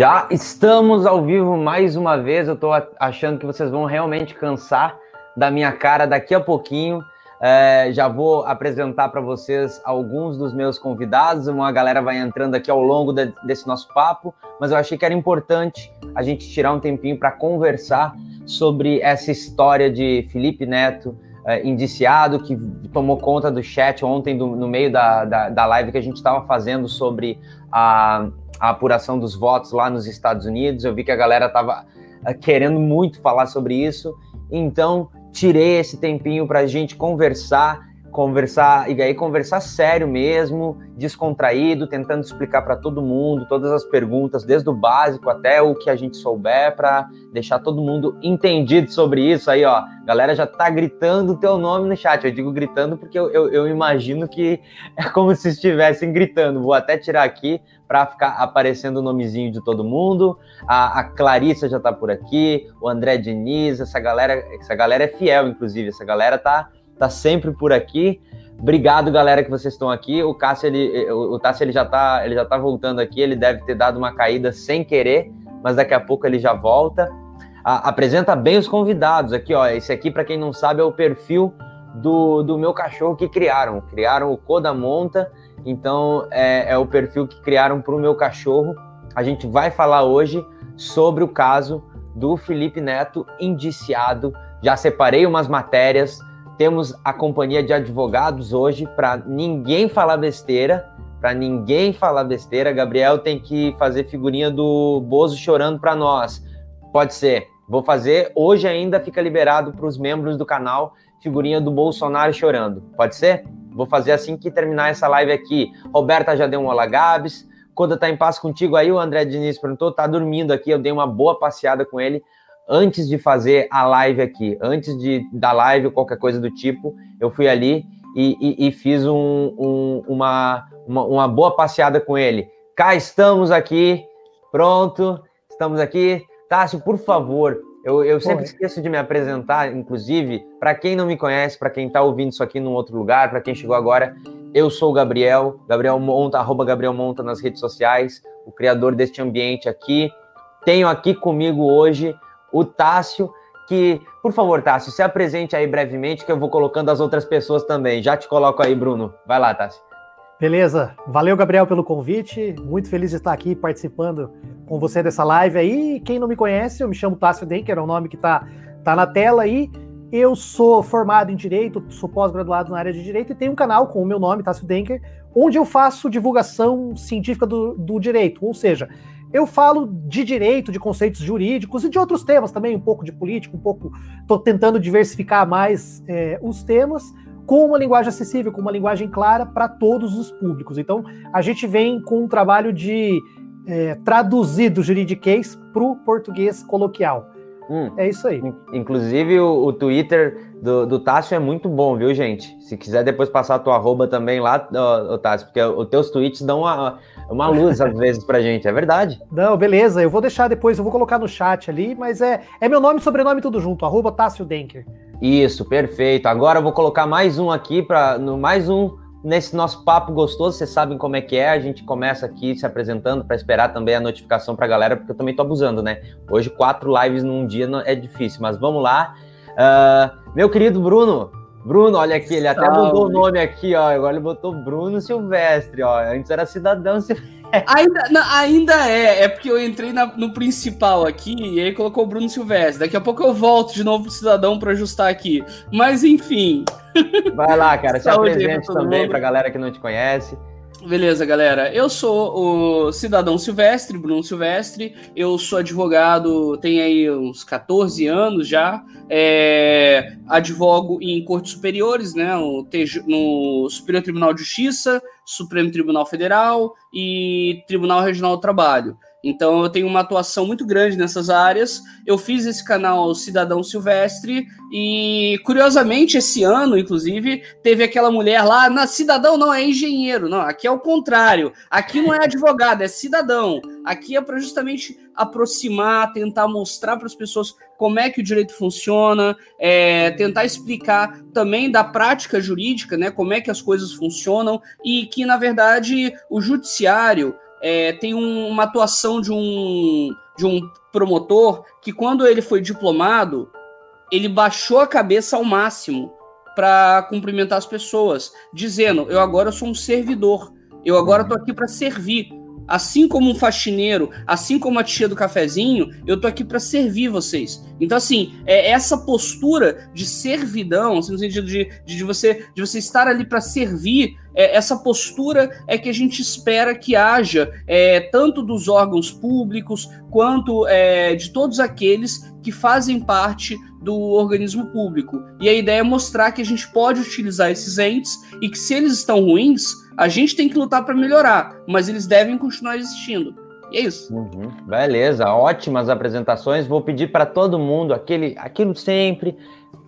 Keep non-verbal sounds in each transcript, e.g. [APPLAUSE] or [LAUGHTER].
Já estamos ao vivo mais uma vez. Eu estou achando que vocês vão realmente cansar da minha cara daqui a pouquinho. É, já vou apresentar para vocês alguns dos meus convidados. Uma galera vai entrando aqui ao longo de, desse nosso papo, mas eu achei que era importante a gente tirar um tempinho para conversar sobre essa história de Felipe Neto, é, indiciado, que tomou conta do chat ontem, do, no meio da, da, da live que a gente estava fazendo sobre a, a apuração dos votos lá nos Estados Unidos. Eu vi que a galera estava é, querendo muito falar sobre isso. Então, tirei esse tempinho para a gente conversar, conversar e aí conversar sério mesmo, descontraído, tentando explicar para todo mundo todas as perguntas, desde o básico até o que a gente souber, para deixar todo mundo entendido sobre isso. Aí, ó, galera já tá gritando o teu nome no chat. Eu digo gritando porque eu, eu, eu imagino que é como se estivessem gritando. Vou até tirar aqui para ficar aparecendo o nomezinho de todo mundo. A, a Clarissa já está por aqui, o André Diniz, essa galera, essa galera é fiel, inclusive, essa galera tá, tá sempre por aqui. Obrigado, galera, que vocês estão aqui. O Cássio, ele, o, o Tássio, ele já tá, ele já tá voltando aqui. Ele deve ter dado uma caída sem querer, mas daqui a pouco ele já volta. A, apresenta bem os convidados aqui, ó. Esse aqui, para quem não sabe, é o perfil do, do meu cachorro que criaram. Criaram o Coda Monta então, é, é o perfil que criaram para o meu cachorro. A gente vai falar hoje sobre o caso do Felipe Neto indiciado. Já separei umas matérias. Temos a companhia de advogados hoje para ninguém falar besteira. Para ninguém falar besteira, Gabriel tem que fazer figurinha do Bozo chorando para nós. Pode ser. Vou fazer. Hoje ainda fica liberado para os membros do canal figurinha do Bolsonaro chorando. Pode ser? Vou fazer assim que terminar essa live aqui. Roberta já deu um olá, Gabs. Quando tá em paz contigo aí, o André Diniz perguntou, tá dormindo aqui, eu dei uma boa passeada com ele antes de fazer a live aqui, antes de da live ou qualquer coisa do tipo, eu fui ali e, e, e fiz um, um, uma, uma, uma boa passeada com ele. Cá estamos aqui, pronto, estamos aqui. Tássio, por favor, eu, eu sempre esqueço de me apresentar, inclusive, para quem não me conhece, para quem está ouvindo isso aqui num outro lugar, para quem chegou agora, eu sou o Gabriel, Gabriel Monta, arroba Gabriel Monta nas redes sociais, o criador deste ambiente aqui. Tenho aqui comigo hoje o Tássio, que, por favor, Tássio, se apresente aí brevemente, que eu vou colocando as outras pessoas também. Já te coloco aí, Bruno. Vai lá, Tássio. Beleza. Valeu, Gabriel, pelo convite. Muito feliz de estar aqui participando com você dessa live aí. Quem não me conhece, eu me chamo Tássio Denker, é o nome que está tá na tela aí. Eu sou formado em Direito, sou pós-graduado na área de Direito e tenho um canal com o meu nome, Tássio Denker, onde eu faço divulgação científica do, do direito. Ou seja, eu falo de direito, de conceitos jurídicos e de outros temas também, um pouco de política, um pouco. Estou tentando diversificar mais é, os temas com uma linguagem acessível, com uma linguagem clara para todos os públicos. Então, a gente vem com um trabalho de é, traduzir do juridiquês para o português coloquial. Hum, é isso aí. Inclusive, o, o Twitter do, do Tássio é muito bom, viu, gente? Se quiser depois passar a tua arroba também lá, ô, ô Tássio, porque os teus tweets dão uma, uma luz às [LAUGHS] vezes pra gente, é verdade. Não, beleza, eu vou deixar depois, eu vou colocar no chat ali, mas é, é meu nome e sobrenome tudo junto, arroba Tássio Denker. Isso, perfeito. Agora eu vou colocar mais um aqui para no mais um nesse nosso papo gostoso. Vocês sabem como é que é. A gente começa aqui se apresentando para esperar também a notificação para a galera, porque eu também tô abusando, né? Hoje quatro lives num dia é difícil, mas vamos lá. Uh, meu querido Bruno, Bruno, olha aqui, ele até Salve. mudou o nome aqui, ó. Agora ele botou Bruno Silvestre, ó. Antes era Cidadão Silvestre. Ainda, não, ainda é, é porque eu entrei na, no principal aqui e aí colocou o Bruno Silvestre. Daqui a pouco eu volto de novo pro cidadão para ajustar aqui. Mas enfim. Vai lá, cara, se apresente também para galera que não te conhece. Beleza, galera. Eu sou o cidadão Silvestre, Bruno Silvestre. Eu sou advogado, tenho aí uns 14 anos já. É, advogo em cortes superiores, né? No Superior Tribunal de Justiça, Supremo Tribunal Federal e Tribunal Regional do Trabalho. Então eu tenho uma atuação muito grande nessas áreas. Eu fiz esse canal Cidadão Silvestre e curiosamente esse ano, inclusive, teve aquela mulher lá, na cidadão não é engenheiro, não, aqui é o contrário. Aqui não é [LAUGHS] advogado, é cidadão. Aqui é para justamente aproximar, tentar mostrar para as pessoas como é que o direito funciona, é, tentar explicar também da prática jurídica, né, como é que as coisas funcionam e que na verdade o judiciário é, tem um, uma atuação de um, de um promotor que, quando ele foi diplomado, ele baixou a cabeça ao máximo para cumprimentar as pessoas, dizendo: Eu agora sou um servidor, eu agora estou aqui para servir. Assim como um faxineiro, assim como a tia do cafezinho, eu tô aqui para servir vocês. Então, assim, é essa postura de servidão, assim, no sentido de, de, de você, de você estar ali para servir, é, essa postura é que a gente espera que haja, é, tanto dos órgãos públicos, quanto é, de todos aqueles que fazem parte do organismo público. E a ideia é mostrar que a gente pode utilizar esses entes e que, se eles estão ruins, a gente tem que lutar para melhorar, mas eles devem continuar existindo. E é isso. Uhum. Beleza, ótimas apresentações. Vou pedir para todo mundo aquele, aquilo sempre.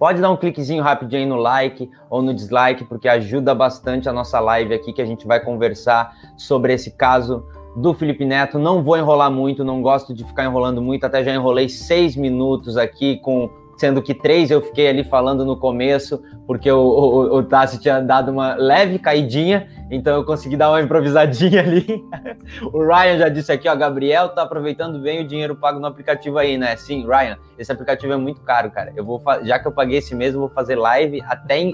Pode dar um cliquezinho rapidinho aí no like ou no dislike, porque ajuda bastante a nossa live aqui, que a gente vai conversar sobre esse caso do Felipe Neto. Não vou enrolar muito, não gosto de ficar enrolando muito, até já enrolei seis minutos aqui com sendo que três eu fiquei ali falando no começo, porque o, o, o Tassi tinha dado uma leve caidinha, então eu consegui dar uma improvisadinha ali. [LAUGHS] o Ryan já disse aqui, ó, Gabriel tá aproveitando bem o dinheiro pago no aplicativo aí, né? Sim, Ryan, esse aplicativo é muito caro, cara. Eu vou já que eu paguei esse mês, vou fazer live até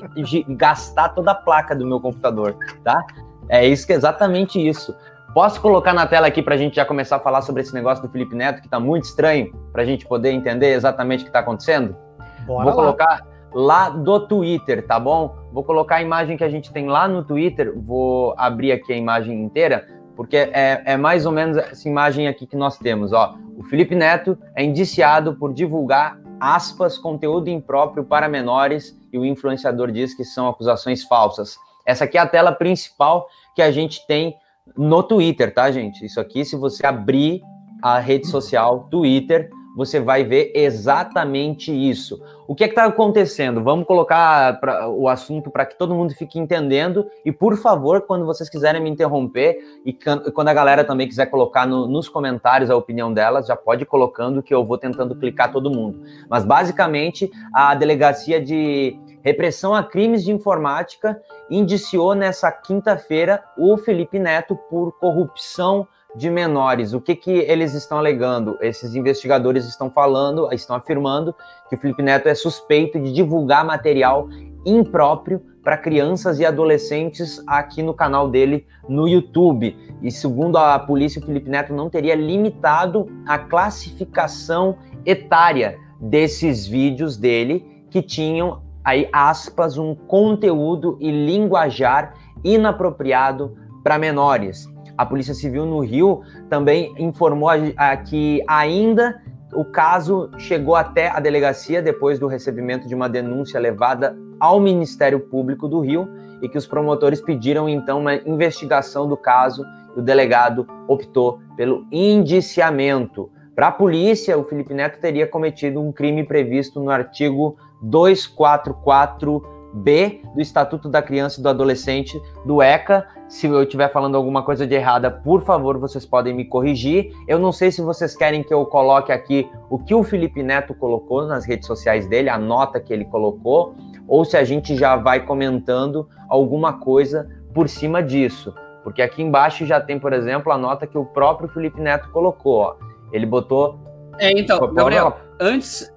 gastar toda a placa do meu computador, tá? É isso que é exatamente isso. Posso colocar na tela aqui para a gente já começar a falar sobre esse negócio do Felipe Neto, que está muito estranho, para a gente poder entender exatamente o que está acontecendo? Bora Vou lá. colocar lá do Twitter, tá bom? Vou colocar a imagem que a gente tem lá no Twitter, vou abrir aqui a imagem inteira, porque é, é mais ou menos essa imagem aqui que nós temos, ó. O Felipe Neto é indiciado por divulgar aspas, conteúdo impróprio para menores e o influenciador diz que são acusações falsas. Essa aqui é a tela principal que a gente tem no Twitter, tá, gente? Isso aqui, se você abrir a rede social Twitter, você vai ver exatamente isso. O que é está acontecendo? Vamos colocar pra, o assunto para que todo mundo fique entendendo. E, por favor, quando vocês quiserem me interromper e quando a galera também quiser colocar no, nos comentários a opinião delas, já pode ir colocando que eu vou tentando clicar todo mundo. Mas, basicamente, a delegacia de Repressão a crimes de informática indiciou nessa quinta-feira o Felipe Neto por corrupção de menores. O que, que eles estão alegando? Esses investigadores estão falando, estão afirmando que o Felipe Neto é suspeito de divulgar material impróprio para crianças e adolescentes aqui no canal dele no YouTube. E segundo a polícia, o Felipe Neto não teria limitado a classificação etária desses vídeos dele que tinham aí aspas, um conteúdo e linguajar inapropriado para menores. A Polícia Civil no Rio também informou a, que ainda o caso chegou até a delegacia depois do recebimento de uma denúncia levada ao Ministério Público do Rio e que os promotores pediram então uma investigação do caso e o delegado optou pelo indiciamento. Para a polícia, o Felipe Neto teria cometido um crime previsto no artigo 244B do Estatuto da Criança e do Adolescente do ECA. Se eu estiver falando alguma coisa de errada, por favor, vocês podem me corrigir. Eu não sei se vocês querem que eu coloque aqui o que o Felipe Neto colocou nas redes sociais dele, a nota que ele colocou, ou se a gente já vai comentando alguma coisa por cima disso. Porque aqui embaixo já tem, por exemplo, a nota que o próprio Felipe Neto colocou. Ó. Ele botou. É, então, Gabriel, antes,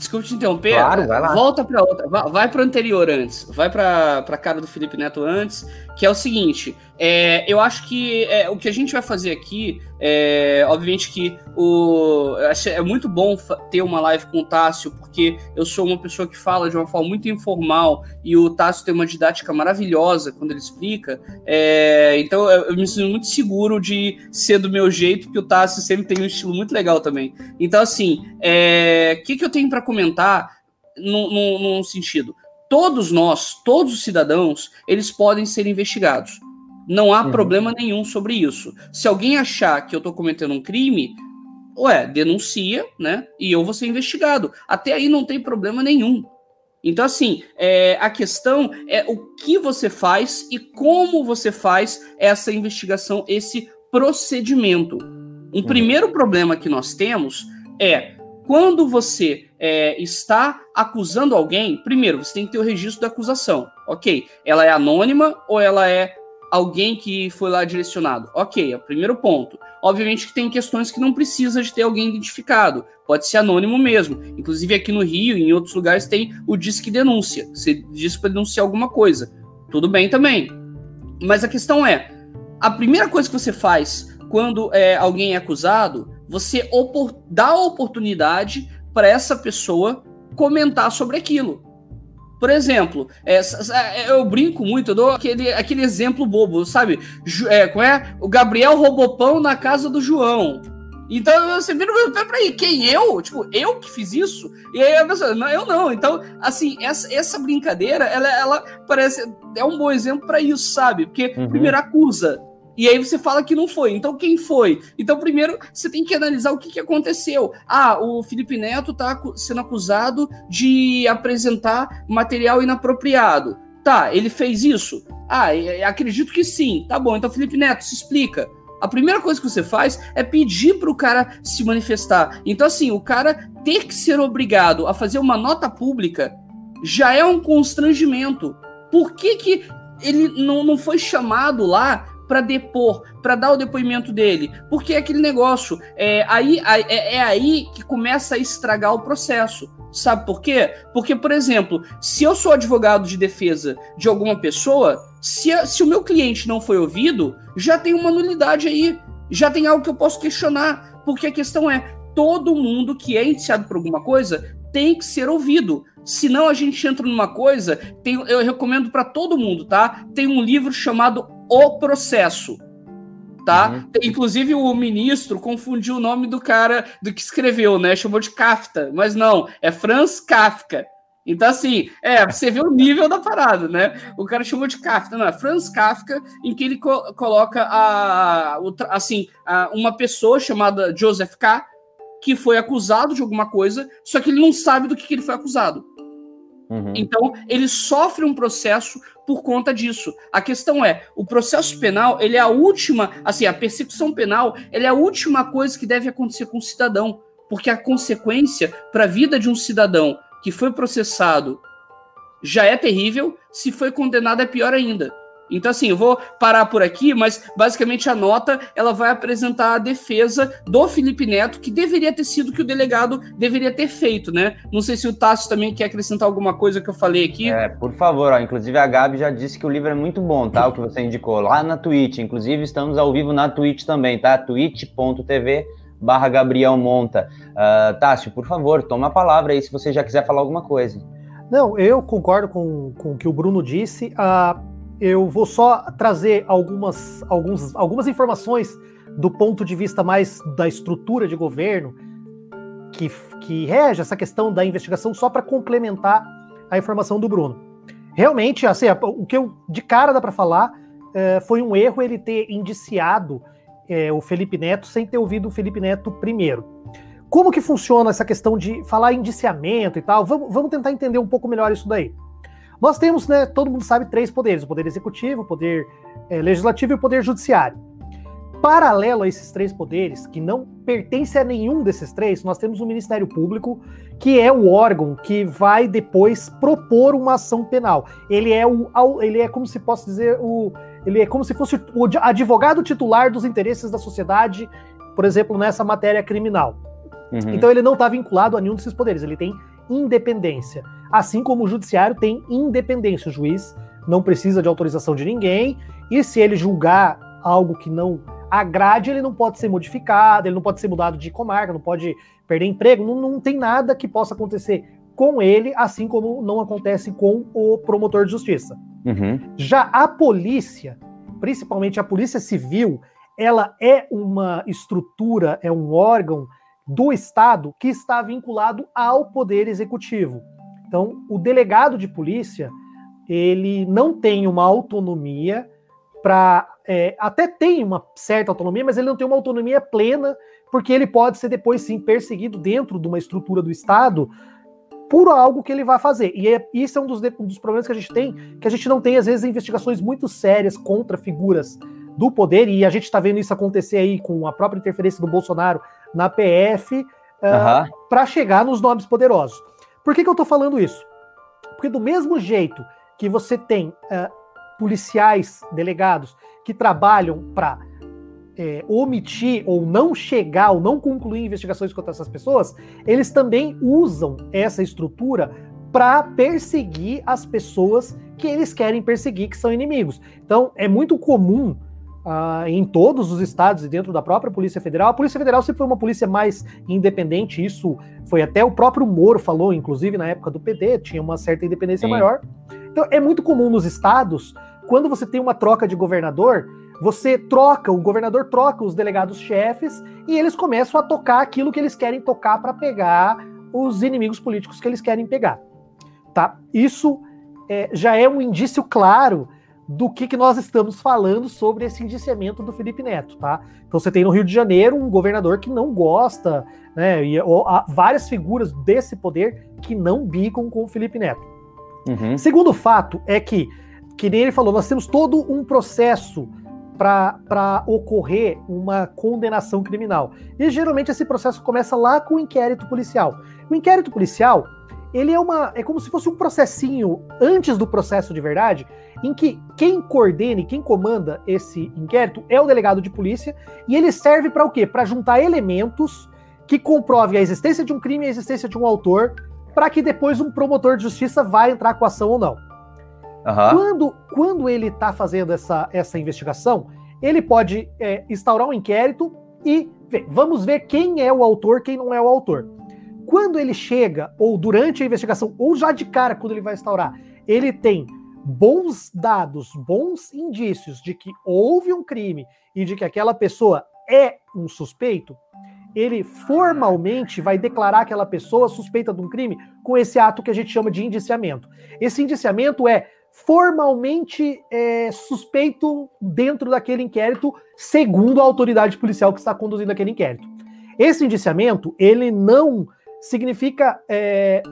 Desculpe te interromper. Claro, vai lá. Volta para outra. Vai, vai para anterior antes. Vai para a cara do Felipe Neto antes, que é o seguinte: é, eu acho que é, o que a gente vai fazer aqui, é, obviamente que o, é muito bom ter uma live com o Tássio, porque eu sou uma pessoa que fala de uma forma muito informal e o Tássio tem uma didática maravilhosa quando ele explica. É, então eu, eu, me sinto muito seguro de ser do meu jeito, porque o Tássio sempre tem um estilo muito legal também. Então, assim, o é, que, que eu tenho para comentar num, num sentido? Todos nós, todos os cidadãos, eles podem ser investigados. Não há uhum. problema nenhum sobre isso. Se alguém achar que eu estou cometendo um crime, ué, denuncia, né? E eu vou ser investigado. Até aí não tem problema nenhum. Então, assim, é, a questão é o que você faz e como você faz essa investigação, esse procedimento. Um uhum. primeiro problema que nós temos é quando você é, está acusando alguém, primeiro, você tem que ter o registro da acusação. Ok, ela é anônima ou ela é alguém que foi lá direcionado. Ok, é o primeiro ponto. Obviamente que tem questões que não precisa de ter alguém identificado. Pode ser anônimo mesmo. Inclusive aqui no Rio e em outros lugares tem o Disque Denúncia. Você diz para denunciar alguma coisa. Tudo bem também. Mas a questão é, a primeira coisa que você faz quando é, alguém é acusado, você opor dá a oportunidade para essa pessoa comentar sobre aquilo. Por exemplo, é, é, eu brinco muito, eu dou aquele, aquele exemplo bobo, sabe? É, qual é? O Gabriel roubou pão na casa do João. Então você vira peraí, quem eu? Tipo, eu que fiz isso? E aí a pessoa, não, eu não. Então, assim, essa, essa brincadeira, ela, ela parece. É um bom exemplo para isso, sabe? Porque uhum. primeiro acusa, e aí você fala que não foi. Então quem foi? Então primeiro você tem que analisar o que, que aconteceu. Ah, o Felipe Neto está sendo acusado de apresentar material inapropriado. Tá, ele fez isso? Ah, acredito que sim. Tá bom, então Felipe Neto, se explica. A primeira coisa que você faz é pedir para o cara se manifestar. Então, assim, o cara ter que ser obrigado a fazer uma nota pública já é um constrangimento. Por que, que ele não, não foi chamado lá para depor, para dar o depoimento dele. Porque é aquele negócio, é aí, é, é aí que começa a estragar o processo. Sabe por quê? Porque, por exemplo, se eu sou advogado de defesa de alguma pessoa, se, se o meu cliente não foi ouvido, já tem uma nulidade aí. Já tem algo que eu posso questionar. Porque a questão é: todo mundo que é indiciado por alguma coisa tem que ser ouvido. Senão a gente entra numa coisa, tem, eu recomendo para todo mundo, tá? Tem um livro chamado o processo. Tá? Uhum. Inclusive, o ministro confundiu o nome do cara do que escreveu, né? Chamou de Kafta, mas não, é Franz Kafka. Então, assim, é, você vê o nível da parada, né? O cara chamou de Kafka, não, é Franz Kafka, em que ele co coloca a, a, assim, a, uma pessoa chamada Joseph K., que foi acusado de alguma coisa, só que ele não sabe do que, que ele foi acusado. Uhum. Então, ele sofre um processo por conta disso. A questão é, o processo penal, ele é a última, assim, a persecução penal, ele é a última coisa que deve acontecer com o cidadão, porque a consequência para a vida de um cidadão que foi processado já é terrível, se foi condenado é pior ainda. Então, assim, eu vou parar por aqui, mas basicamente a nota ela vai apresentar a defesa do Felipe Neto, que deveria ter sido o que o delegado deveria ter feito, né? Não sei se o Tássio também quer acrescentar alguma coisa que eu falei aqui. É, por favor, ó, inclusive a Gabi já disse que o livro é muito bom, tá? O que você indicou lá na Twitch. Inclusive, estamos ao vivo na Twitch também, tá? twitch.tv barra Gabriel Monta. Uh, Tássio, por favor, toma a palavra aí se você já quiser falar alguma coisa. Não, eu concordo com, com o que o Bruno disse. Uh, eu vou só trazer algumas, alguns, algumas informações do ponto de vista mais da estrutura de governo que, que rege essa questão da investigação, só para complementar a informação do Bruno. Realmente, assim, o que eu de cara dá para falar é, foi um erro ele ter indiciado é, o Felipe Neto sem ter ouvido o Felipe Neto primeiro. Como que funciona essa questão de falar indiciamento e tal? Vamos, vamos tentar entender um pouco melhor isso daí. Nós temos, né, todo mundo sabe, três poderes: o poder executivo, o poder é, legislativo e o poder judiciário. Paralelo a esses três poderes, que não pertence a nenhum desses três, nós temos o Ministério Público, que é o órgão que vai depois propor uma ação penal. Ele é o, ele é como se posso dizer o, ele é como se fosse o advogado titular dos interesses da sociedade, por exemplo, nessa matéria criminal. Uhum. Então ele não está vinculado a nenhum desses poderes, ele tem independência. Assim como o judiciário tem independência. O juiz não precisa de autorização de ninguém, e se ele julgar algo que não agrade, ele não pode ser modificado, ele não pode ser mudado de comarca, não pode perder emprego, não, não tem nada que possa acontecer com ele, assim como não acontece com o promotor de justiça. Uhum. Já a polícia, principalmente a polícia civil, ela é uma estrutura, é um órgão do Estado que está vinculado ao poder executivo. Então, o delegado de polícia ele não tem uma autonomia para é, até tem uma certa autonomia, mas ele não tem uma autonomia plena, porque ele pode ser depois sim perseguido dentro de uma estrutura do Estado por algo que ele vai fazer. E é, isso é um dos, um dos problemas que a gente tem, que a gente não tem, às vezes, investigações muito sérias contra figuras do poder, e a gente está vendo isso acontecer aí com a própria interferência do Bolsonaro na PF, uh, uhum. para chegar nos nomes poderosos. Por que, que eu estou falando isso? Porque do mesmo jeito que você tem uh, policiais, delegados, que trabalham para é, omitir ou não chegar ou não concluir investigações contra essas pessoas, eles também usam essa estrutura para perseguir as pessoas que eles querem perseguir, que são inimigos. Então, é muito comum uh, em todos os estados e dentro da própria Polícia Federal. A Polícia Federal sempre foi uma polícia mais independente, isso foi até o próprio Moro falou, inclusive na época do PD, tinha uma certa independência Sim. maior. Então, é muito comum nos estados, quando você tem uma troca de governador, você troca, o governador troca os delegados-chefes e eles começam a tocar aquilo que eles querem tocar para pegar os inimigos políticos que eles querem pegar. Tá? Isso é, já é um indício claro do que, que nós estamos falando sobre esse indiciamento do Felipe Neto, tá? Então você tem no Rio de Janeiro um governador que não gosta, né? E ou, há várias figuras desse poder que não bicam com o Felipe Neto. Uhum. Segundo fato é que, que nem ele falou, nós temos todo um processo para ocorrer uma condenação criminal. E geralmente esse processo começa lá com o inquérito policial. O inquérito policial, ele é uma é como se fosse um processinho antes do processo de verdade, em que quem coordena e quem comanda esse inquérito é o delegado de polícia, e ele serve para o quê? Para juntar elementos que comprovem a existência de um crime e a existência de um autor, para que depois um promotor de justiça vá entrar com a ação ou não. Uhum. Quando, quando ele está fazendo essa, essa investigação, ele pode é, instaurar um inquérito e vamos ver quem é o autor, quem não é o autor. Quando ele chega, ou durante a investigação, ou já de cara, quando ele vai instaurar, ele tem bons dados, bons indícios de que houve um crime e de que aquela pessoa é um suspeito, ele formalmente vai declarar aquela pessoa suspeita de um crime com esse ato que a gente chama de indiciamento. Esse indiciamento é formalmente é, suspeito dentro daquele inquérito, segundo a autoridade policial que está conduzindo aquele inquérito. Esse indiciamento, ele não significa é,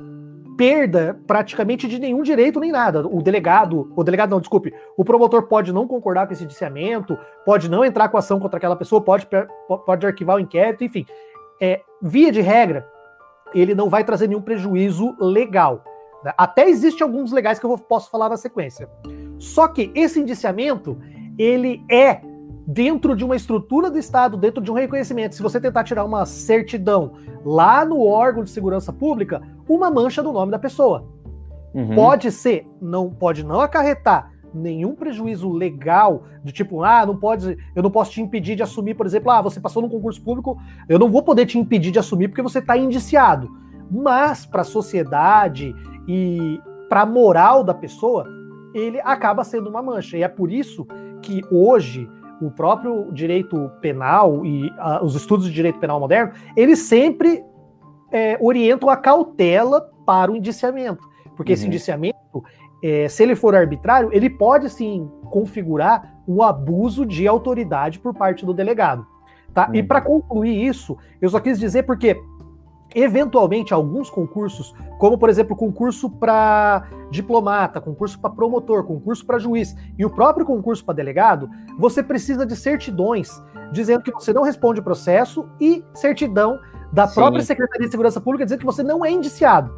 perda praticamente de nenhum direito nem nada. O delegado, o delegado não, desculpe, o promotor pode não concordar com esse indiciamento, pode não entrar com ação contra aquela pessoa, pode, pode arquivar o inquérito, enfim. É, via de regra, ele não vai trazer nenhum prejuízo legal. Até existe alguns legais que eu posso falar na sequência. Só que esse indiciamento, ele é dentro de uma estrutura do Estado, dentro de um reconhecimento. Se você tentar tirar uma certidão lá no órgão de segurança pública, uma mancha do nome da pessoa. Uhum. Pode ser, não pode não acarretar nenhum prejuízo legal de tipo, ah, não pode, eu não posso te impedir de assumir, por exemplo, ah, você passou num concurso público, eu não vou poder te impedir de assumir porque você está indiciado. Mas para a sociedade e para a moral da pessoa, ele acaba sendo uma mancha. E é por isso que hoje o próprio direito penal e uh, os estudos de direito penal moderno, eles sempre é, orientam a cautela para o indiciamento. Porque uhum. esse indiciamento, é, se ele for arbitrário, ele pode sim configurar um abuso de autoridade por parte do delegado. Tá? Uhum. E para concluir isso, eu só quis dizer porque eventualmente alguns concursos, como por exemplo concurso para diplomata, concurso para promotor, concurso para juiz e o próprio concurso para delegado, você precisa de certidões dizendo que você não responde o processo e certidão da Sim. própria Secretaria de Segurança Pública dizendo que você não é indiciado.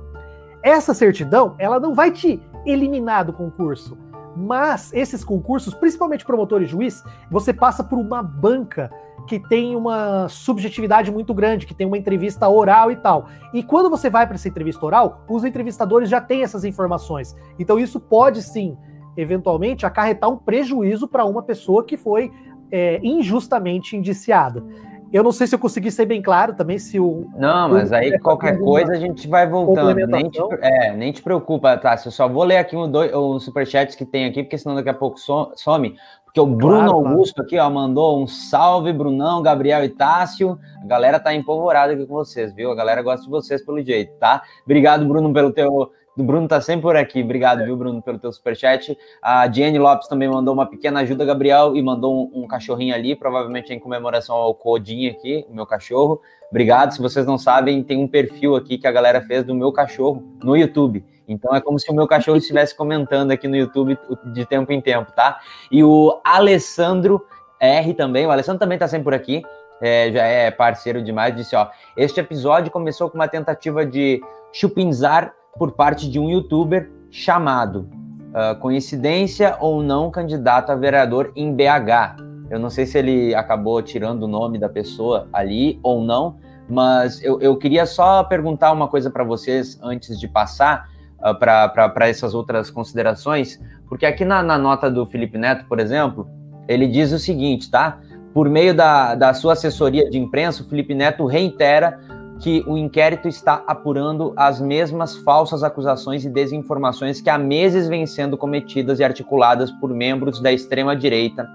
Essa certidão, ela não vai te eliminar do concurso, mas esses concursos, principalmente promotor e juiz, você passa por uma banca que tem uma subjetividade muito grande, que tem uma entrevista oral e tal. E quando você vai para essa entrevista oral, os entrevistadores já têm essas informações. Então isso pode sim, eventualmente, acarretar um prejuízo para uma pessoa que foi é, injustamente indiciada. Eu não sei se eu consegui ser bem claro também, se o. Não, mas aí qualquer coisa a gente vai voltando. Nem te, é, nem te preocupa, tá? Eu só vou ler aqui um, dois, um superchat que tem aqui, porque senão daqui a pouco some. Porque o Bruno claro, Augusto claro. aqui, ó, mandou um salve, Brunão, Gabriel e Tássio. A galera tá empolvorada aqui com vocês, viu? A galera gosta de vocês pelo jeito, tá? Obrigado, Bruno, pelo teu. O Bruno tá sempre por aqui. Obrigado, é. viu, Bruno, pelo teu superchat. A Jenny Lopes também mandou uma pequena ajuda, Gabriel, e mandou um, um cachorrinho ali, provavelmente em comemoração ao Codinho aqui, o meu cachorro. Obrigado. Se vocês não sabem, tem um perfil aqui que a galera fez do meu cachorro no YouTube. Então é como se o meu cachorro estivesse comentando aqui no YouTube de tempo em tempo, tá? E o Alessandro R também, o Alessandro também tá sempre por aqui, é, já é parceiro demais, disse, ó, este episódio começou com uma tentativa de chupinzar por parte de um youtuber chamado Uh, coincidência ou não candidato a vereador em BH. Eu não sei se ele acabou tirando o nome da pessoa ali ou não, mas eu, eu queria só perguntar uma coisa para vocês antes de passar uh, para essas outras considerações, porque aqui na, na nota do Felipe Neto, por exemplo, ele diz o seguinte, tá? Por meio da, da sua assessoria de imprensa, o Felipe Neto reitera que o inquérito está apurando as mesmas falsas acusações e desinformações que há meses vêm sendo cometidas e articuladas por membros da extrema-direita,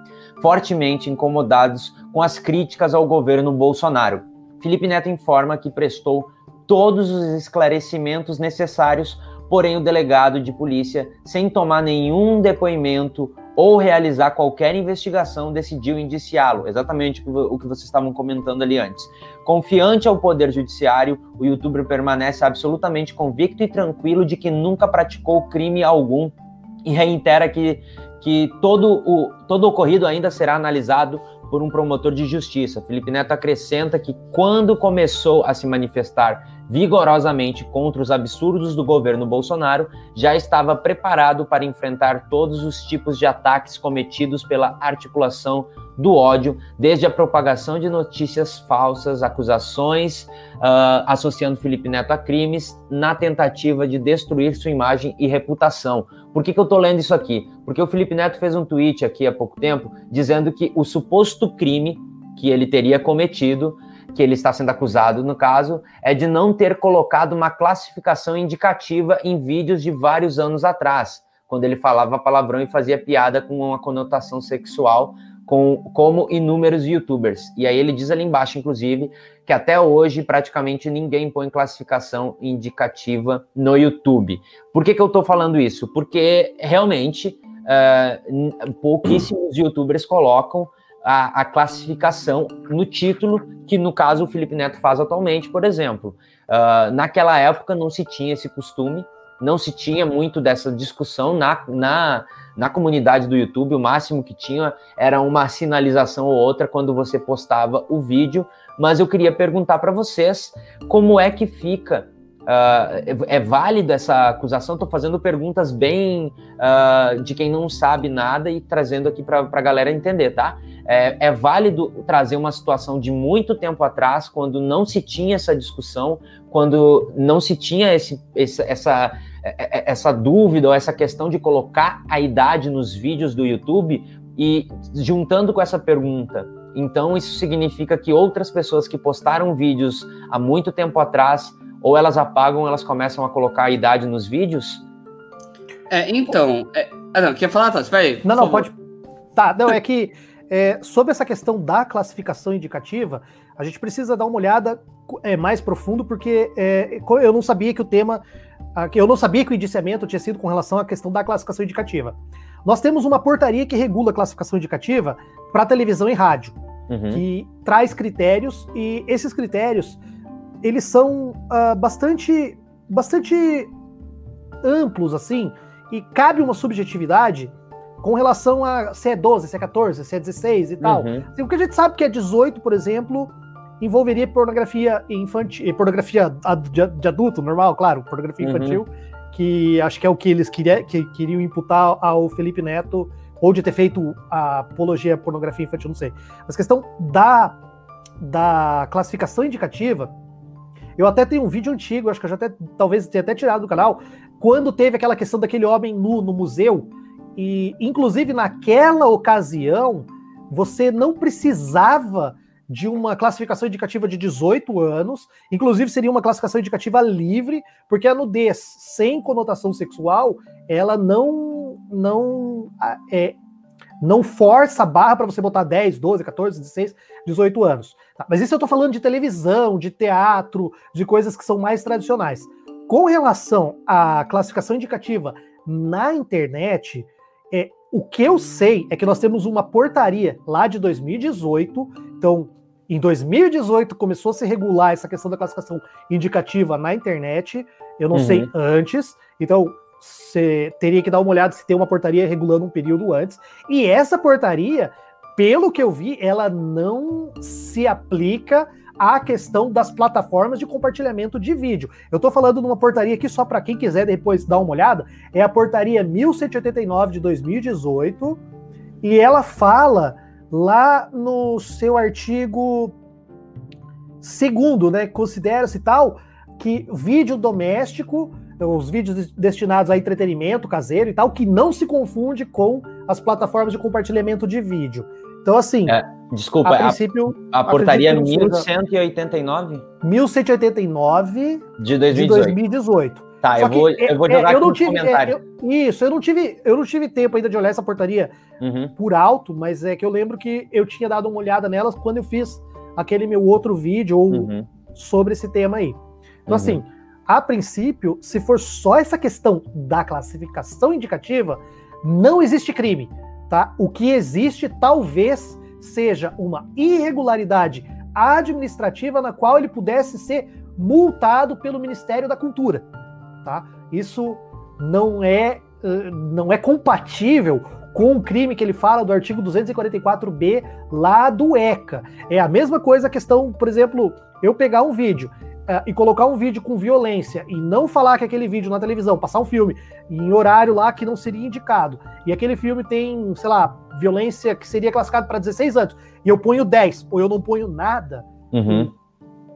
fortemente incomodados com as críticas ao governo Bolsonaro. Felipe Neto informa que prestou todos os esclarecimentos necessários, porém o delegado de polícia, sem tomar nenhum depoimento ou realizar qualquer investigação, decidiu indiciá-lo. Exatamente o que vocês estavam comentando ali antes. Confiante ao Poder Judiciário, o youtuber permanece absolutamente convicto e tranquilo de que nunca praticou crime algum e reitera que, que todo, o, todo ocorrido ainda será analisado por um promotor de justiça. Felipe Neto acrescenta que quando começou a se manifestar vigorosamente contra os absurdos do governo Bolsonaro, já estava preparado para enfrentar todos os tipos de ataques cometidos pela articulação do ódio, desde a propagação de notícias falsas, acusações, uh, associando Felipe Neto a crimes, na tentativa de destruir sua imagem e reputação. Por que, que eu estou lendo isso aqui? Porque o Felipe Neto fez um tweet aqui há pouco tempo dizendo que o suposto crime que ele teria cometido que ele está sendo acusado, no caso, é de não ter colocado uma classificação indicativa em vídeos de vários anos atrás, quando ele falava palavrão e fazia piada com uma conotação sexual, com, como inúmeros youtubers. E aí ele diz ali embaixo, inclusive, que até hoje praticamente ninguém põe classificação indicativa no YouTube. Por que, que eu estou falando isso? Porque realmente uh, pouquíssimos youtubers colocam a, a, classificação no título, que no caso o Felipe Neto faz atualmente, por exemplo. Uh, naquela época não se tinha esse costume, não se tinha muito dessa discussão na, na, na comunidade do YouTube, o máximo que tinha era uma sinalização ou outra quando você postava o vídeo, mas eu queria perguntar para vocês como é que fica Uh, é, é válida essa acusação? Estou fazendo perguntas bem uh, de quem não sabe nada e trazendo aqui para a galera entender, tá? É, é, válido trazer uma situação de muito tempo atrás, quando não se tinha essa discussão, quando não se tinha esse, esse, essa, essa dúvida ou essa questão de colocar a idade nos vídeos do YouTube e juntando com essa pergunta. Então, isso significa que outras pessoas que postaram vídeos há muito tempo atrás ou elas apagam, ou elas começam a colocar a idade nos vídeos? É, então. É... Ah, não, quer falar, Tassi? Vai. Não, não, pode. Tá, não, é que é, sobre essa questão da classificação indicativa, a gente precisa dar uma olhada é, mais profundo, porque é, eu não sabia que o tema. Eu não sabia que o indiciamento tinha sido com relação à questão da classificação indicativa. Nós temos uma portaria que regula a classificação indicativa para televisão e rádio, uhum. que traz critérios, e esses critérios eles são uh, bastante, bastante amplos, assim, e cabe uma subjetividade com relação a se é 12, se é 14, se é 16 e tal. Uhum. Assim, o que a gente sabe que é 18, por exemplo, envolveria pornografia infantil, pornografia de adulto, normal, claro, pornografia uhum. infantil, que acho que é o que eles queria, que queriam imputar ao Felipe Neto, ou de ter feito a apologia à pornografia infantil, não sei. Mas questão da, da classificação indicativa, eu até tenho um vídeo antigo, acho que eu já até, talvez tenha até tirado do canal, quando teve aquela questão daquele homem nu no museu. E, inclusive, naquela ocasião, você não precisava de uma classificação indicativa de 18 anos, inclusive seria uma classificação indicativa livre, porque a nudez sem conotação sexual, ela não não é, não força a barra para você botar 10, 12, 14, 16, 18 anos. Tá? Mas isso eu estou falando de televisão, de teatro, de coisas que são mais tradicionais. Com relação à classificação indicativa na internet, é, o que eu sei é que nós temos uma portaria lá de 2018. Então, em 2018 começou a se regular essa questão da classificação indicativa na internet. Eu não uhum. sei antes. Então, você teria que dar uma olhada se tem uma portaria regulando um período antes. E essa portaria, pelo que eu vi, ela não se aplica a questão das plataformas de compartilhamento de vídeo. Eu estou falando de uma portaria aqui só para quem quiser depois dar uma olhada, é a portaria 1189 de 2018 e ela fala lá no seu artigo segundo, né, considera-se tal que vídeo doméstico, os vídeos destinados a entretenimento caseiro e tal, que não se confunde com as plataformas de compartilhamento de vídeo. Então, assim. É, desculpa, a, princípio, a, a portaria 1189? 1189 de 2018. De 2018. Tá, eu vou, eu vou jogar é, eu não tive, é, eu, Isso, eu não, tive, eu não tive tempo ainda de olhar essa portaria uhum. por alto, mas é que eu lembro que eu tinha dado uma olhada nelas quando eu fiz aquele meu outro vídeo uhum. sobre esse tema aí. Então, uhum. assim, a princípio, se for só essa questão da classificação indicativa, não existe crime, tá? O que existe talvez seja uma irregularidade administrativa na qual ele pudesse ser multado pelo Ministério da Cultura, tá? Isso não é não é compatível com o crime que ele fala do artigo 244B lá do ECA. É a mesma coisa a questão, por exemplo, eu pegar um vídeo uh, e colocar um vídeo com violência e não falar que aquele vídeo na televisão, passar um filme em horário lá que não seria indicado, e aquele filme tem, sei lá, violência que seria classificado para 16 anos, e eu ponho 10, ou eu não ponho nada, uhum.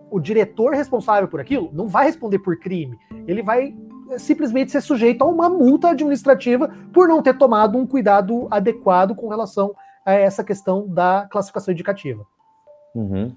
o, diretor responsável por aquilo não vai responder por crime. Ele vai eh, simplesmente ser sujeito a uma multa administrativa por não ter tomado um cuidado adequado com relação a essa questão da classificação indicativa. Uhum.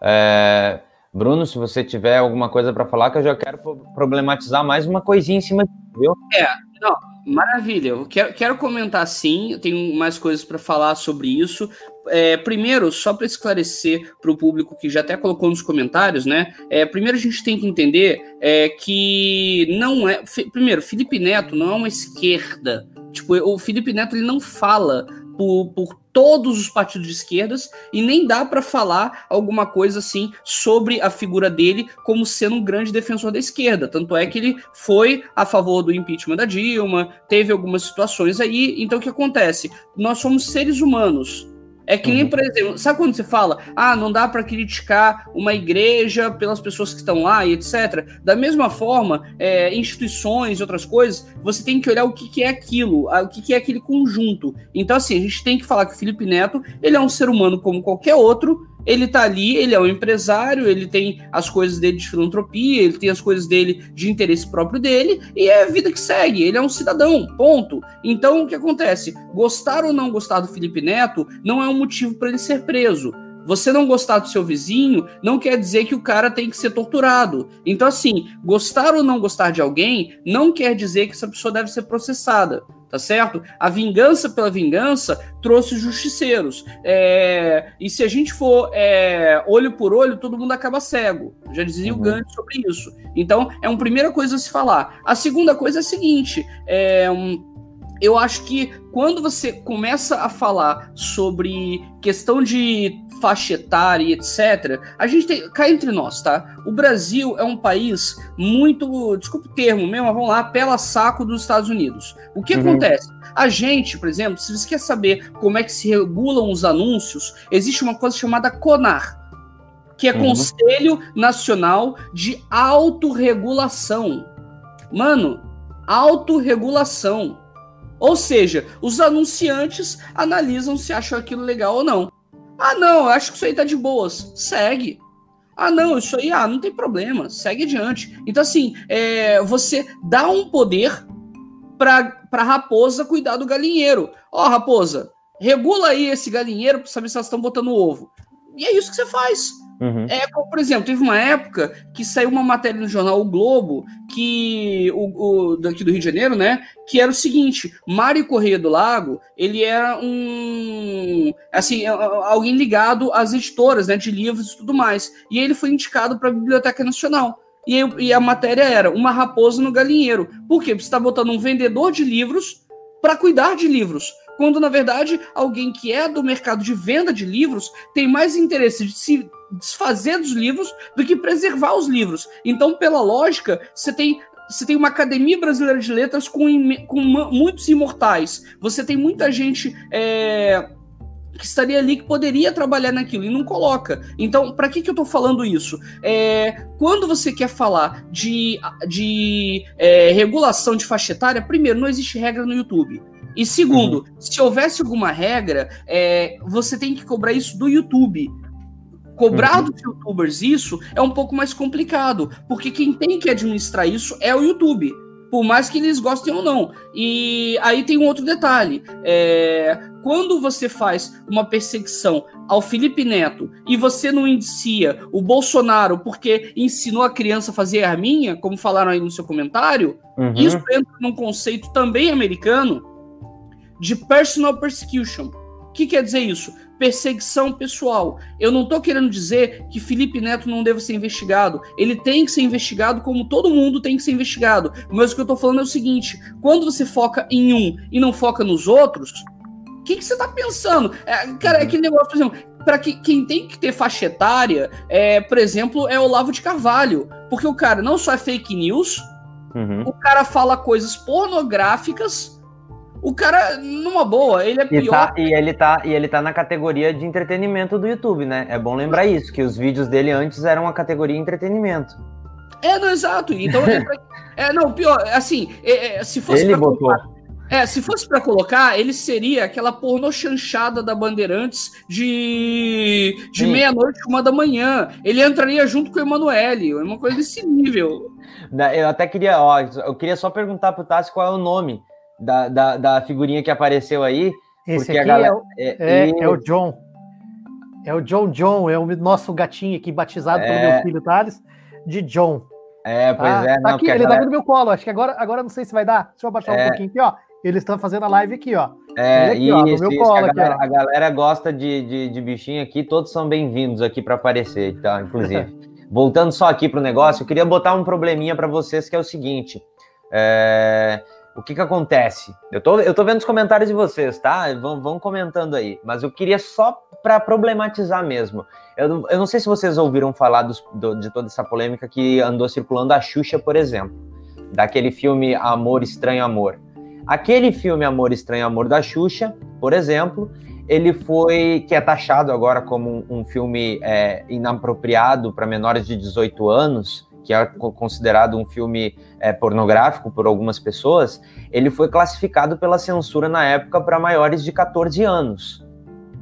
É, Bruno, se você tiver alguma coisa para falar, que eu já quero problematizar mais uma coisinha em cima, viu? É, não, maravilha. Eu quero, quero comentar sim, eu tenho mais coisas para falar sobre isso. É, primeiro, só para esclarecer para o público que já até colocou nos comentários, né? É, primeiro a gente tem que entender é, que não é. Primeiro, Felipe Neto não é uma esquerda. Tipo, o Felipe Neto ele não fala por, por todos os partidos de esquerdas e nem dá para falar alguma coisa assim sobre a figura dele como sendo um grande defensor da esquerda. Tanto é que ele foi a favor do impeachment da Dilma, teve algumas situações aí. Então o que acontece? Nós somos seres humanos. É que nem, uhum. por exemplo, sabe quando você fala, ah, não dá para criticar uma igreja pelas pessoas que estão lá e etc. Da mesma forma, é, instituições e outras coisas, você tem que olhar o que, que é aquilo, o que, que é aquele conjunto. Então, assim, a gente tem que falar que o Felipe Neto, ele é um ser humano como qualquer outro, ele tá ali, ele é um empresário, ele tem as coisas dele de filantropia, ele tem as coisas dele de interesse próprio dele, e é a vida que segue, ele é um cidadão, ponto. Então o que acontece? Gostar ou não gostar do Felipe Neto não é um motivo para ele ser preso. Você não gostar do seu vizinho não quer dizer que o cara tem que ser torturado. Então, assim, gostar ou não gostar de alguém não quer dizer que essa pessoa deve ser processada tá certo? A vingança pela vingança trouxe justiceiros. É, e se a gente for é, olho por olho, todo mundo acaba cego. Já dizia uhum. o Gandhi sobre isso. Então, é uma primeira coisa a se falar. A segunda coisa é a seguinte: é, um, eu acho que quando você começa a falar sobre questão de faixa etária e etc., a gente tem. Cá entre nós, tá? O Brasil é um país muito. Desculpa o termo mesmo, vamos lá, pela saco dos Estados Unidos. O que uhum. acontece? A gente, por exemplo, se você quer saber como é que se regulam os anúncios, existe uma coisa chamada CONAR, que é uhum. Conselho Nacional de Autorregulação. Mano, autorregulação. Ou seja, os anunciantes analisam se acham aquilo legal ou não. Ah, não, acho que isso aí tá de boas. Segue. Ah, não, isso aí, ah, não tem problema. Segue adiante. Então, assim, é, você dá um poder pra, pra raposa cuidar do galinheiro. Ó, oh, raposa, regula aí esse galinheiro pra saber se elas estão botando ovo. E é isso que você faz. Uhum. É, como, por exemplo, teve uma época que saiu uma matéria no jornal O Globo, que o, o daqui do Rio de Janeiro, né? Que era o seguinte: Mário Correia do Lago, ele era um assim, alguém ligado às editoras, né? De livros e tudo mais. E ele foi indicado para a Biblioteca Nacional. E, e, a matéria era uma raposa no galinheiro. Por quê? Porque você está botando um vendedor de livros para cuidar de livros quando na verdade alguém que é do mercado de venda de livros tem mais interesse de se desfazer dos livros do que preservar os livros. Então, pela lógica, você tem você tem uma Academia Brasileira de Letras com, com muitos imortais. Você tem muita gente é, que estaria ali que poderia trabalhar naquilo e não coloca. Então, para que, que eu estou falando isso? É, quando você quer falar de, de é, regulação de faixa etária, primeiro, não existe regra no YouTube. E segundo, uhum. se houvesse alguma regra, é, você tem que cobrar isso do YouTube. Cobrar uhum. dos youtubers isso é um pouco mais complicado, porque quem tem que administrar isso é o YouTube por mais que eles gostem ou não. E aí tem um outro detalhe: é, quando você faz uma perseguição ao Felipe Neto e você não indicia o Bolsonaro porque ensinou a criança a fazer arminha, como falaram aí no seu comentário, uhum. isso entra num conceito também americano de personal persecution. O que quer dizer isso? Perseguição pessoal. Eu não estou querendo dizer que Felipe Neto não deve ser investigado. Ele tem que ser investigado como todo mundo tem que ser investigado. Mas o que eu estou falando é o seguinte: quando você foca em um e não foca nos outros, o que, que, você está pensando? É, cara, é aquele negócio, por exemplo, para que, quem tem que ter faixa etária, é, por exemplo, é o Lavo de Carvalho. Porque o cara não só é fake news, uhum. o cara fala coisas pornográficas o cara, numa boa, ele é pior. E, tá, e, ele tá, e ele tá na categoria de entretenimento do YouTube, né? É bom lembrar isso, que os vídeos dele antes eram a categoria entretenimento. É, não, exato. Então, é, é, não, pior, assim, é, é, se fosse ele botou. Colocar, é, se fosse para colocar, ele seria aquela porno chanchada da Bandeirantes de, de meia-noite, uma da manhã. Ele entraria junto com o Emanuele, uma coisa desse nível. Eu até queria, ó, eu queria só perguntar pro Tassi qual é o nome da, da, da figurinha que apareceu aí. Esse aqui galera, é, é, é, é, o John. É o John John, é o nosso gatinho aqui, batizado pelo meu filho Thales, de John. É, pois tá, é. Tá aqui, ele galera... tá aqui no meu colo. Acho que agora, agora não sei se vai dar. Deixa eu abaixar um pouquinho aqui, ó. Eles estão fazendo a live aqui, ó. É, aqui, isso, ó, meu colo, a, aqui, galera, a, galera, gosta de, de, de, bichinho aqui, todos são bem-vindos aqui para aparecer, tá? Inclusive. [LAUGHS] Voltando só aqui pro negócio, eu queria botar um probleminha para vocês que é o seguinte. É, o que que acontece? Eu tô, eu tô vendo os comentários de vocês, tá? Vão, vão comentando aí. Mas eu queria só para problematizar mesmo. Eu, eu não sei se vocês ouviram falar dos, do, de toda essa polêmica que andou circulando a Xuxa, por exemplo. Daquele filme Amor, Estranho Amor. Aquele filme Amor, Estranho Amor da Xuxa, por exemplo, ele foi, que é taxado agora como um, um filme é, inapropriado para menores de 18 anos, que é considerado um filme é, pornográfico por algumas pessoas, ele foi classificado pela censura na época para maiores de 14 anos,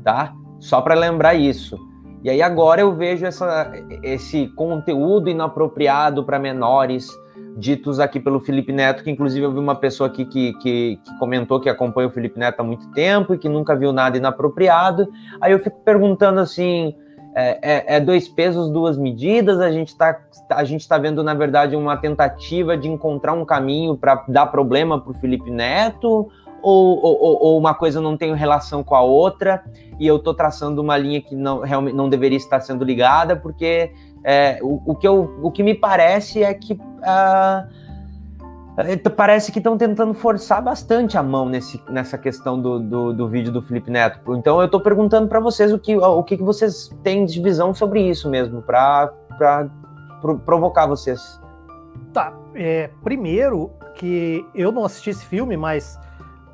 tá? Só para lembrar isso. E aí agora eu vejo essa, esse conteúdo inapropriado para menores, ditos aqui pelo Felipe Neto, que inclusive eu vi uma pessoa aqui que, que, que, comentou que acompanha o Felipe Neto há muito tempo e que nunca viu nada inapropriado. Aí eu fico perguntando assim, é, é, é, dois pesos, duas medidas. A gente está a gente tá vendo, na verdade, uma tentativa de encontrar um caminho para dar problema para o Felipe Neto, ou, ou, ou, uma coisa não tem relação com a outra, e eu estou traçando uma linha que não, realmente não deveria estar sendo ligada, porque é, o, o, que eu, o que me parece é que. Uh, parece que estão tentando forçar bastante a mão nesse, nessa questão do, do, do vídeo do Felipe Neto. Então eu estou perguntando para vocês o que, o que vocês têm de visão sobre isso mesmo, para provocar vocês. Tá, é, primeiro que eu não assisti esse filme, mas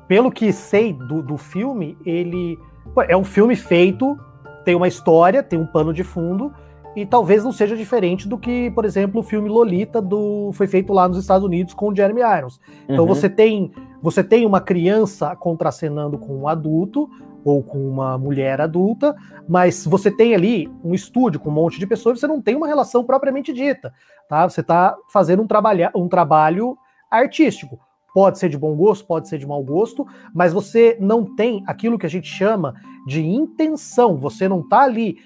pelo que sei do, do filme, ele é um filme feito, tem uma história, tem um pano de fundo, e talvez não seja diferente do que, por exemplo, o filme Lolita do foi feito lá nos Estados Unidos com o Jeremy Irons. Então uhum. você tem você tem uma criança contracenando com um adulto ou com uma mulher adulta, mas você tem ali um estúdio com um monte de pessoas, você não tem uma relação propriamente dita, tá? Você está fazendo um trabalho um trabalho artístico. Pode ser de bom gosto, pode ser de mau gosto, mas você não tem aquilo que a gente chama de intenção. Você não está ali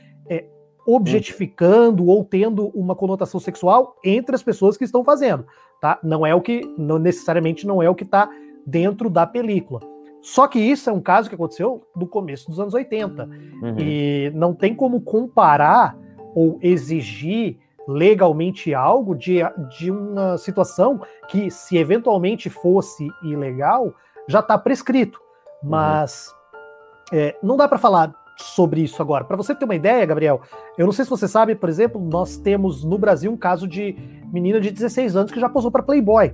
objetificando ou tendo uma conotação sexual entre as pessoas que estão fazendo, tá? Não é o que, não necessariamente não é o que está dentro da película. Só que isso é um caso que aconteceu no começo dos anos 80 uhum. e não tem como comparar ou exigir legalmente algo de, de uma situação que, se eventualmente fosse ilegal, já está prescrito. Uhum. Mas uhum. é, não dá para falar sobre isso agora. Para você ter uma ideia, Gabriel, eu não sei se você sabe, por exemplo, nós temos no Brasil um caso de menina de 16 anos que já posou para Playboy.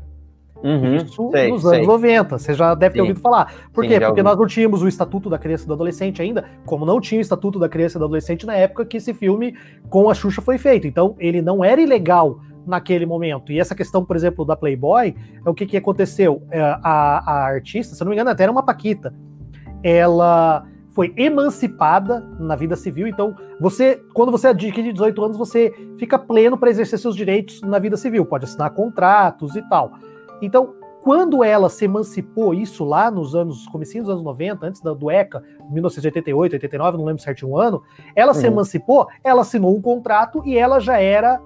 Uhum, Isso sei, nos anos sei. 90, você já deve ter Sim. ouvido falar. Por Sim, quê? Porque nós não tínhamos o Estatuto da Criança e do Adolescente ainda, como não tinha o Estatuto da Criança e do Adolescente na época que esse filme com a Xuxa foi feito. Então, ele não era ilegal naquele momento. E essa questão, por exemplo, da Playboy, é o que, que aconteceu? É, a, a artista, se não me engano, até era uma Paquita. Ela foi emancipada na vida civil. Então, você, quando você adquire 18 anos, você fica pleno para exercer seus direitos na vida civil, pode assinar contratos e tal. Então, quando ela se emancipou, isso lá nos anos, comecinho dos anos 90, antes do, do ECA, 1988, 89, não lembro certinho o ano, ela uhum. se emancipou, ela assinou um contrato e ela já era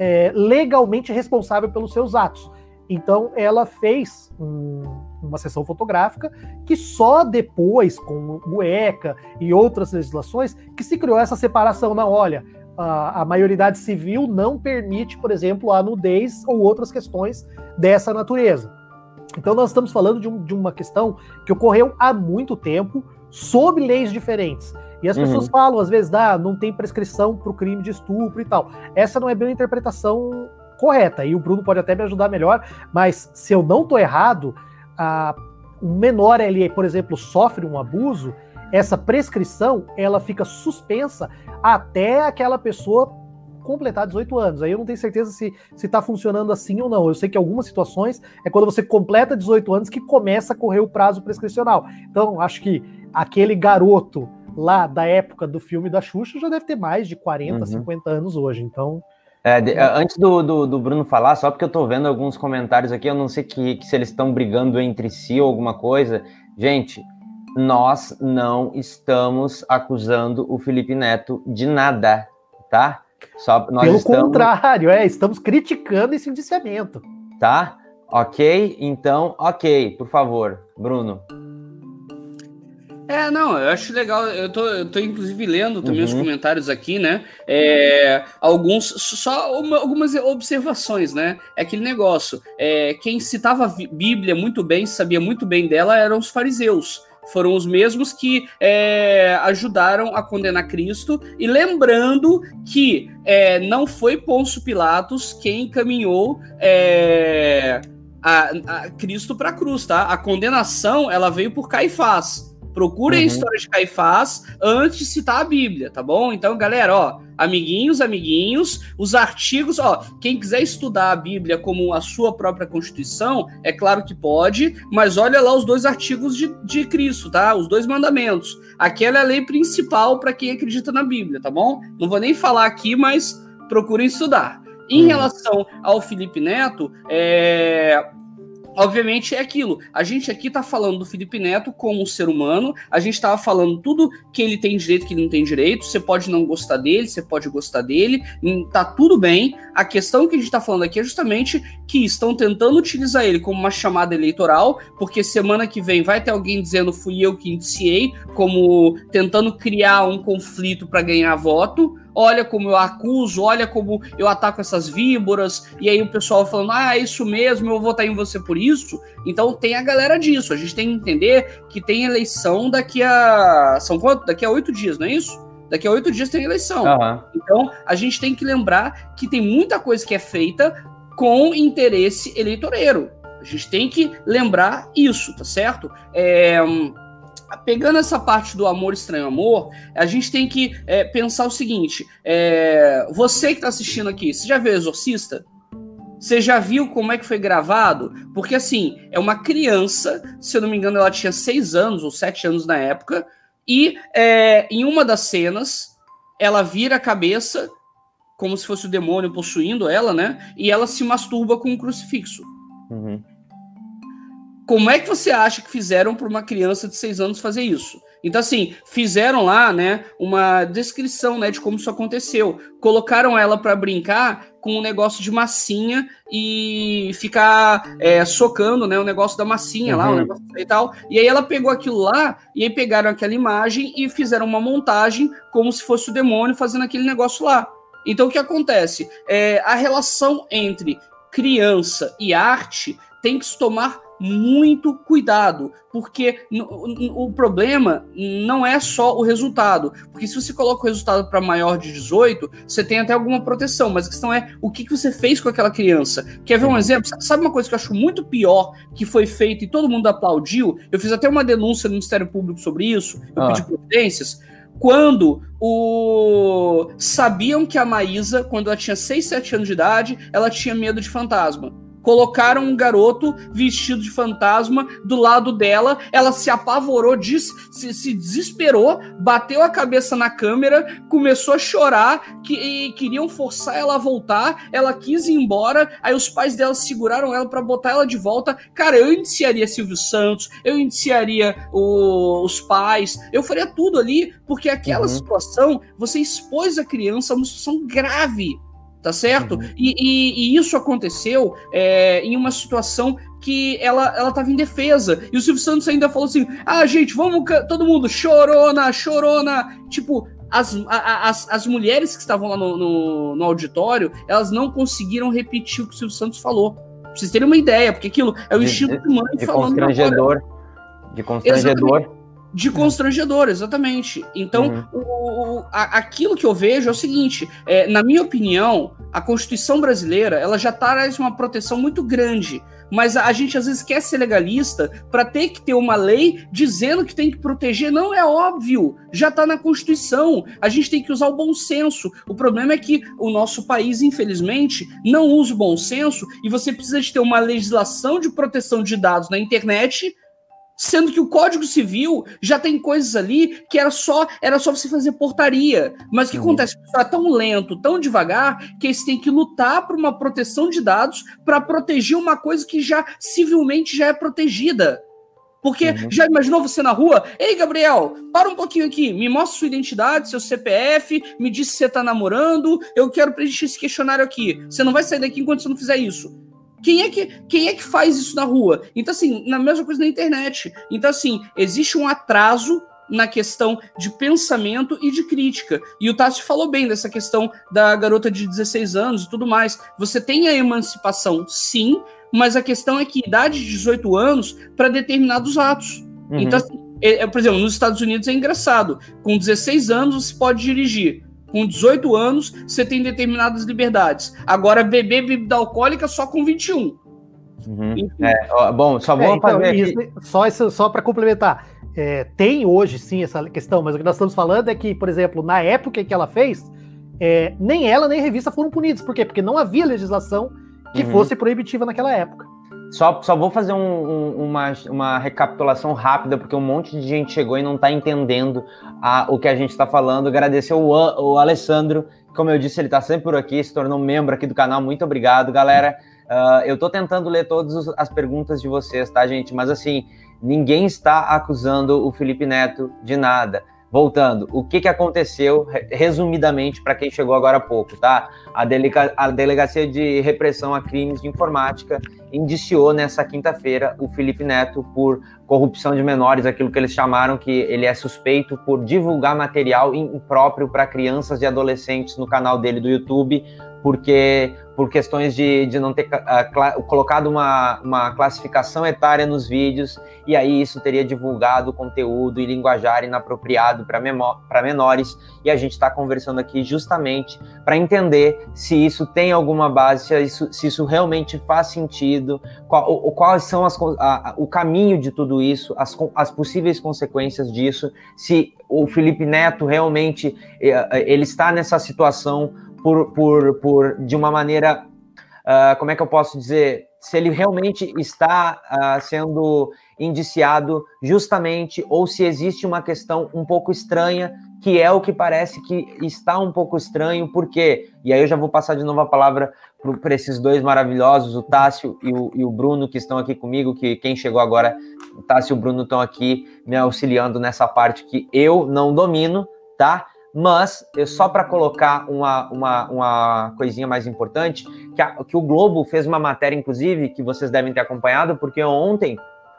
é, legalmente responsável pelos seus atos. Então, ela fez um, uma sessão fotográfica que só depois, com o ECA e outras legislações, que se criou essa separação. Não, olha, a, a maioridade civil não permite, por exemplo, a nudez ou outras questões dessa natureza. Então, nós estamos falando de, um, de uma questão que ocorreu há muito tempo, sob leis diferentes. E as uhum. pessoas falam, às vezes, ah, não tem prescrição para o crime de estupro e tal. Essa não é bem uma interpretação correta, e o Bruno pode até me ajudar melhor, mas se eu não estou errado, a, um menor, ele, por exemplo, sofre um abuso, essa prescrição ela fica suspensa até aquela pessoa completar 18 anos. Aí eu não tenho certeza se está funcionando assim ou não. Eu sei que algumas situações é quando você completa 18 anos que começa a correr o prazo prescricional. Então, acho que aquele garoto lá da época do filme da Xuxa já deve ter mais de 40, uhum. 50 anos hoje. Então. É, de, antes do, do, do, Bruno falar, só porque eu estou vendo alguns comentários aqui, eu não sei que, que se eles estão brigando entre si ou alguma coisa. Gente, nós não estamos acusando o Felipe Neto de nada, tá? Só nós Pelo estamos... contrário, é, estamos criticando esse indiciamento. Tá? Ok? Então, ok, por favor, Bruno. É, não, eu acho legal. Eu tô, eu tô inclusive lendo também uhum. os comentários aqui, né? É, alguns, só uma, algumas observações, né? É aquele negócio. É, quem citava a Bíblia muito bem, sabia muito bem dela, eram os fariseus foram os mesmos que é, ajudaram a condenar Cristo. E lembrando que é, não foi Pôncio Pilatos quem encaminhou é, a, a Cristo para a cruz, tá? A condenação ela veio por Caifás. Procurem uhum. a história de Caifás antes de citar a Bíblia, tá bom? Então, galera, ó, amiguinhos, amiguinhos, os artigos, ó, quem quiser estudar a Bíblia como a sua própria Constituição, é claro que pode, mas olha lá os dois artigos de, de Cristo, tá? Os dois mandamentos. Aquela é a lei principal para quem acredita na Bíblia, tá bom? Não vou nem falar aqui, mas procurem estudar. Em hum. relação ao Felipe Neto, é, obviamente é aquilo. A gente aqui tá falando do Felipe Neto como um ser humano, a gente tava falando tudo que ele tem direito, que ele não tem direito. Você pode não gostar dele, você pode gostar dele, tá tudo bem. A questão que a gente tá falando aqui é justamente que estão tentando utilizar ele como uma chamada eleitoral, porque semana que vem vai ter alguém dizendo fui eu que iniciei, como tentando criar um conflito para ganhar voto olha como eu acuso, olha como eu ataco essas víboras, e aí o pessoal falando, ah, é isso mesmo, eu vou votar em você por isso. Então tem a galera disso. A gente tem que entender que tem eleição daqui a. São quanto? Daqui a oito dias, não é isso? Daqui a oito dias tem eleição. Uhum. Então a gente tem que lembrar que tem muita coisa que é feita com interesse eleitoreiro. A gente tem que lembrar isso, tá certo? É pegando essa parte do amor estranho amor, a gente tem que é, pensar o seguinte: é, você que está assistindo aqui, você já viu Exorcista? Você já viu como é que foi gravado? Porque assim, é uma criança, se eu não me engano, ela tinha seis anos ou sete anos na época, e é, em uma das cenas, ela vira a cabeça como se fosse o demônio possuindo ela, né? E ela se masturba com um crucifixo. Uhum. Como é que você acha que fizeram para uma criança de seis anos fazer isso? Então, assim, fizeram lá, né, uma descrição, né, de como isso aconteceu. Colocaram ela para brincar com um negócio de massinha e ficar é, socando, né, o negócio da massinha uhum. lá, o uhum. negócio e tal. E aí ela pegou aquilo lá, e aí pegaram aquela imagem e fizeram uma montagem como se fosse o demônio fazendo aquele negócio lá. Então, o que acontece? É, a relação entre criança e arte tem que se tomar muito cuidado, porque o problema não é só o resultado, porque se você coloca o resultado para maior de 18, você tem até alguma proteção, mas a questão é o que, você fez com aquela criança. Quer ver um exemplo? Sabe uma coisa que eu acho muito pior que foi feito e todo mundo aplaudiu? Eu fiz até uma denúncia no Ministério Público sobre isso, eu ah. pedi providências quando o sabiam que a Maísa, quando ela tinha 6, 7 anos de idade, ela tinha medo de fantasma colocaram um garoto vestido de fantasma do lado dela. Ela se apavorou, se, se desesperou, bateu a cabeça na câmera, começou a chorar, que, e queriam forçar ela a voltar. Ela quis ir embora. Aí os pais dela seguraram ela para botar ela de volta. Cara, eu indiciaria Silvio Santos, eu indiciaria o, os pais, eu faria tudo ali, porque aquela uhum. situação você expôs a criança a uma situação grave tá certo? Uhum. E, e, e, isso aconteceu é, em uma situação que ela ela estava em defesa. E o Silvio Santos ainda falou assim: ah, gente, vamos, todo mundo, chorona, chorona. Tipo, as, as, as mulheres que estavam lá no, no, no, auditório, elas não conseguiram repetir o que o Silvio Santos falou. Pra vocês terem uma ideia, porque aquilo é o estilo de mãe de falando. Constrangedor. De constrangedor. Exatamente de constrangedor, exatamente. Então, uhum. o, o, a, aquilo que eu vejo é o seguinte: é, na minha opinião, a Constituição brasileira ela já traz uma proteção muito grande. Mas a, a gente às vezes quer ser legalista para ter que ter uma lei dizendo que tem que proteger. Não é óbvio, já está na Constituição. A gente tem que usar o bom senso. O problema é que o nosso país, infelizmente, não usa o bom senso e você precisa de ter uma legislação de proteção de dados na internet Sendo que o Código Civil já tem coisas ali que era só era só você fazer portaria. Mas o que uhum. acontece? Está tão lento, tão devagar, que eles têm que lutar por uma proteção de dados para proteger uma coisa que já civilmente já é protegida. Porque uhum. já imaginou você na rua? Ei, Gabriel, para um pouquinho aqui, me mostra sua identidade, seu CPF, me diz se você está namorando, eu quero preencher esse questionário aqui. Você não vai sair daqui enquanto você não fizer isso. Quem é, que, quem é que faz isso na rua? Então, assim, na mesma coisa na internet. Então, assim, existe um atraso na questão de pensamento e de crítica. E o Tassi falou bem dessa questão da garota de 16 anos e tudo mais. Você tem a emancipação, sim, mas a questão é que idade de 18 anos para determinados atos. Uhum. Então, assim, é, é, por exemplo, nos Estados Unidos é engraçado. Com 16 anos você pode dirigir com 18 anos, você tem determinadas liberdades. Agora, beber bebida alcoólica só com 21. Uhum. É, ó, bom, só vou é, então, fazer isso, Só, isso, só para complementar. É, tem hoje sim essa questão, mas o que nós estamos falando é que, por exemplo, na época que ela fez, é, nem ela nem a revista foram punidos. Por quê? Porque não havia legislação que uhum. fosse proibitiva naquela época. Só, só vou fazer um, um, uma, uma recapitulação rápida, porque um monte de gente chegou e não está entendendo a, o que a gente está falando. Agradecer o, o Alessandro, como eu disse, ele está sempre por aqui, se tornou membro aqui do canal. Muito obrigado, galera. Uh, eu estou tentando ler todas as perguntas de vocês, tá, gente? Mas assim, ninguém está acusando o Felipe Neto de nada. Voltando, o que, que aconteceu, resumidamente, para quem chegou agora há pouco, tá? A, delega a Delegacia de Repressão a Crimes de Informática indiciou nessa quinta-feira o Felipe Neto por corrupção de menores, aquilo que eles chamaram que ele é suspeito por divulgar material impróprio para crianças e adolescentes no canal dele do YouTube, porque por questões de, de não ter uh, colocado uma, uma classificação etária nos vídeos, e aí isso teria divulgado conteúdo e linguajar inapropriado para menores, e a gente está conversando aqui justamente para entender se isso tem alguma base, se isso, se isso realmente faz sentido, qual, quais são as, a, o caminho de tudo isso, as, as possíveis consequências disso, se o Felipe Neto realmente eh, ele está nessa situação por, por, por de uma maneira, uh, como é que eu posso dizer, se ele realmente está uh, sendo indiciado justamente ou se existe uma questão um pouco estranha, que é o que parece que está um pouco estranho, porque, e aí eu já vou passar de novo a palavra para esses dois maravilhosos, o Tássio e o, e o, Bruno, que estão aqui comigo, que quem chegou agora, o Tássio e o Bruno estão aqui me auxiliando nessa parte que eu não domino, tá? Mas, só para colocar uma, uma, uma coisinha mais importante, que, a, que o Globo fez uma matéria, inclusive, que vocês devem ter acompanhado, porque ontem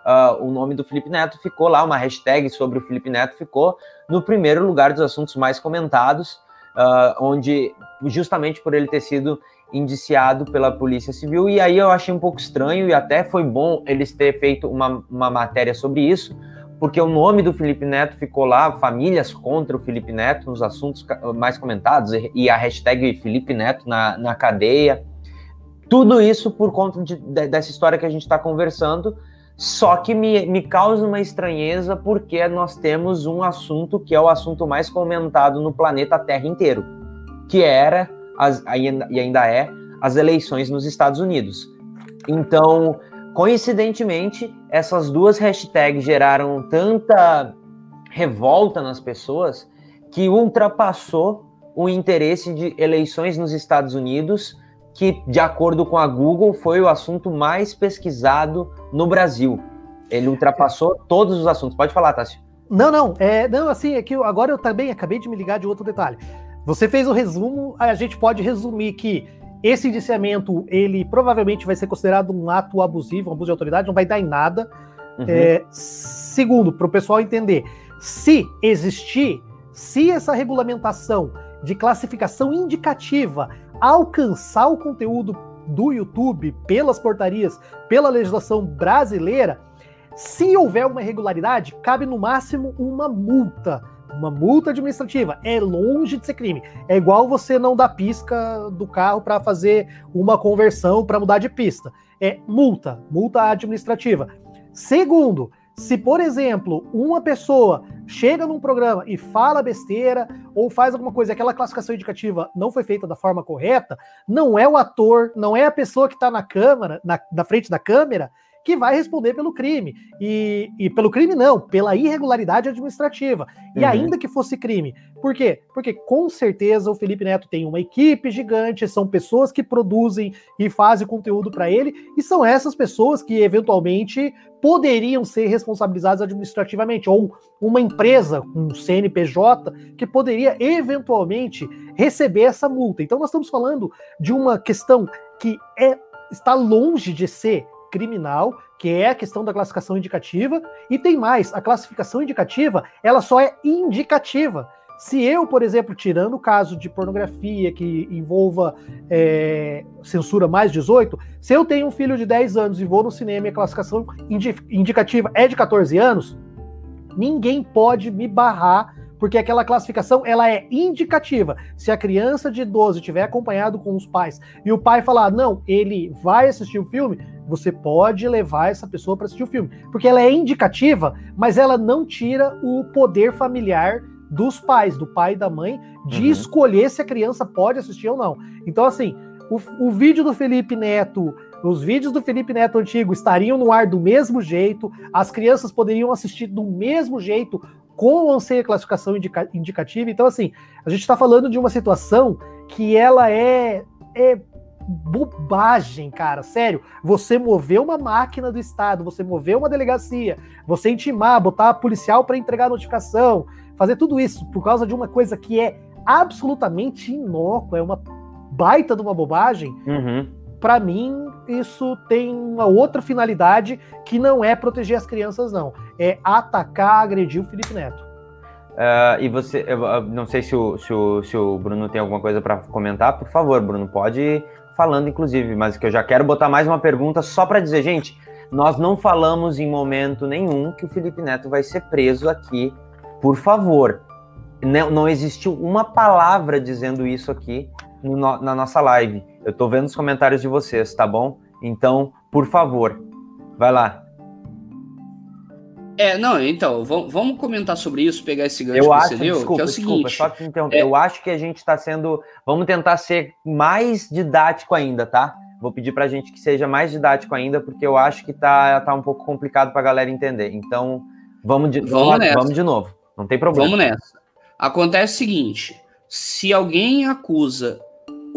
uh, o nome do Felipe Neto ficou lá, uma hashtag sobre o Felipe Neto ficou no primeiro lugar dos assuntos mais comentados, uh, onde justamente por ele ter sido indiciado pela Polícia Civil, e aí eu achei um pouco estranho, e até foi bom eles ter feito uma, uma matéria sobre isso, porque o nome do Felipe Neto ficou lá, famílias contra o Felipe Neto, nos assuntos mais comentados, e a hashtag Felipe Neto na, na cadeia. Tudo isso por conta de, de, dessa história que a gente está conversando, só que me, me causa uma estranheza porque nós temos um assunto que é o assunto mais comentado no planeta Terra inteiro, que era as, e ainda é as eleições nos Estados Unidos. Então, coincidentemente, essas duas hashtags geraram tanta revolta nas pessoas que ultrapassou o interesse de eleições nos Estados Unidos, que, de acordo com a Google, foi o assunto mais pesquisado no Brasil. Ele ultrapassou todos os assuntos. Pode falar, Tássio. Não, não, é, não, assim, é que agora eu também acabei de me ligar de outro detalhe. Você fez o resumo, a gente pode resumir que esse indiciamento, ele provavelmente vai ser considerado um ato abusivo, um abuso de autoridade, não vai dar em nada. Uhum. É, segundo, para o pessoal entender, se existir, se essa regulamentação de classificação indicativa alcançar o conteúdo do YouTube pelas portarias, pela legislação brasileira, se houver uma irregularidade, cabe no máximo uma multa uma multa administrativa é longe de ser crime. É igual você não dar pisca do carro para fazer uma conversão para mudar de pista. É multa, multa administrativa. Segundo, se, por exemplo, uma pessoa chega num programa e fala besteira ou faz alguma coisa, aquela classificação indicativa não foi feita da forma correta, não é o ator, não é a pessoa que está na câmera, na, na frente da câmera, que vai responder pelo crime. E, e pelo crime, não, pela irregularidade administrativa. E uhum. ainda que fosse crime. Por quê? Porque com certeza o Felipe Neto tem uma equipe gigante, são pessoas que produzem e fazem conteúdo para ele, e são essas pessoas que eventualmente poderiam ser responsabilizadas administrativamente, ou uma empresa, um CNPJ, que poderia eventualmente receber essa multa. Então nós estamos falando de uma questão que é está longe de ser criminal, que é a questão da classificação indicativa, e tem mais, a classificação indicativa, ela só é indicativa. Se eu, por exemplo, tirando o caso de pornografia que envolva é, censura mais 18, se eu tenho um filho de 10 anos e vou no cinema e a classificação indicativa é de 14 anos, ninguém pode me barrar porque aquela classificação ela é indicativa. Se a criança de 12 tiver acompanhado com os pais e o pai falar, não, ele vai assistir o filme, você pode levar essa pessoa para assistir o filme, porque ela é indicativa, mas ela não tira o poder familiar dos pais, do pai e da mãe, de uhum. escolher se a criança pode assistir ou não. Então, assim, o, o vídeo do Felipe Neto, os vídeos do Felipe Neto antigo estariam no ar do mesmo jeito, as crianças poderiam assistir do mesmo jeito, com ou sem a classificação indica, indicativa. Então, assim, a gente está falando de uma situação que ela é, é bobagem, cara. Sério, você mover uma máquina do Estado, você mover uma delegacia, você intimar, botar policial para entregar notificação, fazer tudo isso por causa de uma coisa que é absolutamente inócua, é uma baita de uma bobagem. Uhum. Para mim, isso tem uma outra finalidade que não é proteger as crianças, não. É atacar, agredir o Felipe Neto. Uh, e você, eu, não sei se o, se, o, se o Bruno tem alguma coisa para comentar, por favor, Bruno, pode falando, inclusive, mas que eu já quero botar mais uma pergunta só para dizer, gente, nós não falamos em momento nenhum que o Felipe Neto vai ser preso aqui, por favor. Não, não existiu uma palavra dizendo isso aqui no, na nossa live. Eu tô vendo os comentários de vocês, tá bom? Então, por favor, vai lá. É, não, então, vamos comentar sobre isso, pegar esse gancho eu que acho, você deu, desculpa, que é o seguinte... Desculpa, só te interromper. É... Eu acho que a gente está sendo... Vamos tentar ser mais didático ainda, tá? Vou pedir para a gente que seja mais didático ainda, porque eu acho que tá, tá um pouco complicado para a galera entender. Então, vamos de, vamos, vamos, vamos de novo. Não tem problema. Vamos nessa. Acontece o seguinte, se alguém acusa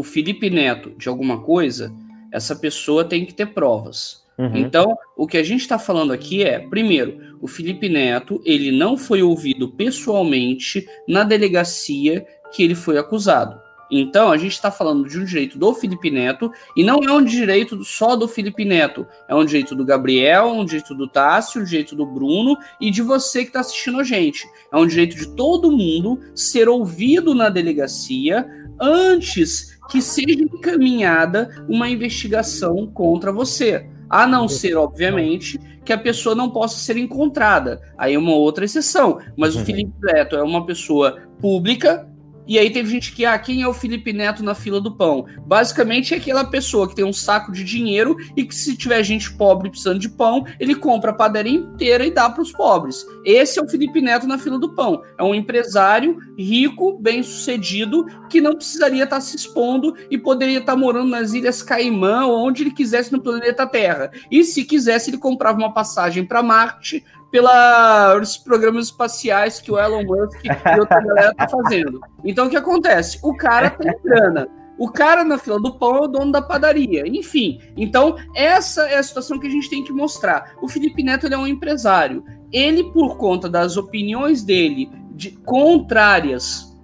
o Felipe Neto de alguma coisa, essa pessoa tem que ter provas. Uhum. Então, o que a gente está falando aqui é, primeiro, o Felipe Neto, ele não foi ouvido pessoalmente na delegacia que ele foi acusado. Então, a gente está falando de um direito do Felipe Neto, e não é um direito só do Felipe Neto, é um direito do Gabriel, um direito do Tássio, um direito do Bruno e de você que está assistindo a gente. É um direito de todo mundo ser ouvido na delegacia antes que seja encaminhada uma investigação contra você. A não ser, obviamente, que a pessoa não possa ser encontrada. Aí é uma outra exceção. Mas o uhum. Felipe Neto é uma pessoa pública e aí teve gente que, ah, quem é o Felipe Neto na fila do pão? Basicamente é aquela pessoa que tem um saco de dinheiro e que se tiver gente pobre precisando de pão, ele compra a padaria inteira e dá para os pobres. Esse é o Felipe Neto na fila do pão. É um empresário rico, bem-sucedido, que não precisaria estar tá se expondo e poderia estar tá morando nas Ilhas Caimã ou onde ele quisesse no planeta Terra. E se quisesse, ele comprava uma passagem para Marte, pelos programas espaciais que o Elon Musk e outra galera tá fazendo. Então o que acontece? O cara tem [LAUGHS] grana. O cara na fila do pão é o dono da padaria. Enfim, então essa é a situação que a gente tem que mostrar. O Felipe Neto é um empresário. Ele, por conta das opiniões dele de, contrárias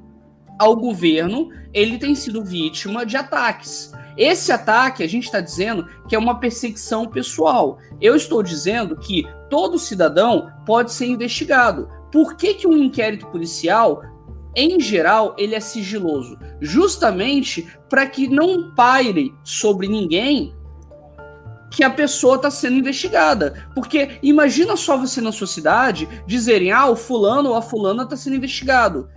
ao governo, ele tem sido vítima de ataques. Esse ataque, a gente está dizendo que é uma perseguição pessoal. Eu estou dizendo que todo cidadão pode ser investigado. Por que, que um inquérito policial, em geral, ele é sigiloso? Justamente para que não paire sobre ninguém que a pessoa está sendo investigada. Porque imagina só você na sua cidade dizerem, ah, o fulano ou a fulana está sendo investigado.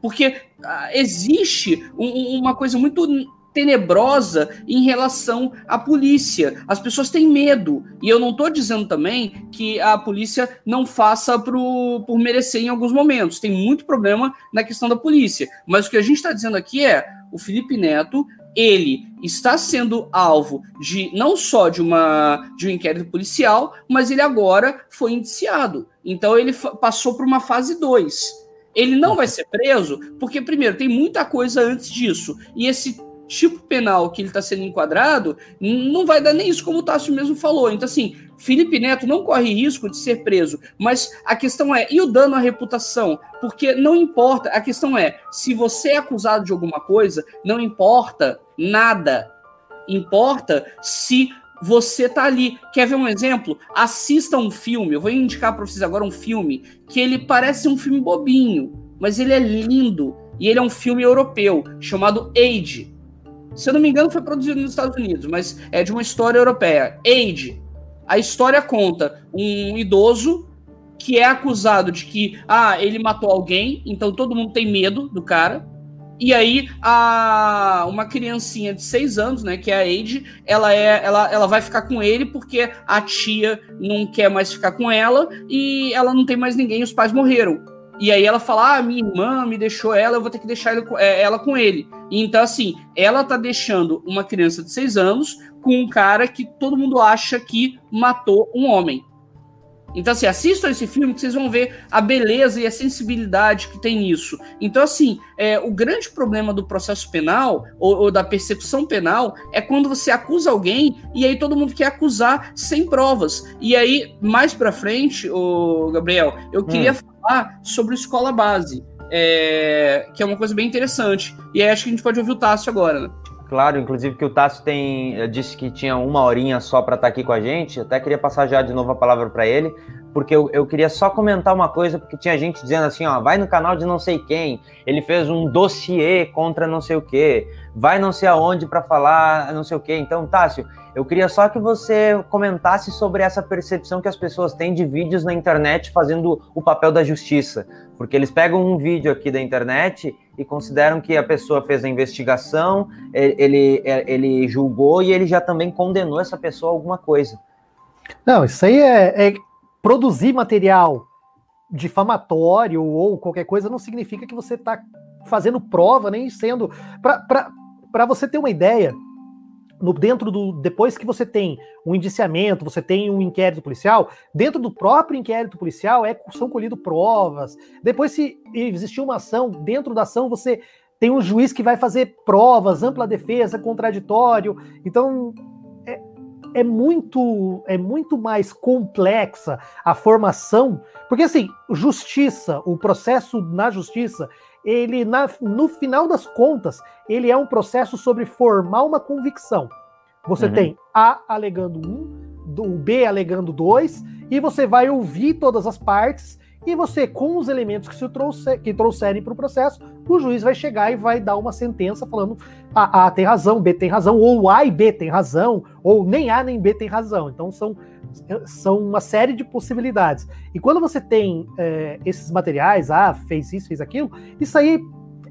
Porque ah, existe um, uma coisa muito tenebrosa em relação à polícia. As pessoas têm medo. E eu não estou dizendo também que a polícia não faça pro, por merecer em alguns momentos. Tem muito problema na questão da polícia. Mas o que a gente está dizendo aqui é o Felipe Neto. Ele está sendo alvo de não só de uma de um inquérito policial, mas ele agora foi indiciado. Então ele passou por uma fase 2. Ele não vai ser preso, porque, primeiro, tem muita coisa antes disso. E esse tipo penal que ele está sendo enquadrado, não vai dar nem isso, como o Tássio mesmo falou. Então, assim, Felipe Neto não corre risco de ser preso, mas a questão é, e o dano à reputação? Porque não importa, a questão é, se você é acusado de alguma coisa, não importa nada. Importa se você tá ali. Quer ver um exemplo? Assista um filme. Eu vou indicar para vocês agora um filme que ele parece um filme bobinho, mas ele é lindo. E ele é um filme europeu chamado Age. Se eu não me engano, foi produzido nos Estados Unidos, mas é de uma história europeia. Age. A história conta um idoso que é acusado de que ah, ele matou alguém, então todo mundo tem medo do cara. E aí, a, uma criancinha de seis anos, né, que é a Age, ela, é, ela, ela vai ficar com ele porque a tia não quer mais ficar com ela e ela não tem mais ninguém, os pais morreram. E aí ela fala: Ah, minha irmã me deixou ela, eu vou ter que deixar é, ela com ele. Então, assim, ela tá deixando uma criança de seis anos com um cara que todo mundo acha que matou um homem. Então, assim, assistam esse filme que vocês vão ver a beleza e a sensibilidade que tem nisso. Então, assim, é, o grande problema do processo penal ou, ou, da persecução penal é quando você acusa alguém e aí todo mundo quer acusar sem provas. E aí, mais pra frente, o Gabriel, eu queria hum. Falar sobre escola base, é, que é uma coisa bem interessante. E aí acho que a gente pode ouvir o Tássio agora, né? Claro, inclusive que o Tássio tem, eh, disse que tinha uma horinha só para estar tá aqui com a gente. Até queria passar já de novo a palavra para ele, porque eu, eu, queria só comentar uma coisa, porque tinha gente dizendo assim, ó, vai no canal de não sei quem, ele fez um dossiê contra não sei o quê, vai não sei aonde para falar não sei o quê. Então, Tássio, eu queria só que você comentasse sobre essa percepção que as pessoas têm de vídeos na internet fazendo o papel da justiça, porque eles pegam um vídeo aqui da internet e consideram que a pessoa fez a investigação, ele, ele julgou e ele já também condenou essa pessoa a alguma coisa. Não, isso aí é, é produzir material difamatório ou qualquer coisa não significa que você está fazendo prova, nem sendo. Para você ter uma ideia, no dentro do depois que você tem um indiciamento, você tem um inquérito policial, dentro do próprio inquérito policial é, são colhidas provas. Depois, se existir uma ação, dentro da ação você tem um juiz que vai fazer provas, ampla defesa, contraditório. Então, é, muito é muito mais complexa a formação, porque assim, justiça, o processo na justiça, ele na, no final das contas, ele é um processo sobre formar uma convicção. Você uhum. tem A alegando um, o B alegando dois, e você vai ouvir todas as partes e você, com os elementos que se trouxer, que trouxerem para o processo, o juiz vai chegar e vai dar uma sentença falando A, A tem razão, B tem razão, ou A e B tem razão, ou nem A nem B tem razão. Então são, são uma série de possibilidades. E quando você tem é, esses materiais, ah, fez isso, fez aquilo, isso aí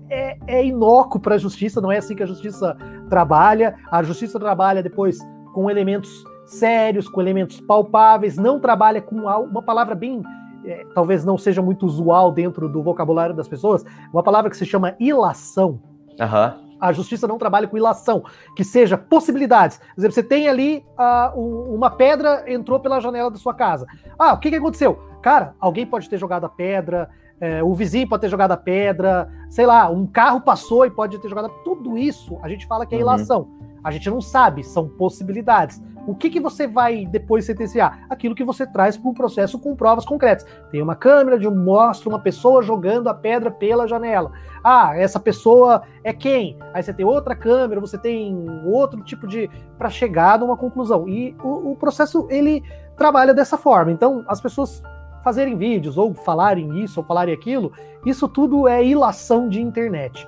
é, é inócuo para a justiça, não é assim que a justiça trabalha. A justiça trabalha depois com elementos sérios, com elementos palpáveis, não trabalha com uma palavra bem é, talvez não seja muito usual dentro do vocabulário das pessoas, uma palavra que se chama ilação. Uhum. A justiça não trabalha com ilação, que seja possibilidades. Por exemplo, você tem ali uh, um, uma pedra entrou pela janela da sua casa. Ah, o que, que aconteceu? Cara, alguém pode ter jogado a pedra, é, o vizinho pode ter jogado a pedra, sei lá, um carro passou e pode ter jogado. Tudo isso a gente fala que é uhum. ilação. A gente não sabe, são possibilidades. O que, que você vai depois sentenciar? Aquilo que você traz para um processo com provas concretas. Tem uma câmera de mostra uma pessoa jogando a pedra pela janela. Ah, essa pessoa é quem? Aí você tem outra câmera, você tem outro tipo de para chegar numa conclusão. E o, o processo ele trabalha dessa forma. Então, as pessoas fazerem vídeos ou falarem isso ou falarem aquilo, isso tudo é ilação de internet.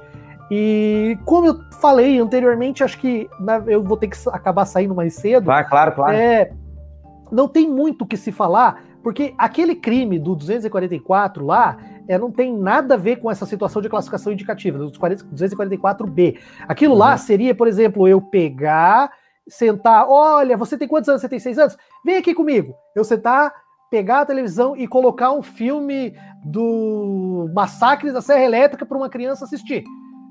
E como eu falei anteriormente, acho que né, eu vou ter que acabar saindo mais cedo. Vai, claro, claro. É, não tem muito o que se falar, porque aquele crime do 244 lá é, não tem nada a ver com essa situação de classificação indicativa, do 244B. Aquilo uhum. lá seria, por exemplo, eu pegar, sentar, olha, você tem quantos anos? Você tem seis anos? Vem aqui comigo. Eu sentar, pegar a televisão e colocar um filme do Massacre da Serra Elétrica para uma criança assistir.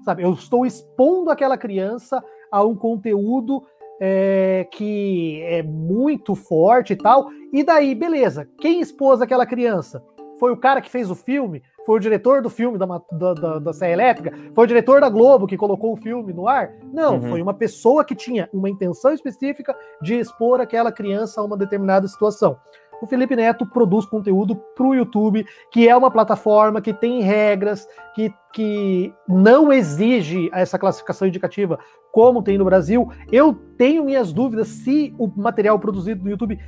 Sabe, eu estou expondo aquela criança a um conteúdo é, que é muito forte e tal. E daí, beleza. Quem expôs aquela criança? Foi o cara que fez o filme? Foi o diretor do filme da, da, da, da Serra Elétrica? Foi o diretor da Globo que colocou o filme no ar? Não, uhum. foi uma pessoa que tinha uma intenção específica de expor aquela criança a uma determinada situação o Felipe Neto produz conteúdo para o YouTube, que é uma plataforma que tem regras, que, que não exige essa classificação indicativa como tem no Brasil. Eu tenho minhas dúvidas se o material produzido no YouTube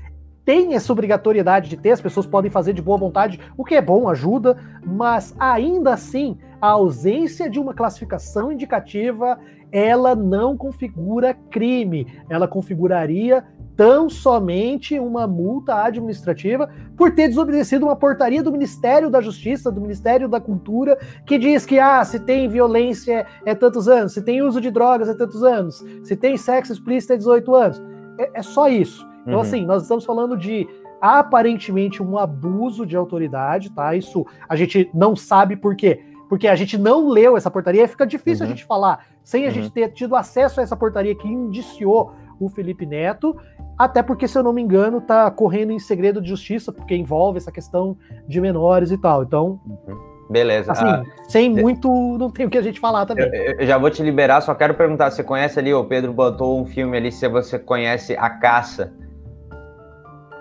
tem essa obrigatoriedade de ter, as pessoas podem fazer de boa vontade, o que é bom, ajuda, mas ainda assim, a ausência de uma classificação indicativa, ela não configura crime, ela configuraria tão somente uma multa administrativa por ter desobedecido uma portaria do Ministério da Justiça, do Ministério da Cultura, que diz que ah, se tem violência é tantos anos, se tem uso de drogas é tantos anos, se tem sexo explícito é 18 anos. É, é só isso. Então, uhum. assim, nós estamos falando de aparentemente um abuso de autoridade, tá? Isso a gente não sabe por quê. Porque a gente não leu essa portaria, fica difícil uhum. a gente falar sem a uhum. gente ter tido acesso a essa portaria que indiciou o Felipe Neto, até porque, se eu não me engano, tá correndo em segredo de justiça, porque envolve essa questão de menores e tal. Então. Uhum. Beleza. Assim, ah, sem muito, não tem o que a gente falar também. Eu, eu, já vou te liberar, só quero perguntar: você conhece ali, o Pedro botou um filme ali, se você conhece A Caça.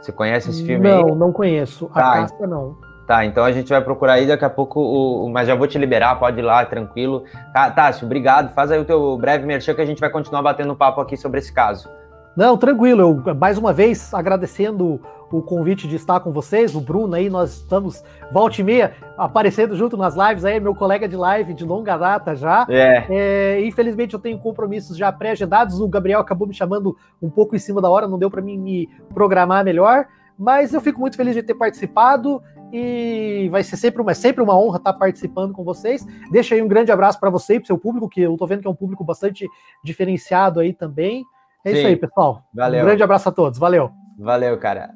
Você conhece esse filme não, aí? Não, não conheço. A tá, Caça não. Tá, então a gente vai procurar aí daqui a pouco, o, mas já vou te liberar, pode ir lá, tranquilo. Tá, Tássio, obrigado. Faz aí o teu breve merchan que a gente vai continuar batendo papo aqui sobre esse caso. Não, tranquilo. Eu, mais uma vez, agradecendo o convite de estar com vocês, o Bruno aí, nós estamos volta e meia aparecendo junto nas lives aí, meu colega de live de longa data já. É. é infelizmente eu tenho compromissos já pré-agendados, o Gabriel acabou me chamando um pouco em cima da hora, não deu para mim me programar melhor, mas eu fico muito feliz de ter participado e vai ser sempre uma, é sempre uma honra estar participando com vocês. Deixa aí um grande abraço para você e para o seu público, que eu estou vendo que é um público bastante diferenciado aí também. É Sim. isso aí, pessoal. Valeu. Um grande abraço a todos. Valeu. Valeu, cara.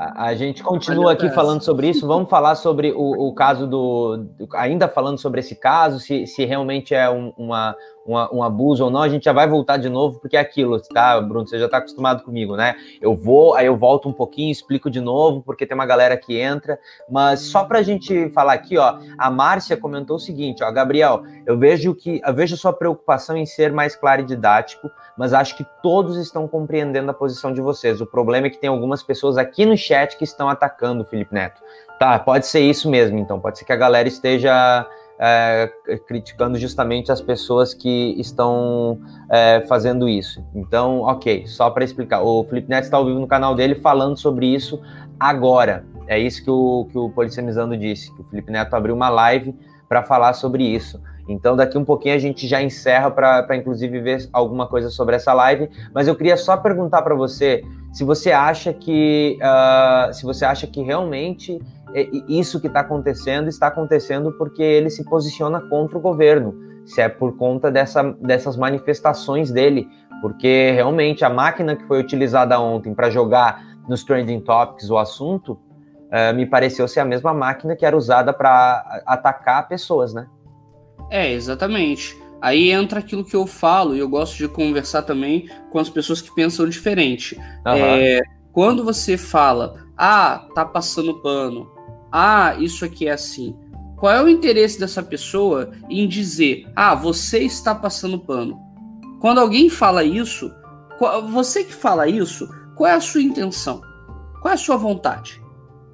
A, a gente continua aqui falando sobre isso. Vamos falar sobre o, o caso do. Ainda falando sobre esse caso, se, se realmente é um, uma, um, um, abuso ou não, a gente já vai voltar de novo, porque é aquilo, tá, Bruno? Você já está acostumado comigo, né? Eu vou, aí eu volto um pouquinho, explico de novo, porque tem uma galera que entra. Mas só para a gente falar aqui, ó, a Márcia comentou o seguinte, ó, Gabriel, eu vejo que eu vejo sua preocupação em ser mais claro e didático, mas acho que todos estão compreendendo a posição de vocês. O problema é que tem algumas pessoas aqui no chat que estão atacando o Felipe Neto. Tá, pode ser isso mesmo, então. Pode ser que a galera esteja é, criticando justamente as pessoas que estão é, fazendo isso. Então, ok, só para explicar. O Felipe Neto está ao vivo no canal dele falando sobre isso agora. É isso que o, que o Policemizando disse, que o Felipe Neto abriu uma live para falar sobre isso. Então, daqui um pouquinho a gente já encerra para, inclusive, ver alguma coisa sobre essa live. Mas eu queria só perguntar para você se você acha que, uh, se você acha que realmente é, isso que está acontecendo está acontecendo porque ele se posiciona contra o governo, se é por conta dessa, dessas manifestações dele, porque realmente a máquina que foi utilizada ontem para jogar nos trending topics o assunto uh, me pareceu ser a mesma máquina que era usada para atacar pessoas, né? É, exatamente. Aí entra aquilo que eu falo, e eu gosto de conversar também com as pessoas que pensam diferente. Uhum. É, quando você fala, ah, tá passando pano, ah, isso aqui é assim. Qual é o interesse dessa pessoa em dizer, ah, você está passando pano? Quando alguém fala isso, você que fala isso, qual é a sua intenção? Qual é a sua vontade?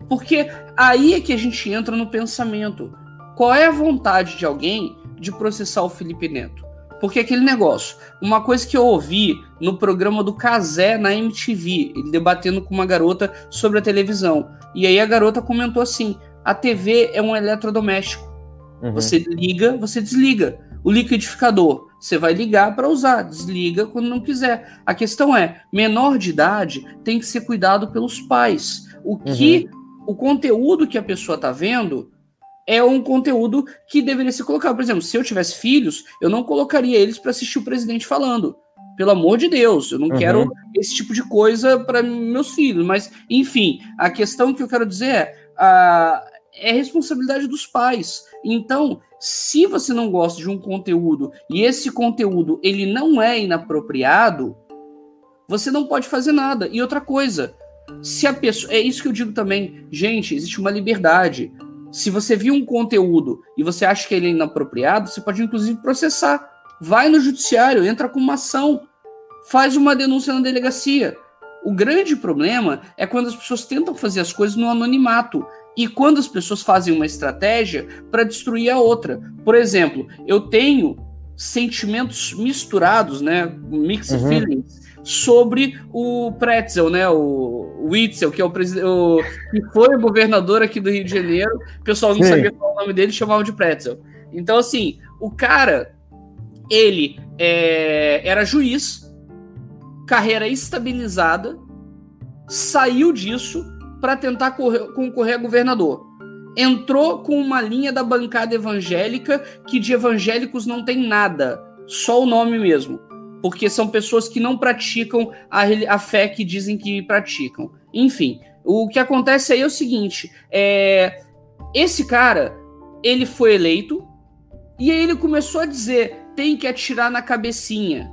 Porque aí é que a gente entra no pensamento. Qual é a vontade de alguém de processar o Felipe Neto? Porque aquele negócio, uma coisa que eu ouvi no programa do Casé na MTV, ele debatendo com uma garota sobre a televisão. E aí a garota comentou assim: a TV é um eletrodoméstico. Uhum. Você liga, você desliga. O liquidificador, você vai ligar para usar, desliga quando não quiser. A questão é, menor de idade tem que ser cuidado pelos pais. O que uhum. o conteúdo que a pessoa tá vendo é um conteúdo que deveria ser colocado. Por exemplo, se eu tivesse filhos, eu não colocaria eles para assistir o presidente falando. Pelo amor de Deus, eu não uhum. quero esse tipo de coisa para meus filhos. Mas, enfim, a questão que eu quero dizer é: a, é responsabilidade dos pais. Então, se você não gosta de um conteúdo e esse conteúdo ele não é inapropriado, você não pode fazer nada. E outra coisa, se a pessoa, é isso que eu digo também, gente, existe uma liberdade. Se você viu um conteúdo e você acha que ele é inapropriado, você pode inclusive processar. Vai no judiciário, entra com uma ação, faz uma denúncia na delegacia. O grande problema é quando as pessoas tentam fazer as coisas no anonimato e quando as pessoas fazem uma estratégia para destruir a outra. Por exemplo, eu tenho sentimentos misturados, né, mixed uhum. feelings sobre o Pretzel, né? O Witzel, que é o, o que foi o governador aqui do Rio de Janeiro. O pessoal não Sim. sabia qual o nome dele, chamava de Pretzel. Então, assim, o cara, ele é, era juiz, carreira estabilizada, saiu disso para tentar correr, concorrer a governador. Entrou com uma linha da bancada evangélica que de evangélicos não tem nada, só o nome mesmo porque são pessoas que não praticam a, a fé que dizem que praticam. Enfim, o que acontece aí é o seguinte: é, esse cara ele foi eleito e aí ele começou a dizer tem que atirar na cabecinha.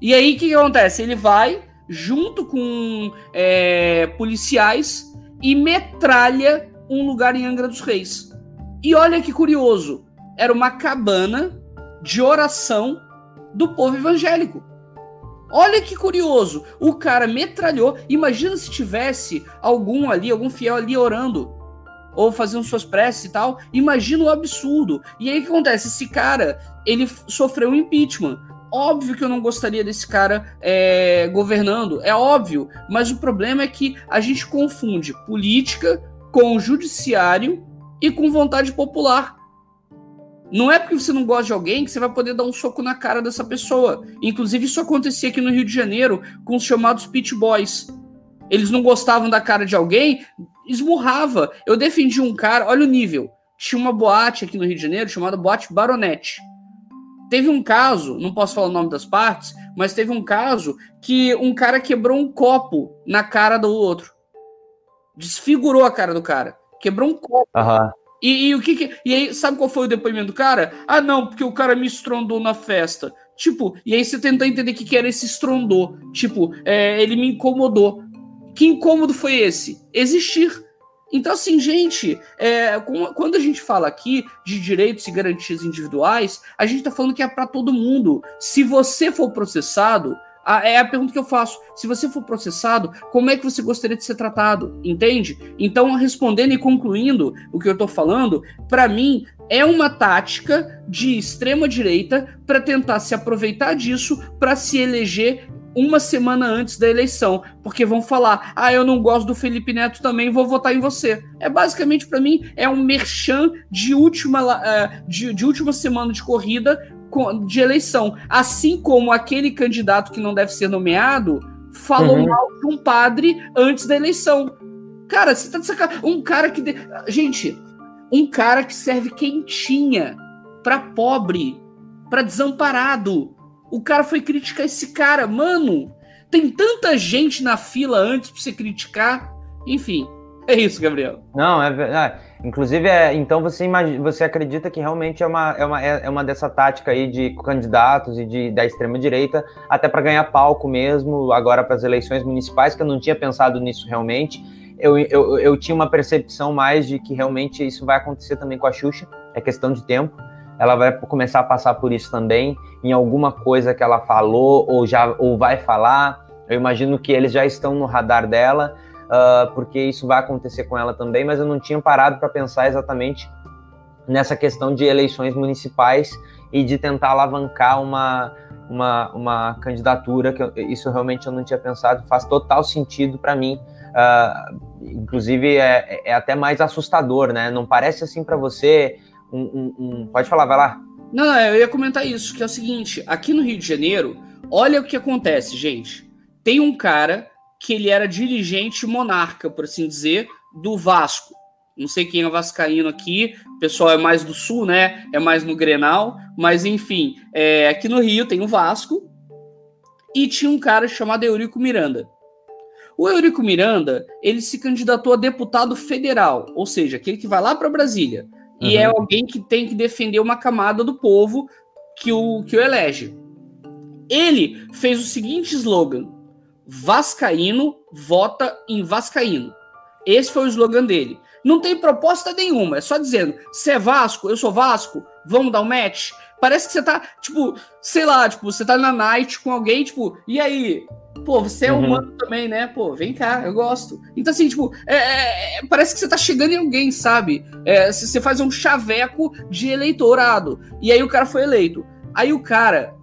E aí o que, que acontece? Ele vai junto com é, policiais e metralha um lugar em Angra dos Reis. E olha que curioso, era uma cabana de oração do povo evangélico. Olha que curioso, o cara metralhou. Imagina se tivesse algum ali, algum fiel ali orando ou fazendo suas preces e tal. Imagina o absurdo. E aí o que acontece? Esse cara, ele sofreu um impeachment. Óbvio que eu não gostaria desse cara é, governando, é óbvio. Mas o problema é que a gente confunde política com judiciário e com vontade popular. Não é porque você não gosta de alguém que você vai poder dar um soco na cara dessa pessoa. Inclusive, isso acontecia aqui no Rio de Janeiro com os chamados pit boys. Eles não gostavam da cara de alguém, esmurrava. Eu defendi um cara, olha o nível. Tinha uma boate aqui no Rio de Janeiro chamada Boate Baronete. Teve um caso, não posso falar o nome das partes, mas teve um caso que um cara quebrou um copo na cara do outro. Desfigurou a cara do cara. Quebrou um copo. Uhum. E, e, o que, que, E aí, sabe qual foi o depoimento do cara? Ah, não, porque o cara me estrondou na festa. Tipo, e aí você tentou entender o que, que era esse estrondou. Tipo, é, ele me incomodou. Que incômodo foi esse? Existir. Então, assim, gente, é, quando a gente fala aqui de direitos e garantias individuais, a gente está falando que é para todo mundo. Se você for processado, é a pergunta que eu faço. Se você for processado, como é que você gostaria de ser tratado? Entende? Então, respondendo e concluindo o que eu estou falando, para mim é uma tática de extrema direita para tentar se aproveitar disso para se eleger uma semana antes da eleição, porque vão falar: "Ah, eu não gosto do Felipe Neto também, vou votar em você". É basicamente para mim é um merchan de última uh, de, de última semana de corrida de eleição. Assim como aquele candidato que não deve ser nomeado falou uhum. mal de um padre antes da eleição. Cara, você tá de sacanagem. Um cara que. De... Gente, um cara que serve quentinha para pobre, para desamparado. O cara foi criticar esse cara. Mano, tem tanta gente na fila antes pra você criticar. Enfim, é isso, Gabriel. Não, é verdade. Inclusive, é, então você, imagina, você acredita que realmente é uma, é, uma, é uma dessa tática aí de candidatos e de, da extrema-direita, até para ganhar palco mesmo, agora para as eleições municipais, que eu não tinha pensado nisso realmente. Eu, eu, eu tinha uma percepção mais de que realmente isso vai acontecer também com a Xuxa, é questão de tempo. Ela vai começar a passar por isso também, em alguma coisa que ela falou ou já ou vai falar. Eu imagino que eles já estão no radar dela uh, porque isso vai acontecer com ela também, mas eu não tinha parado para pensar exatamente nessa questão de eleições municipais e de tentar alavancar uma, uma, uma candidatura, que eu, isso realmente eu não tinha pensado, faz total sentido para mim. Uh, inclusive, é, é, até mais assustador, né? Não parece assim para você um, um, um, Pode falar, vai lá. Não, não, eu ia comentar isso, que é o seguinte: aqui no Rio de Janeiro, olha o que acontece, gente. Tem um cara que ele era dirigente monarca, por assim dizer, do Vasco. Não sei quem é vascaíno aqui, o pessoal é mais do sul, né? É mais no Grenal, mas enfim, é, aqui no Rio tem o Vasco e tinha um cara chamado Eurico Miranda. O Eurico Miranda, ele se candidatou a deputado federal, ou seja, aquele que vai lá para Brasília. Uhum. E é uhum. alguém que tem que defender uma camada do povo que o, que o elege. Ele fez o seguinte slogan: Vascaíno vota em Vascaíno. Esse foi o slogan dele. Não tem proposta nenhuma, é só dizendo: você é Vasco, eu sou Vasco, vamos dar um match. Parece que você tá, tipo, sei lá, tipo, você tá na night com alguém, tipo, e aí? Pô, você é uhum. humano também, né? Pô, vem cá, eu gosto. Então, assim, tipo, é, é, é parece que você tá chegando em alguém, sabe? É, você faz um chaveco de eleitorado. E aí o cara foi eleito. Aí o cara,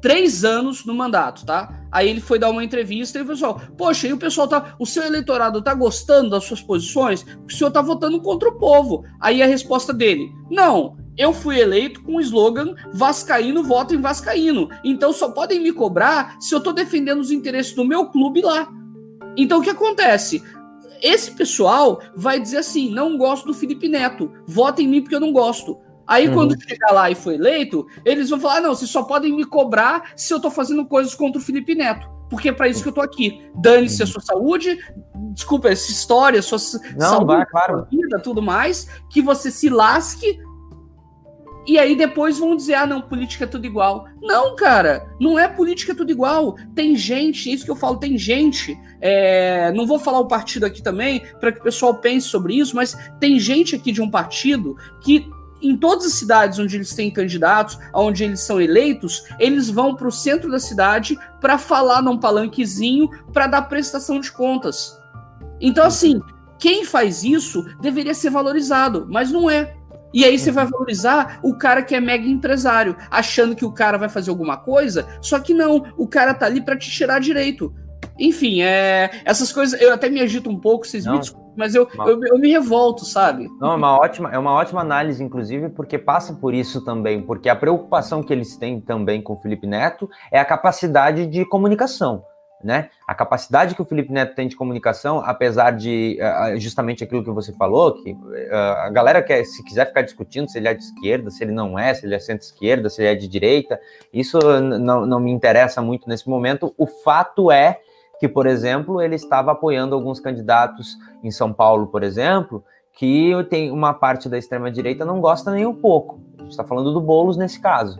três anos no mandato, tá? Aí ele foi dar uma entrevista e o pessoal, poxa, e o pessoal tá. O seu eleitorado tá gostando das suas posições? O senhor tá votando contra o povo. Aí a resposta dele: não, eu fui eleito com o slogan Vascaíno vota em Vascaíno. Então só podem me cobrar se eu tô defendendo os interesses do meu clube lá. Então o que acontece? Esse pessoal vai dizer assim: não gosto do Felipe Neto, vota em mim porque eu não gosto. Aí, uhum. quando chegar lá e for eleito, eles vão falar: não, vocês só podem me cobrar se eu tô fazendo coisas contra o Felipe Neto. Porque é para isso que eu tô aqui. Dane-se a sua saúde, desculpa, essa história, sua não, saúde, vai, claro. sua vida, tudo mais, que você se lasque. E aí depois vão dizer: ah, não, política é tudo igual. Não, cara, não é política é tudo igual. Tem gente, isso que eu falo, tem gente. É, não vou falar o partido aqui também, para que o pessoal pense sobre isso, mas tem gente aqui de um partido que em todas as cidades onde eles têm candidatos, onde eles são eleitos, eles vão para o centro da cidade para falar num palanquezinho para dar prestação de contas. Então, assim, quem faz isso deveria ser valorizado, mas não é. E aí você vai valorizar o cara que é mega empresário, achando que o cara vai fazer alguma coisa, só que não, o cara tá ali para te tirar direito. Enfim, é, essas coisas eu até me agito um pouco, vocês não. me desculpem mas eu, uma... eu, eu, me revolto, sabe? Não, é uma ótima, é uma ótima análise, inclusive, porque passa por isso também, porque a preocupação que eles têm também com o Felipe Neto é a capacidade de comunicação. Né? A capacidade que o Felipe Neto tem de comunicação, apesar de uh, justamente aquilo que você falou, que uh, a galera quer, se quiser ficar discutindo se ele é de esquerda, se ele não é, se ele é centro-esquerda, se ele é de direita, isso não, não me interessa muito nesse momento. O fato é que, por exemplo, ele estava apoiando alguns candidatos em São Paulo, por exemplo, que tem uma parte da extrema-direita não gosta nem um pouco. A gente está falando do Boulos nesse caso.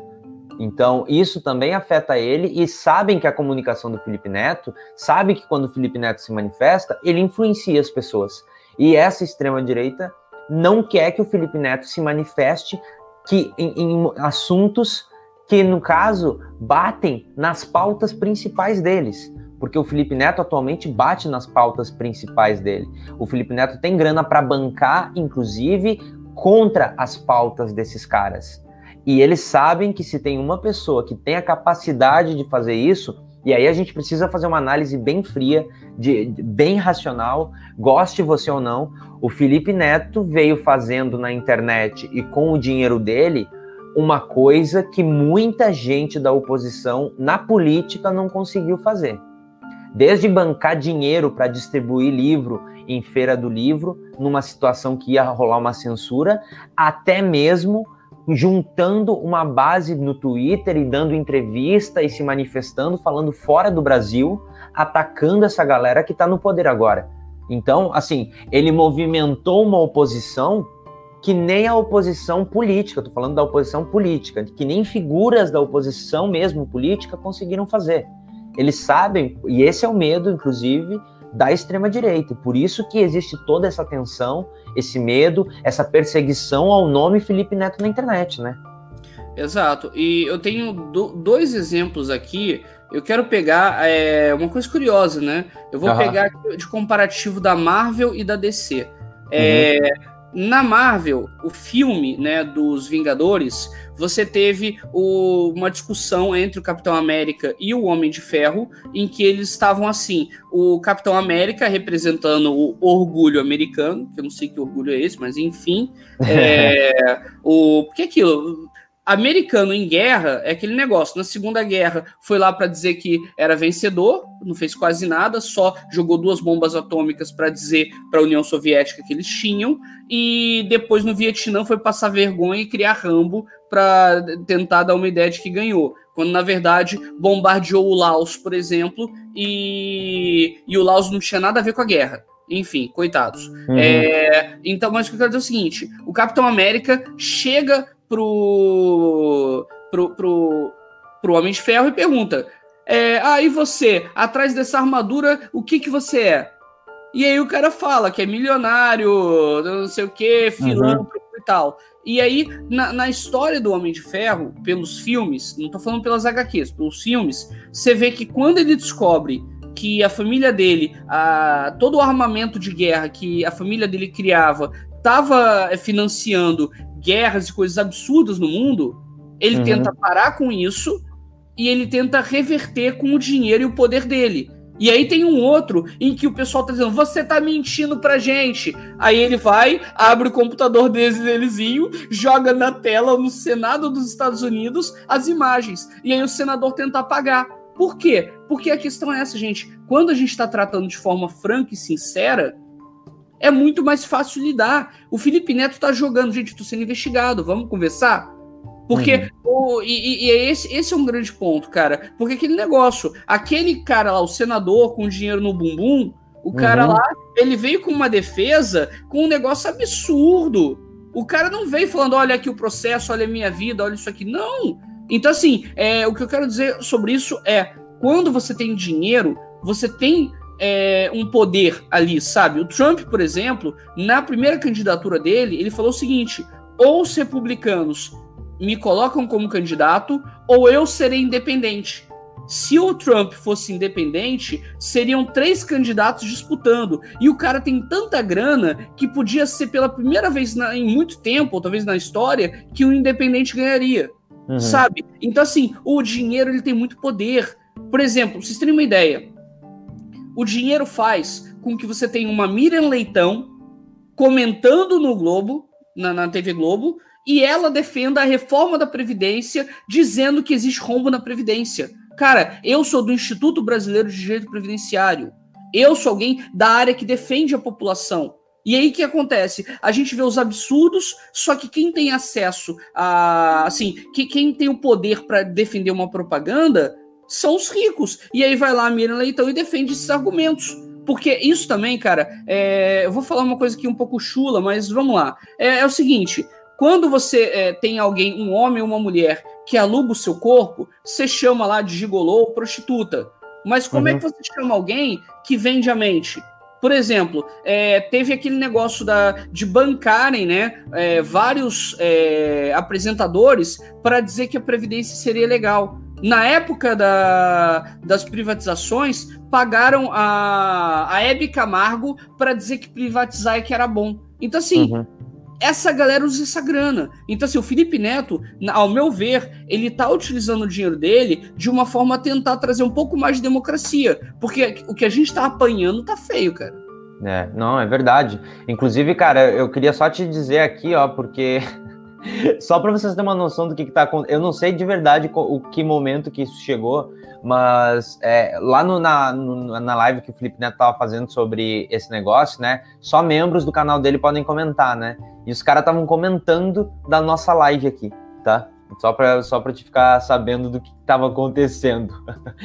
Então, isso também afeta ele e sabem que a comunicação do Felipe Neto, sabe que quando o Felipe Neto se manifesta, ele influencia as pessoas. E essa extrema-direita não quer que o Felipe Neto se manifeste que em, em assuntos que, no caso, batem nas pautas principais deles porque o Felipe Neto atualmente bate nas pautas principais dele. O Felipe Neto tem grana para bancar, inclusive, contra as pautas desses caras. E eles sabem que se tem uma pessoa que tem a capacidade de fazer isso, e aí a gente precisa fazer uma análise bem fria, de, de, bem racional, goste você ou não. O Felipe Neto veio fazendo na internet e com o dinheiro dele uma coisa que muita gente da oposição na política não conseguiu fazer. Desde bancar dinheiro para distribuir livro em feira do livro, numa situação que ia rolar uma censura, até mesmo juntando uma base no Twitter e dando entrevista e se manifestando, falando fora do Brasil, atacando essa galera que está no poder agora. Então, assim, ele movimentou uma oposição que nem a oposição política, estou falando da oposição política, que nem figuras da oposição mesmo política conseguiram fazer. Eles sabem, e esse é o medo, inclusive, da extrema direita. Por isso que existe toda essa tensão, esse medo, essa perseguição ao nome Felipe Neto na internet, né? Exato. E eu tenho do, dois exemplos aqui. Eu quero pegar é, uma coisa curiosa, né? Eu vou uhum. pegar de comparativo da Marvel e da DC. É, uhum. Na Marvel, o filme né, dos Vingadores, você teve o, uma discussão entre o Capitão América e o Homem de Ferro, em que eles estavam assim: o Capitão América representando o orgulho americano, que eu não sei que orgulho é esse, mas enfim. [LAUGHS] É, o, porque aquilo, americano em guerra é aquele negócio. Na Segunda Guerra foi lá para dizer que era vencedor, não fez quase nada, só jogou duas bombas atômicas para dizer para a União Soviética que eles tinham, e depois no Vietnã foi passar vergonha e criar Rambo para tentar dar uma ideia de que ganhou. Quando na verdade bombardeou o Laos, por exemplo, e, e o Laos não tinha nada a ver com a guerra. Enfim, coitados. Uhum. É, então, mas o que eu quero dizer é o seguinte: o Capitão América chega pro, pro, pro, pro Homem de Ferro e pergunta: é, Ah, e você? Atrás dessa armadura, o que que você é? E aí o cara fala que é milionário, não sei o que, filântropo uhum. e tal. E aí, na, na, história do Homem de Ferro, pelos filmes, não tô falando pelas HQs, pelos filmes, você vê que quando ele descobre que a família dele, a, todo o armamento de guerra que a família dele criava, estava financiando guerras e coisas absurdas no mundo, ele uhum. tenta parar com isso e ele tenta reverter com o dinheiro e o poder dele. E aí tem um outro em que o pessoal tá dizendo, você tá mentindo pra gente. Aí ele vai, abre o computador delezinho, joga na tela no Senado dos Estados Unidos as imagens. E aí o senador tenta apagar. Por quê? Porque a questão é essa, gente. Quando a gente está tratando de forma franca e sincera, é muito mais fácil lidar. O Felipe Neto tá jogando, gente, tô sendo investigado, vamos conversar? Porque uhum. o, e, e é esse, esse é um grande ponto, cara. Porque aquele negócio, aquele cara lá, o senador com dinheiro no bumbum, o cara uhum. lá, ele veio com uma defesa com um negócio absurdo. O cara não veio falando, olha aqui o processo, olha a minha vida, olha isso aqui. Não. Então, assim, é, o que eu quero dizer sobre isso é: quando você tem dinheiro, você tem é, um poder ali, sabe? O Trump, por exemplo, na primeira candidatura dele, ele falou o seguinte: ou os republicanos me colocam como candidato, ou eu serei independente. Se o Trump fosse independente, seriam três candidatos disputando. E o cara tem tanta grana que podia ser pela primeira vez na, em muito tempo, ou talvez na história, que o independente ganharia. Uhum. Sabe? Então, assim, o dinheiro ele tem muito poder. Por exemplo, vocês terem uma ideia, o dinheiro faz com que você tenha uma Miriam Leitão comentando no Globo, na, na TV Globo, e ela defenda a reforma da Previdência, dizendo que existe rombo na Previdência. Cara, eu sou do Instituto Brasileiro de Direito Previdenciário. Eu sou alguém da área que defende a população. E aí o que acontece? A gente vê os absurdos, só que quem tem acesso a. Assim, que, quem tem o poder para defender uma propaganda são os ricos. E aí vai lá a Miriam Leitão e defende esses argumentos. Porque isso também, cara, é, eu vou falar uma coisa aqui um pouco chula, mas vamos lá. É, é o seguinte: quando você é, tem alguém, um homem ou uma mulher, que aluga o seu corpo, você chama lá de gigolô ou prostituta. Mas como é uhum. é que você chama alguém que vende a mente? Por exemplo, é, teve aquele negócio da, de bancarem né, é, vários é, apresentadores para dizer que a Previdência seria legal. Na época da, das privatizações, pagaram a, a Hebe Camargo para dizer que privatizar é que era bom. Então, assim, uhum. essa galera usa essa grana. Então, assim, o Felipe Neto, ao meu ver, ele tá utilizando o dinheiro dele de uma forma a tentar trazer um pouco mais de democracia. Porque o que a gente tá apanhando tá feio, cara. É, não, é verdade. Inclusive, cara, eu queria só te dizer aqui, ó, porque [LAUGHS] Só para vocês terem uma noção do que, está acontecendo. Eu não sei de verdade o que momento que isso chegou, mas é, lá no, na, no, na live que o Felipe Neto estava fazendo sobre esse negócio, né? Só membros do canal dele podem comentar, né? E os caras estavam comentando da nossa live aqui, tá? Só para só pra te ficar sabendo do que estava acontecendo.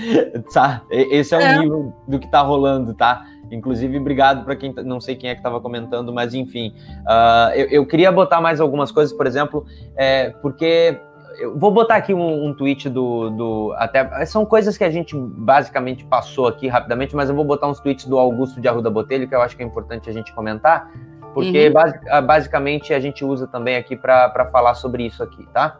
[LAUGHS] tá? Esse é o é. nível do que está rolando, tá? Inclusive, obrigado para quem não sei quem é que estava comentando, mas enfim, uh, eu, eu, queria botar mais algumas coisas, por exemplo, é, porque eu vou botar aqui um, um tweet do, do, até são coisas que a gente basicamente passou aqui rapidamente, mas eu vou botar uns tweets do Augusto de Arruda Botelho que eu acho que é importante a gente comentar, porque uhum. basic, ah, basicamente a gente usa também aqui para falar sobre isso aqui, tá?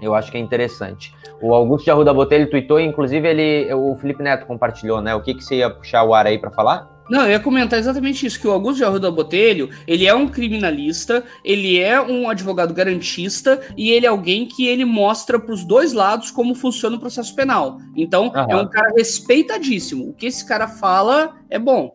Eu acho que é interessante. O Augusto de Arruda Botelho tweetou, inclusive ele, o Felipe Neto compartilhou, né? O que, que você ia puxar o ar aí para falar? Não, eu ia comentar exatamente isso, que o Augusto de Arruda Botelho, ele é um criminalista, ele é um advogado garantista e ele é alguém que ele mostra para os dois lados como funciona o processo penal. Então, é um cara respeitadíssimo. O que esse cara fala é bom.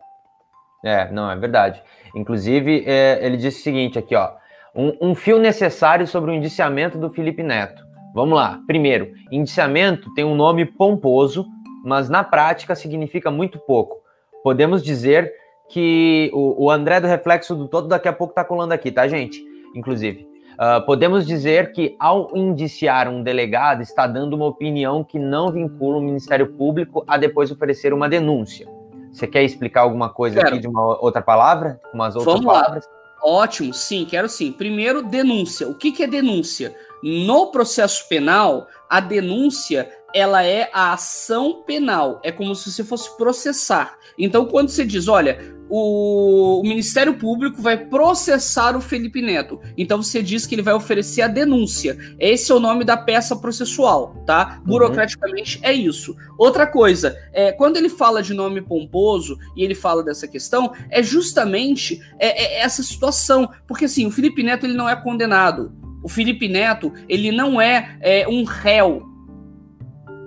É, não, é verdade. Inclusive, é, ele disse o seguinte aqui, ó. Um, um fio necessário sobre o indiciamento do Felipe Neto. Vamos lá. Primeiro, indiciamento tem um nome pomposo, mas na prática significa muito pouco podemos dizer que o, o André do Reflexo do Todo daqui a pouco está colando aqui, tá, gente? Inclusive. Uh, podemos dizer que, ao indiciar um delegado, está dando uma opinião que não vincula o Ministério Público a depois oferecer uma denúncia. Você quer explicar alguma coisa quero. aqui de uma outra palavra? Umas outras Vamos palavras? Lá. Ótimo, sim, quero sim. Primeiro, denúncia. O que, que é denúncia? No processo penal, a denúncia ela é a ação penal. É como se você fosse processar. Então, quando você diz, olha, o, Ministério Público vai processar o Felipe Neto. Então você diz que ele vai oferecer a denúncia. Esse é o nome da peça processual, tá? Uhum. Burocraticamente uhum. é isso. Outra coisa, é, quando ele fala de nome pomposo e ele fala dessa questão, é justamente é, é essa situação. Porque assim, o Felipe Neto ele não é condenado. O Felipe Neto ele não é, é um réu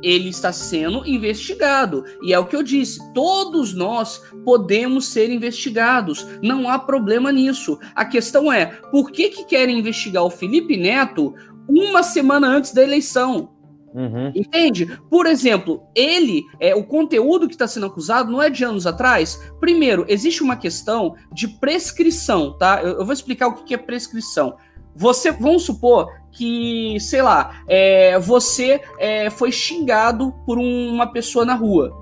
ele está sendo investigado. E é o que eu disse: todos nós podemos ser investigados. Não há problema nisso. A questão é: por que, que querem investigar o Felipe Neto uma semana antes da eleição? Uhum. Entende? Por exemplo, ele, é o conteúdo que está sendo acusado não é de anos atrás. Primeiro, existe uma questão de prescrição, tá? Eu, eu vou explicar o que, que é prescrição. Você, vamos supor que, sei lá, é, você é, foi xingado por uma pessoa na rua.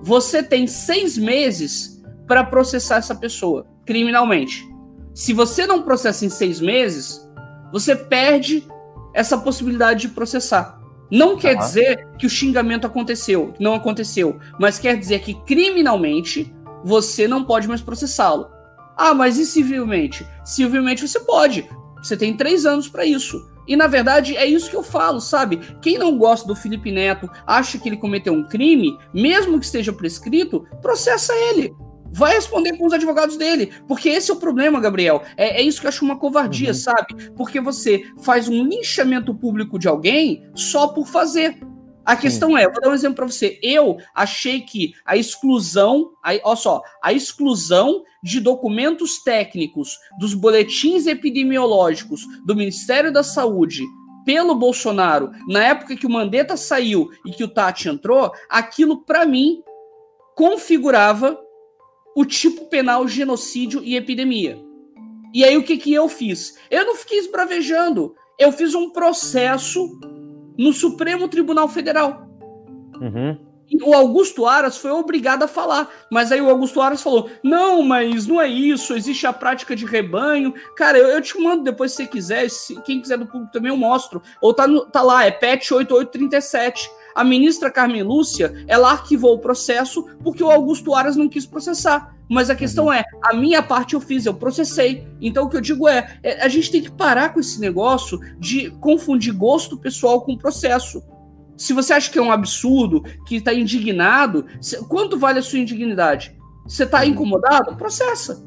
Você tem seis meses para processar essa pessoa criminalmente. Se você não processa em seis meses, você perde essa possibilidade de processar. Não quer dizer que o xingamento aconteceu, não aconteceu, mas quer dizer que criminalmente você não pode mais processá-lo. Ah, mas e civilmente? Civilmente você pode. Você tem três anos para isso. E na verdade é isso que eu falo, sabe? Quem não gosta do Felipe Neto, acha que ele cometeu um crime, mesmo que esteja prescrito, processa ele. Vai responder com os advogados dele. Porque esse é o problema, Gabriel. É, é isso que eu acho uma covardia, uhum. sabe? Porque você faz um linchamento público de alguém só por fazer. A questão Sim. é, vou dar um exemplo para você. Eu achei que a exclusão, olha só, a exclusão de documentos técnicos dos boletins epidemiológicos do Ministério da Saúde pelo Bolsonaro, na época que o Mandetta saiu e que o Tati entrou, aquilo para mim configurava o tipo penal genocídio e epidemia. E aí o que que eu fiz? Eu não fiquei esbravejando, eu fiz um processo no Supremo Tribunal Federal. Uhum. O Augusto Aras foi obrigado a falar. Mas aí o Augusto Aras falou: não, mas não é isso, existe a prática de rebanho. Cara, eu, eu te mando depois se você quiser. Se, quem quiser do público também eu mostro. Ou tá, no, tá lá, é PET 8837. A ministra Carmen Lúcia, ela arquivou o processo porque o Augusto Aras não quis processar. Mas a questão é, a minha parte eu fiz, eu processei. Então o que eu digo é, é, a gente tem que parar com esse negócio de confundir gosto pessoal com processo. Se você acha que é um absurdo, que está indignado, quanto vale a sua indignidade? Você está uhum. incomodado? Processa.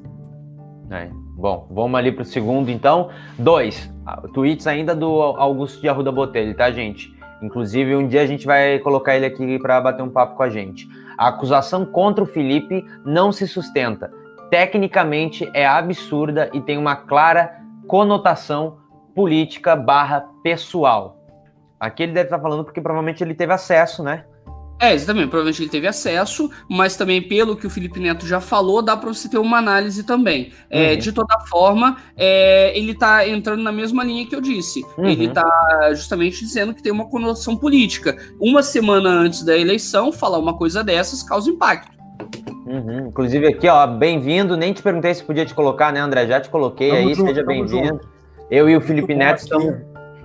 É. Bom, vamos ali para o segundo, então. Dois, tweets ainda do Augusto de Arruda Botelho, tá, gente? Inclusive, um dia a gente vai colocar ele aqui para bater um papo com a gente. A acusação contra o Felipe não se sustenta. Tecnicamente é absurda e tem uma clara conotação política barra pessoal. Aqui ele deve estar falando porque provavelmente ele teve acesso, né? É, exatamente. Provavelmente ele teve acesso, mas também, pelo que o Felipe Neto já falou, dá para você ter uma análise também. É, uhum. É, de toda forma, é, ele está entrando na mesma linha que eu disse. Uhum. Ele está justamente dizendo que tem uma conotação política. Uma semana antes da eleição, falar uma coisa dessas causa impacto. Uhum. Inclusive aqui, ó, bem-vindo. Nem te perguntei se podia te colocar, né, André? Já te coloquei tamo aí, junto, seja bem-vindo. Eu e o Felipe Neto estamos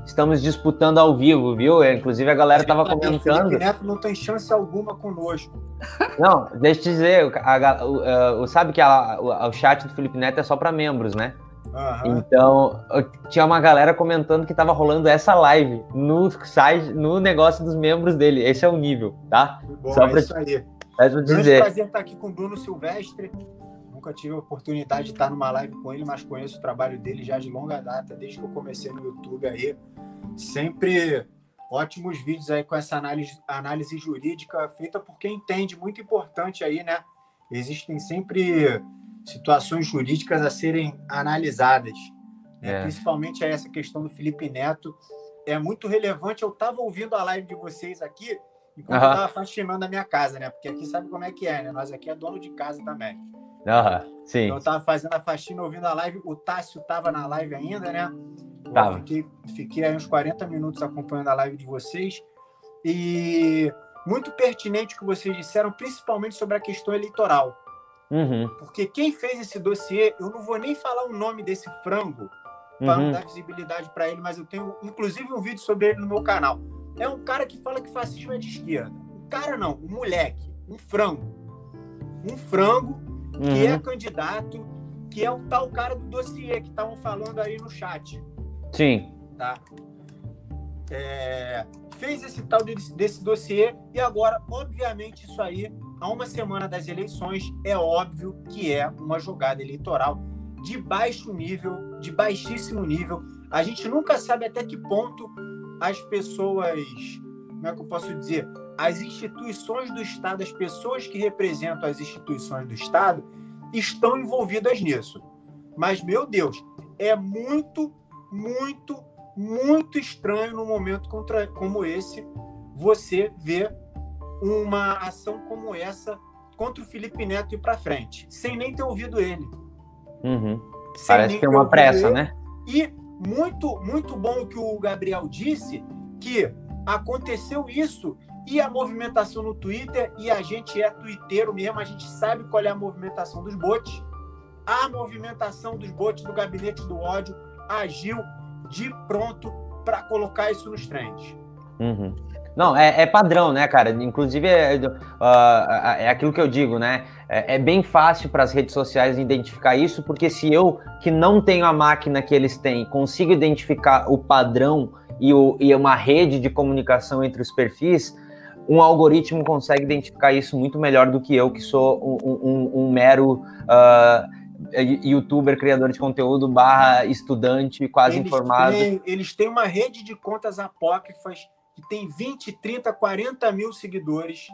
estamos disputando ao vivo, viu? É, inclusive a galera estava comentando. O Neto não tem chance alguma conosco. [LAUGHS] Não, deixa eu te dizer, a, o, o, sabe que a, o, chat do Felipe Neto é só para membros, né? Uhum. Então, tinha uma galera comentando que estava rolando essa live no site, no negócio dos membros dele. Esse é o nível, tá? Bom, Só é pra, isso aí. É dizer. prazer estar aqui com o Bruno Silvestre. Nunca tive a oportunidade de estar numa live com ele, mas conheço o trabalho dele já de longa data, desde que eu comecei no YouTube aí. Sempre ótimos vídeos aí com essa análise, análise jurídica feita por quem entende, muito importante aí, né? Existem sempre situações jurídicas a serem analisadas, né? é. principalmente essa questão do Felipe Neto. É muito relevante. Eu estava ouvindo a live de vocês aqui enquanto uhum. eu estava faxinando a minha casa, né? Porque aqui sabe como é que é, né? Nós aqui é dono de casa também. Uhum. Sim. Então eu estava fazendo a faxina, ouvindo a live. O Tássio estava na live ainda, né? Tava. Fiquei, fiquei aí uns 40 minutos acompanhando a live de vocês. E muito pertinente o que vocês disseram, principalmente sobre a questão eleitoral. Uhum. Porque quem fez esse dossiê, eu não vou nem falar o nome desse frango para uhum. não dar visibilidade para ele, mas eu tenho inclusive um vídeo sobre ele no meu canal. É um cara que fala que fascismo é de esquerda. Um cara não, um moleque, um frango. Um frango uhum. que é candidato, que é o tal cara do dossiê que estavam falando aí no chat. Sim. Tá? É, fez esse tal desse, desse dossiê e agora, obviamente, isso aí, a uma semana das eleições, é óbvio que é uma jogada eleitoral de baixo nível, de baixíssimo nível. A gente nunca sabe até que ponto as pessoas, como é que eu posso dizer, as instituições do Estado, as pessoas que representam as instituições do Estado, estão envolvidas nisso. Mas, meu Deus, é muito muito, muito estranho num momento contra, como esse você ver uma ação como essa contra o Felipe Neto ir para frente, sem nem ter ouvido ele. Uhum. Parece que é uma pressa, ele. né? E muito, muito bom o que o Gabriel disse, que aconteceu isso e a movimentação no Twitter, e a gente é twitteiro mesmo, a gente sabe qual é a movimentação dos bots. A movimentação dos bots do gabinete do ódio agiu de pronto para colocar isso nos trends. Uhum. Não, é, é, padrão, né, cara? Inclusive, é, uh, é aquilo que eu digo, né? É, é bem fácil para as redes sociais identificar isso, porque se eu, que não tenho a máquina que eles têm, consigo identificar o padrão e, o, e uma rede de comunicação entre os perfis, um algoritmo consegue identificar isso muito melhor do que eu, que sou um, um, um mero. Uh, youtuber, criador de conteúdo, barra estudante, quase eles informado. Têm, eles têm uma rede de contas apócrifas que tem 20, 30, 40 mil seguidores,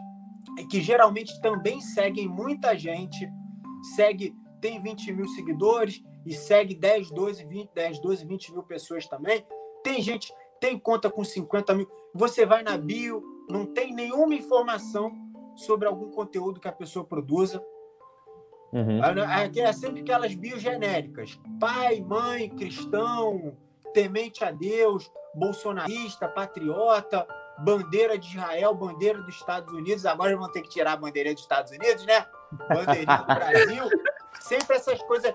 e que geralmente também seguem muita gente, segue, tem 20 mil seguidores e segue 10, 12, 20, 10, 12, 20 mil pessoas também. Tem gente, tem conta com 50 mil. Você vai na bio, não tem nenhuma informação sobre algum conteúdo que a pessoa produza. Uhum. É sempre aquelas biogenéricas: pai, mãe, cristão, temente a Deus, bolsonarista, patriota, bandeira de Israel, bandeira dos Estados Unidos. Agora vão ter que tirar a bandeira dos Estados Unidos, né? Bandeirinha do [LAUGHS] Brasil. Sempre essas coisas,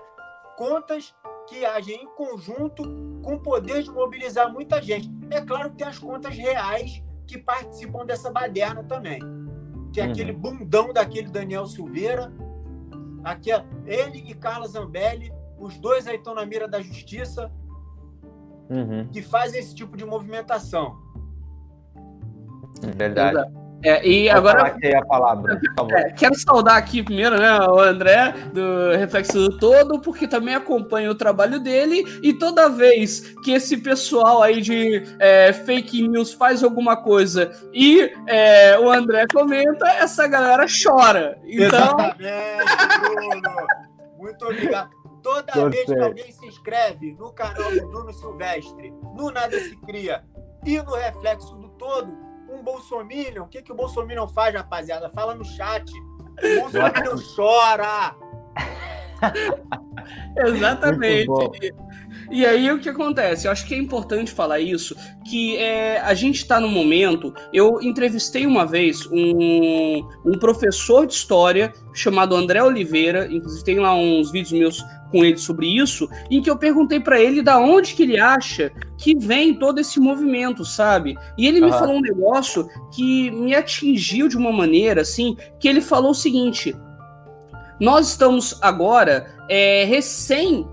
contas que agem em conjunto com o poder de mobilizar muita gente. É claro que tem as contas reais que participam dessa baderna também. Que é uhum. aquele bundão daquele Daniel Silveira, aqui, ele e Carla Zambelli, os dois aí estão na mira da justiça, uhum. que fazem esse tipo de movimentação. Verdade. É, e Vou agora. a palavra, é, quero saudar aqui primeiro, né, o André, do Reflexo do Todo, porque também acompanho o trabalho dele, e toda vez que esse pessoal aí de é, fake news faz alguma coisa e é, o André comenta, essa galera chora. Então... Exatamente, Bruno. Muito obrigado. Toda vez que alguém se inscreve no canal do Bruno Silvestre, no Nada Se Cria e no Reflexo do Todo, um bolsominion, o que, que o bolsominion faz, rapaziada? Fala no chat. O bolsominion chora. [LAUGHS] Exatamente. E aí o que acontece? Eu acho que é importante falar isso, que é, a gente está no momento. Eu entrevistei uma vez um, um professor de história chamado André Oliveira, inclusive tem lá uns vídeos meus com ele sobre isso, em que eu perguntei para ele da onde que ele acha que vem todo esse movimento, sabe? E ele me uhum. falou um negócio que me atingiu de uma maneira, assim, que ele falou o seguinte: nós estamos agora é, recém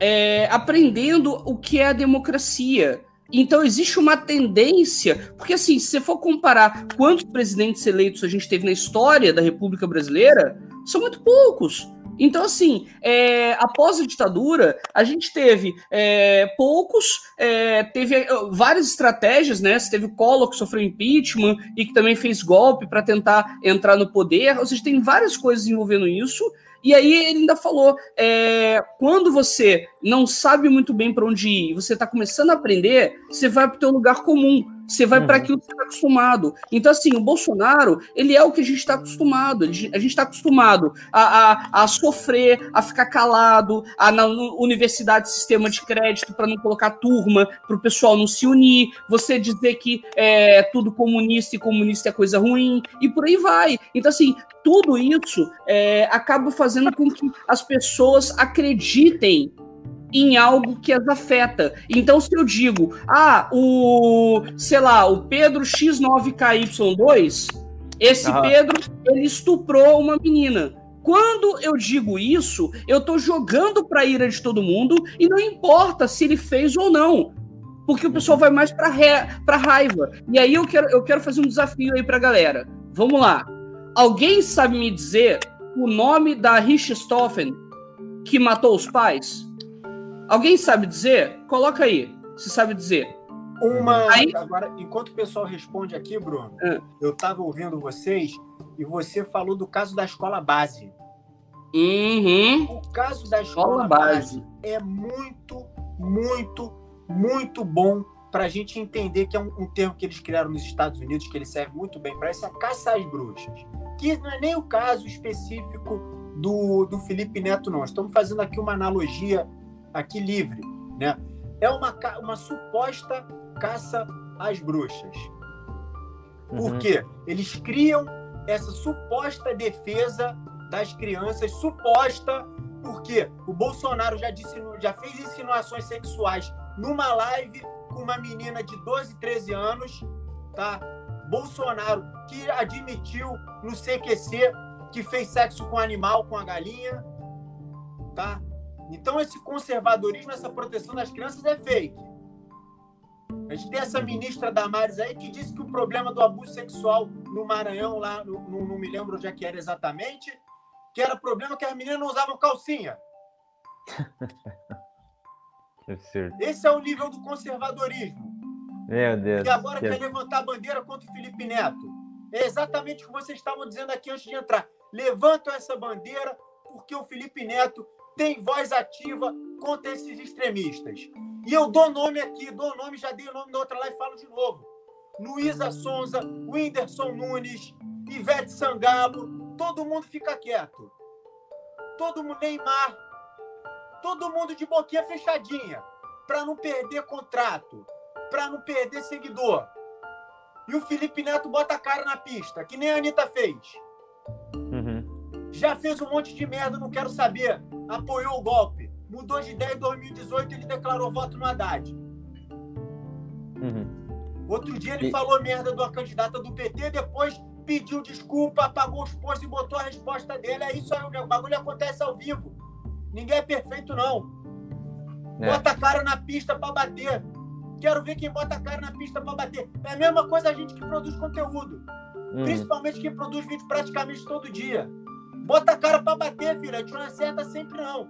é, aprendendo o que é a democracia. Então existe uma tendência, porque assim, se você for comparar quantos presidentes eleitos a gente teve na história da República Brasileira, são muito poucos. Então, assim, é, após a ditadura, a gente teve é, poucos, é, teve é, várias estratégias, né? Você teve o Collor que sofreu impeachment e que também fez golpe para tentar entrar no poder. Ou seja, tem várias coisas envolvendo isso. E aí ele ainda falou: é, quando você não sabe muito bem para onde ir, você está começando a aprender, você vai para o teu lugar comum. Você vai uhum. para aquilo que você está acostumado. Então, assim, o Bolsonaro, ele é o que a gente está acostumado. A gente está acostumado a, a, a, sofrer, a ficar calado, a na universidade sistema de crédito para não colocar turma, para o pessoal não se unir, você dizer que é tudo comunista e comunista é coisa ruim, e por aí vai. Então, assim, tudo isso é, acaba fazendo com que as pessoas acreditem em algo que as afeta. Então, se eu digo, ah, o, sei lá, o Pedro X9KY2, esse uhum. Pedro, ele estuprou uma menina. Quando eu digo isso, eu tô jogando pra ira de todo mundo e não importa se ele fez ou não. Porque o pessoal vai mais pra, re, pra raiva. E aí eu quero, eu quero fazer um desafio aí pra galera. Vamos lá. Alguém sabe me dizer o nome da Richthofen que matou os pais? Alguém sabe dizer? Coloca aí. Se sabe dizer. Uma. Aí... Agora, enquanto o pessoal responde aqui, Bruno, é. eu estava ouvindo vocês e você falou do caso da escola base. Uhum. O caso da escola, escola base. base é muito, muito, muito bom para a gente entender que é um, um, termo que eles criaram nos Estados Unidos, que ele serve muito bem para isso, é caça às bruxas. Que não é nem o caso específico do, do Felipe Neto, não. Estamos fazendo aqui uma analogia aqui livre, né? É uma, uma suposta caça às bruxas. Por uhum. quê? Eles criam essa suposta defesa das crianças, suposta, porque o Bolsonaro já, disse, já fez insinuações sexuais numa live com uma menina de 12, 13 anos, tá? Bolsonaro que admitiu no CQC que fez sexo com animal, com a galinha, tá? Então, esse conservadorismo, essa proteção das crianças é fake. A gente tem essa ministra Damares aí que disse que o problema do abuso sexual no Maranhão, lá, no, no, não me lembro onde é que era exatamente, que era problema que as meninas não usavam calcinha. [LAUGHS] Esse é o nível do conservadorismo. Meu Deus. Que agora Deus. quer levantar a bandeira contra o Felipe Neto. É exatamente o que vocês estavam dizendo aqui antes de entrar. Levantam essa bandeira porque o Felipe Neto tem voz ativa contra esses extremistas. E eu dou nome aqui, dou nome, já dei o nome da outra lá e falo de novo. Luísa Sonza, Whindersson Nunes, Ivete Sangalo, todo mundo fica quieto. Todo mundo, Neymar, todo mundo de boquinha fechadinha, para não perder contrato, para não perder seguidor. e o Felipe Neto bota a cara na pista, que nem a Anitta fez. Já fez um monte de merda, não quero saber. Apoiou o golpe. Mudou de ideia em 2018 ele declarou voto no Haddad. Uhum. Outro dia ele e... falou merda de uma candidata do PT, depois pediu desculpa, apagou os posts e botou a resposta dele. É isso aí, o bagulho acontece ao vivo. Ninguém é perfeito, não. É. Bota a cara na pista para bater. Quero ver quem bota a cara na pista para bater. É a mesma coisa a gente que produz conteúdo. Uhum. Principalmente quem produz vídeo praticamente todo dia. Bota a cara para bater, filho. A gente não acerta sempre, não.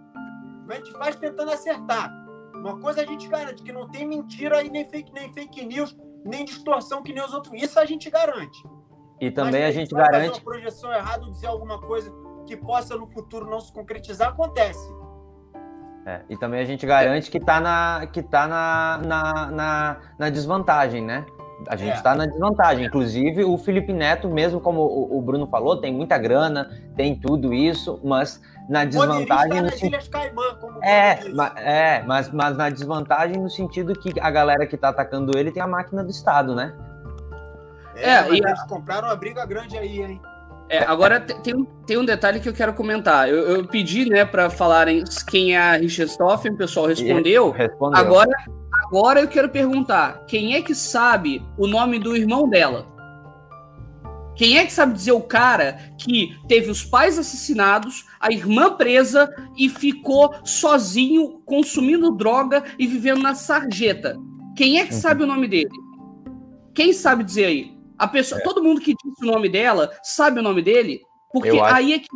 A gente faz tentando acertar. Uma coisa a gente garante, que não tem mentira aí, nem fake, nem fake news, nem distorção que nem os outros. Isso a gente garante. E também a gente garante. Fazer uma projeção errada, dizer alguma coisa que possa no futuro não se concretizar, acontece. É, e também a gente garante que está na, que tá na, na, na, na desvantagem, né? A gente está é. na desvantagem. Inclusive, o Felipe Neto, mesmo como o, Bruno falou, tem muita grana, tem tudo isso, mas na desvantagem. No sentido... Caimã, é, mas, é mas, mas na desvantagem no sentido que a galera que está atacando ele tem a máquina do Estado, né? É, é e eles compraram uma briga grande aí, hein? É, agora tem, um, tem um detalhe que eu quero comentar. Eu, eu pedi, né, para falarem quem é a Richthofen, o pessoal respondeu. respondeu. Agora, agora eu quero perguntar: quem é que sabe o nome do irmão dela? Quem é que sabe dizer o cara que teve os pais assassinados, a irmã presa e ficou sozinho consumindo droga e vivendo na sarjeta? Quem é que uhum. sabe o nome dele? Quem sabe dizer aí? A pessoa, é. todo mundo que disse o nome dela sabe o nome dele, porque acho, aí é que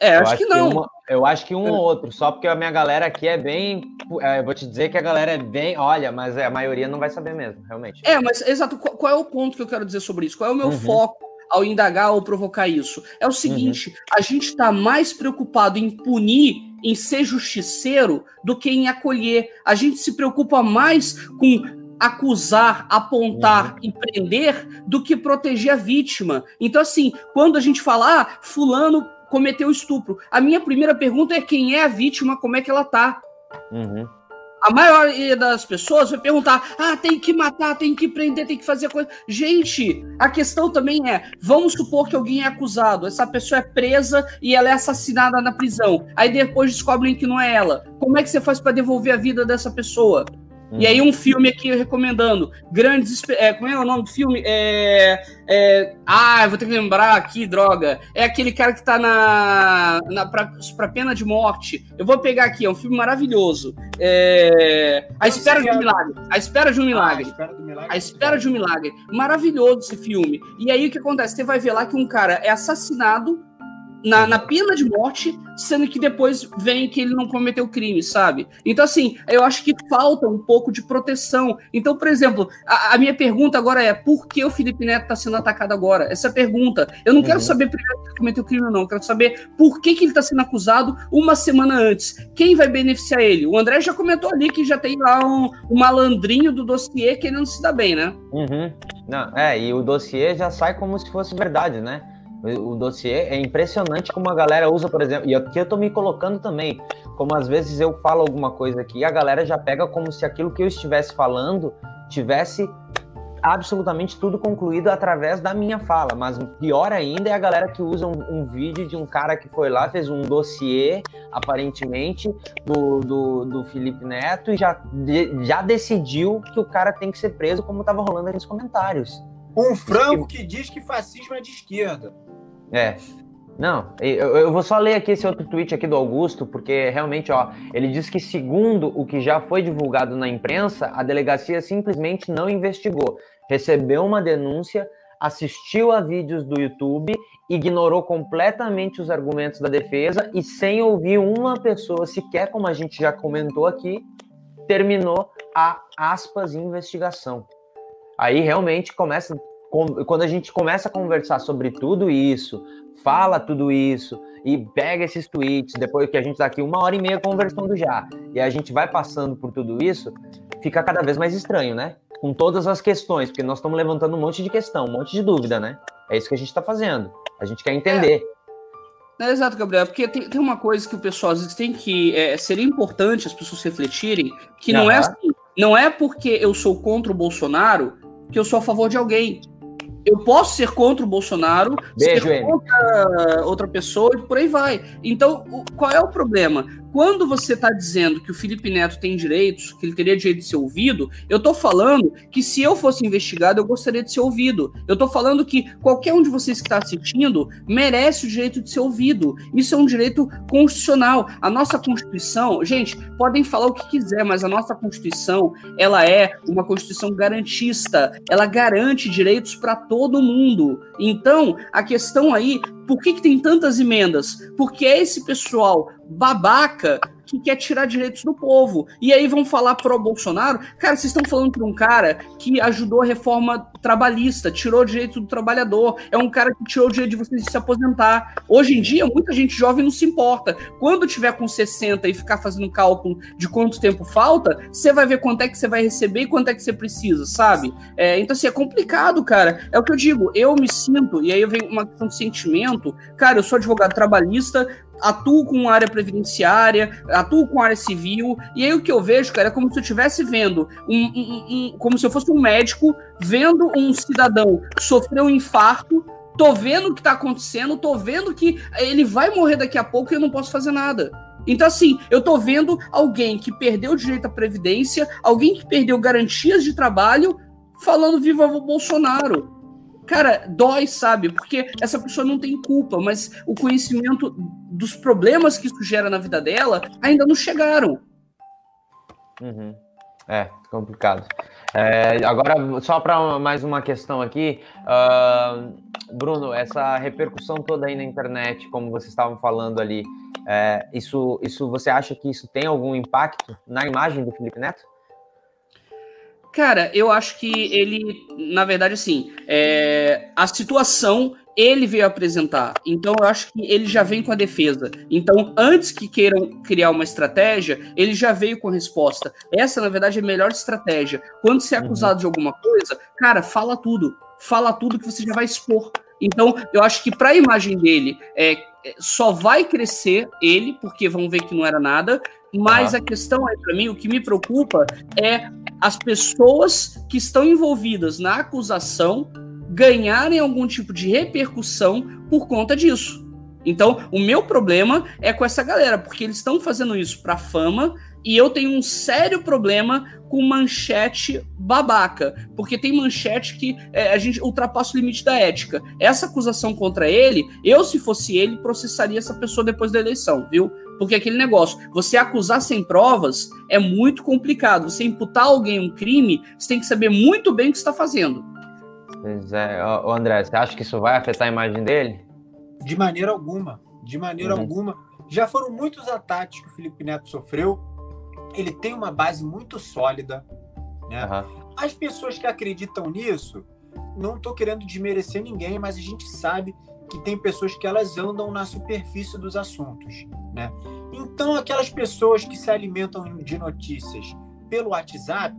é, acho, acho, que não. Que uma, eu acho que um é. ou outro, só porque a minha galera aqui é bem. É, eu vou te dizer que a galera é bem. Olha, mas a maioria não vai saber mesmo, realmente. É, mas exato. Qual, qual é o ponto que eu quero dizer sobre isso? Qual é o meu uhum. foco ao indagar ou provocar isso? É o seguinte: uhum. a gente está mais preocupado em punir, em ser justiceiro, do que em acolher. A gente se preocupa mais com acusar, apontar uhum. e prender do que proteger a vítima. Então, assim, quando a gente fala, ah, fulano cometeu estupro, a minha primeira pergunta é quem é a vítima, como é que ela tá. Uhum. A maioria das pessoas vai perguntar: ah, tem que matar, tem que prender, tem que fazer coisa. Gente, a questão também é: vamos supor que alguém é acusado, essa pessoa é presa e ela é assassinada na prisão. Aí depois descobrem que não é ela. Como é que você faz para devolver a vida dessa pessoa? E aí um filme aqui recomendando. Grandes. É, como é o nome do filme? É, é, ah, vou ter que lembrar aqui, droga. É aquele cara que tá na, na pra, pra pena de morte. Eu vou pegar aqui, é um filme maravilhoso. É, a Espera de um Milagre. A Espera de um Milagre. Ah, a Espera de um Milagre. Maravilhoso esse filme. E aí o que acontece? Você vai ver lá que um cara é assassinado na, na pena de morte, sendo que depois vem que ele não cometeu crime, sabe? Então, assim, eu acho que falta um pouco de proteção. Então, por exemplo, a, a minha pergunta agora é: por que o Felipe Neto está sendo atacado agora? Essa pergunta. Eu não uhum. quero saber primeiro se ele cometeu crime ou não, eu quero saber por que, que ele está sendo acusado uma semana antes. Quem vai beneficiar ele? O André já comentou ali que já tem lá um, um malandrinho do dossiê que ele não se dá bem, né? Uhum. Não, é, e o dossiê já sai como se fosse verdade, né? O dossiê é impressionante como a galera usa, por exemplo, e aqui eu tô me colocando também, como às vezes eu falo alguma coisa aqui, a galera já pega como se aquilo que eu estivesse falando tivesse absolutamente tudo concluído através da minha fala, mas pior ainda é a galera que usa um, um vídeo de um cara que foi lá, fez um dossiê, aparentemente, do, do, do Felipe Neto e já, de, já decidiu que o cara tem que ser preso, como tava rolando aí nos comentários. Um frango que diz que fascismo é de esquerda. É. Não, eu, eu, vou só ler aqui esse outro tweet aqui do Augusto, porque realmente, ó, ele diz que segundo o que já foi divulgado na imprensa, a delegacia simplesmente não investigou, recebeu uma denúncia, assistiu a vídeos do YouTube, ignorou completamente os argumentos da defesa e sem ouvir uma pessoa sequer, como a gente já comentou aqui, terminou a aspas investigação. Aí realmente começa quando a gente começa a conversar sobre tudo isso, fala tudo isso e pega esses tweets, depois que a gente está aqui uma hora e meia conversando já, e a gente vai passando por tudo isso, fica cada vez mais estranho, né? Com todas as questões, porque nós estamos levantando um monte de questão, um monte de dúvida, né? É isso que a gente está fazendo. A gente quer entender. É. É, exato, Gabriel, porque tem, tem uma coisa que o pessoal às vezes tem que. É, seria importante as pessoas refletirem, que não é assim. Não é porque eu sou contra o Bolsonaro que eu sou a favor de alguém. Eu posso ser contra o Bolsonaro, Beijo, ser contra outra pessoa e por aí vai. Então, qual é o problema? Quando você está dizendo que o Felipe Neto tem direitos, que ele teria direito de ser ouvido, eu estou falando que se eu fosse investigado, eu gostaria de ser ouvido. Eu estou falando que qualquer um de vocês que está assistindo merece o direito de ser ouvido. Isso é um direito constitucional. A nossa Constituição, gente, podem falar o que quiser, mas a nossa Constituição, ela é uma Constituição garantista. Ela garante direitos para todo mundo. Então, a questão aí por que, que tem tantas emendas? Porque é esse pessoal babaca que quer tirar direitos do povo. E aí vão falar pro Bolsonaro. Cara, vocês estão falando para um cara que ajudou a reforma trabalhista, tirou o direito do trabalhador, é um cara que tirou o direito de você se aposentar. Hoje em dia, muita gente jovem não se importa. Quando tiver com 60 e ficar fazendo cálculo de quanto tempo falta, você vai ver quanto é que você vai receber e quanto é que você precisa, sabe? É, então, assim, é complicado, cara. É o que eu digo, eu me sinto, e aí vem uma questão de sentimento. Cara, eu sou advogado trabalhista, atuo com área previdenciária, atuo com área civil, e aí o que eu vejo, cara, é como se eu estivesse vendo, um, um, um, como se eu fosse um médico vendo um cidadão sofrer um infarto, tô vendo o que tá acontecendo, tô vendo que ele vai morrer daqui a pouco e eu não posso fazer nada. Então, assim, eu tô vendo alguém que perdeu o direito à previdência, alguém que perdeu garantias de trabalho, falando viva o Bolsonaro. Cara, dói, sabe? Porque essa pessoa não tem culpa, mas o conhecimento dos problemas que isso gera na vida dela ainda não chegaram. Uhum. É, complicado. É, agora, só para mais uma questão aqui, uh, Bruno, essa repercussão toda aí na internet, como vocês estavam falando ali, é, isso, isso você acha que isso tem algum impacto na imagem do Felipe Neto? Cara, eu acho que ele, na verdade, assim, é, a situação ele veio apresentar. Então, eu acho que ele já vem com a defesa. Então, antes que queiram criar uma estratégia, ele já veio com a resposta. Essa, na verdade, é a melhor estratégia. Quando você é acusado uhum. de alguma coisa, cara, fala tudo. Fala tudo que você já vai expor. Então, eu acho que para a imagem dele, é, é, só vai crescer ele, porque vão ver que não era nada. Mas ah. a questão aí, para mim, o que me preocupa é as pessoas que estão envolvidas na acusação ganharem algum tipo de repercussão por conta disso. Então, o meu problema é com essa galera, porque eles estão fazendo isso para fama e eu tenho um sério problema com manchete babaca, porque tem manchete que é, a gente ultrapassa o limite da ética. Essa acusação contra ele, eu, se fosse ele, processaria essa pessoa depois da eleição, viu? Porque aquele negócio, você acusar sem provas é muito complicado. Você imputar alguém um crime, você tem que saber muito bem o que está fazendo. Pois é, Ô, André, você acha que isso vai afetar a imagem dele? De maneira alguma. De maneira uhum. alguma. Já foram muitos ataques que o Felipe Neto sofreu. Ele tem uma base muito sólida. Né? Uhum. As pessoas que acreditam nisso, não estou querendo desmerecer ninguém, mas a gente sabe que tem pessoas que elas andam na superfície dos assuntos, né? Então, aquelas pessoas que se alimentam de notícias pelo WhatsApp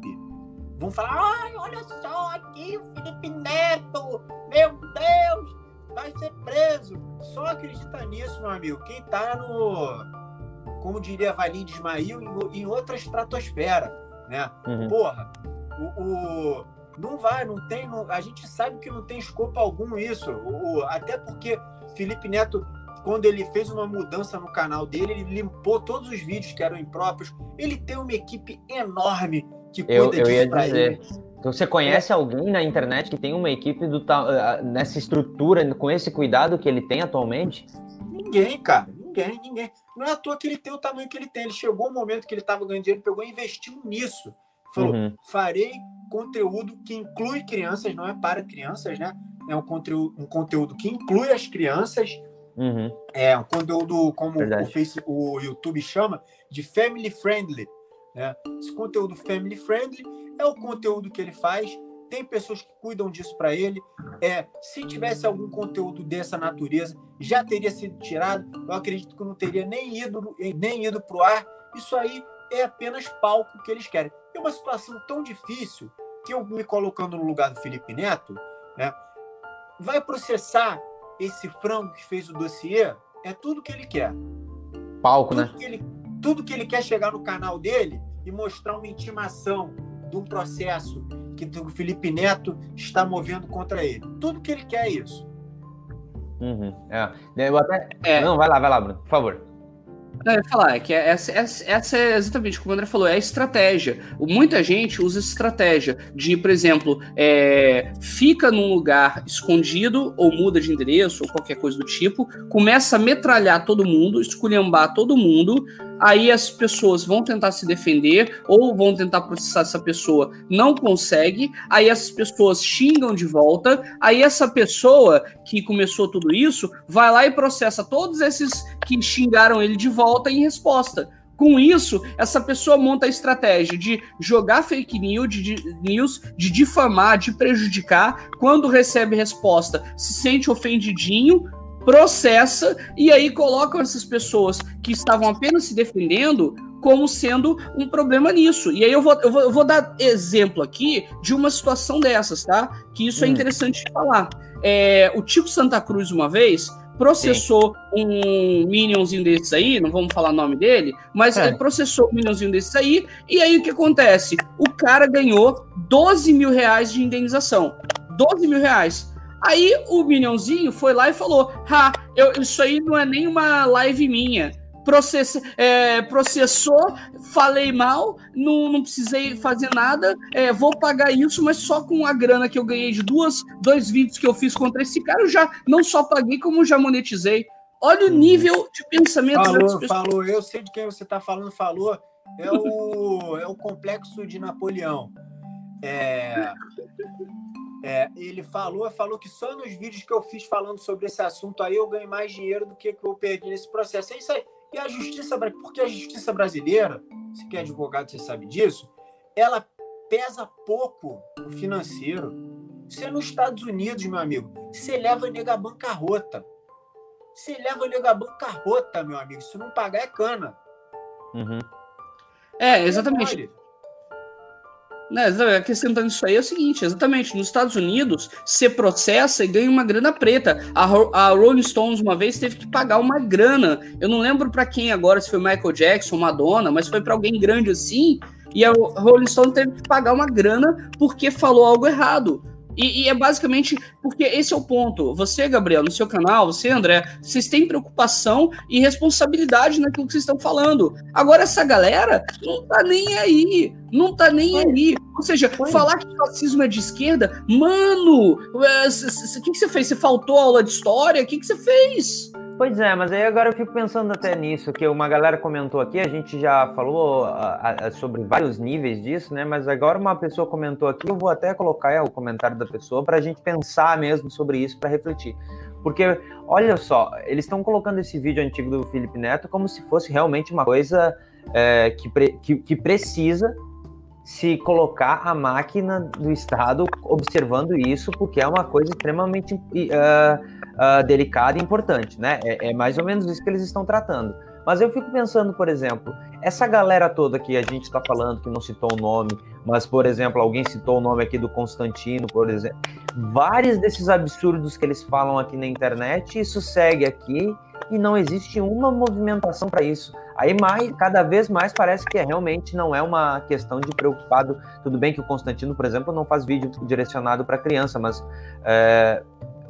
vão falar: ai, olha só aqui o Felipe Neto, meu Deus, vai ser preso. Só acredita nisso, meu amigo, quem tá no, como diria Valim de Ismail, em, em outra estratosfera, né? Uhum. Porra, o, o não vai, não tem. Não, a gente sabe que não tem escopo algum isso. O, até porque Felipe Neto, quando ele fez uma mudança no canal dele, ele limpou todos os vídeos que eram impróprios. Ele tem uma equipe enorme que cuida eu, eu disso pra dizer. ele. Então, você conhece alguém na internet que tem uma equipe do, nessa estrutura, com esse cuidado que ele tem atualmente? Ninguém, cara. Ninguém, ninguém. Não é à toa que ele tem o tamanho que ele tem. Ele chegou o momento que ele estava ganhando dinheiro, pegou e investiu nisso. Falou: uhum. farei conteúdo que inclui crianças, não é para crianças, né? É um conteúdo, um conteúdo que inclui as crianças. Uhum. É um conteúdo, como o, Face, o YouTube chama, de family friendly. Né? Esse conteúdo family friendly é o conteúdo que ele faz. Tem pessoas que cuidam disso para ele. É, se tivesse algum conteúdo dessa natureza, já teria sido tirado. Eu acredito que não teria nem ido nem ido para o ar. Isso aí é apenas palco que eles querem. É uma situação tão difícil que eu me colocando no lugar do Felipe Neto, né? Vai processar esse frango que fez o dossiê? É tudo que ele quer. Palco, tudo né? Que ele, tudo que ele quer chegar no canal dele e mostrar uma intimação de um processo que o Felipe Neto está movendo contra ele. Tudo que ele quer é isso. Uhum, é. Eu até... É. Não, vai lá, vai lá, Bruno, por favor. Não, eu ia falar, é que essa, essa, essa, é exatamente como o André falou, é a estratégia. Muita gente usa estratégia de, por exemplo, é, fica num lugar escondido ou muda de endereço ou qualquer coisa do tipo, começa a metralhar todo mundo, esculhambar todo mundo, aí as pessoas vão tentar se defender ou vão tentar processar essa pessoa, não consegue, aí essas pessoas xingam de volta, aí essa pessoa que começou tudo isso vai lá e processa todos esses que xingaram ele de volta em resposta. Com isso, essa pessoa monta a estratégia de jogar fake news, de, news, de difamar, de prejudicar. Quando recebe resposta, se sente ofendidinho, processa e aí colocam essas pessoas que estavam apenas se defendendo como sendo um problema nisso. E aí eu vou, eu vou, eu vou dar exemplo aqui de uma situação dessas, tá? Que isso é hum. é interessante de falar. É, o Tico Santa Cruz, uma vez, processou Sim. um minionzinho desses aí, não vamos falar o nome dele, mas é. ele processou um minionzinho desses aí, e aí o que acontece? O cara ganhou 12 mil reais de indenização. 12 mil reais. Aí o Minionzinho foi lá e falou: Ha, eu, isso aí não é nem uma live minha. Process, é, processou, falei mal, não, não precisei fazer nada, é, vou pagar isso, mas só com a grana que eu ganhei de duas, dois vídeos que eu fiz contra esse cara, eu já não só paguei, como já monetizei. Olha o uhum. nível de pensamento falou, Falou, eu sei de quem você está falando, falou. É o, é o complexo de Napoleão. É, é, ele falou, falou que só nos vídeos que eu fiz falando sobre esse assunto aí eu ganhei mais dinheiro do que, que eu perdi nesse processo. É isso aí. E a justiça, porque a justiça brasileira, se quer advogado, você sabe disso, ela pesa pouco o financeiro. Você é nos Estados Unidos, meu amigo, você leva nega bancarrota. Você leva nega bancarrota, meu amigo. Se não pagar, é cana. Uhum. É, exatamente. Né, acrescentando isso aí é o seguinte, exatamente, nos Estados Unidos, você processa e ganha uma grana preta. A, a Rolling Stones uma vez teve que pagar uma grana. Eu não lembro para quem agora, se foi Michael Jackson, Madonna, mas foi para alguém grande assim. E a Rolling Stone teve que pagar uma grana porque falou algo errado. E, e, é basicamente porque esse é o ponto. Você, Gabriel, no seu canal, você, André, vocês têm preocupação e responsabilidade naquilo que vocês estão falando. Agora, essa galera não tá nem aí. Não tá nem Foi. aí. Ou seja, Foi. falar que fascismo é de esquerda, mano, o é, que, que você fez? Você faltou aula de história? O que, que você fez? Pois é, mas aí agora eu fico pensando até nisso, que uma galera comentou aqui, a gente já falou a, a, sobre vários níveis disso, né? Mas agora uma pessoa comentou aqui, eu vou até colocar o comentário da pessoa para a gente pensar mesmo sobre isso, para refletir. Porque, olha só, eles estão colocando esse vídeo antigo do Felipe Neto como se fosse realmente uma coisa é, que, que, que precisa se colocar a máquina do Estado observando isso, porque é uma coisa extremamente uh, uh, delicada e importante, né? É, é, mais ou menos isso que eles estão tratando. Mas eu fico pensando, por exemplo, essa galera toda que a gente está falando, que não citou o nome, mas, por exemplo, alguém citou o nome aqui do Constantino, por exemplo. Vários desses absurdos que eles falam aqui na internet, isso segue aqui e não existe uma movimentação para isso. Aí mais, cada vez mais parece que é, realmente não é uma questão de preocupado. Tudo bem que o Constantino, por exemplo, não faz vídeo direcionado para criança, mas é,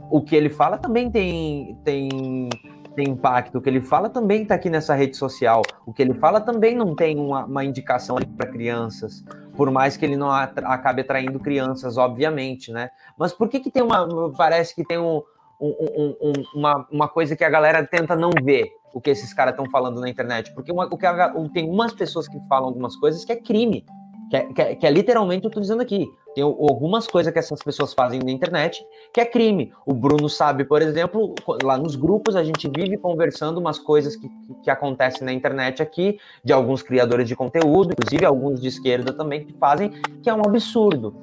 o que ele fala também tem, tem, tem impacto. O que ele fala também está aqui nessa rede social. O que ele fala também não tem uma, uma indicação para crianças, por mais que ele não acabe atraindo crianças, obviamente, né? Mas por que que tem uma parece que tem um, um, um, uma, uma coisa que a galera tenta não ver o que esses caras estão falando na internet. Porque uma, o que a, tem umas pessoas que falam algumas coisas que é crime. Que é, que é, que é literalmente eu tô dizendo aqui. Tem algumas coisas que essas pessoas fazem na internet que é crime. O Bruno sabe, por exemplo, lá nos grupos a gente vive conversando umas coisas que, que acontecem na internet aqui, de alguns criadores de conteúdo, inclusive alguns de esquerda também, que fazem, que é um absurdo.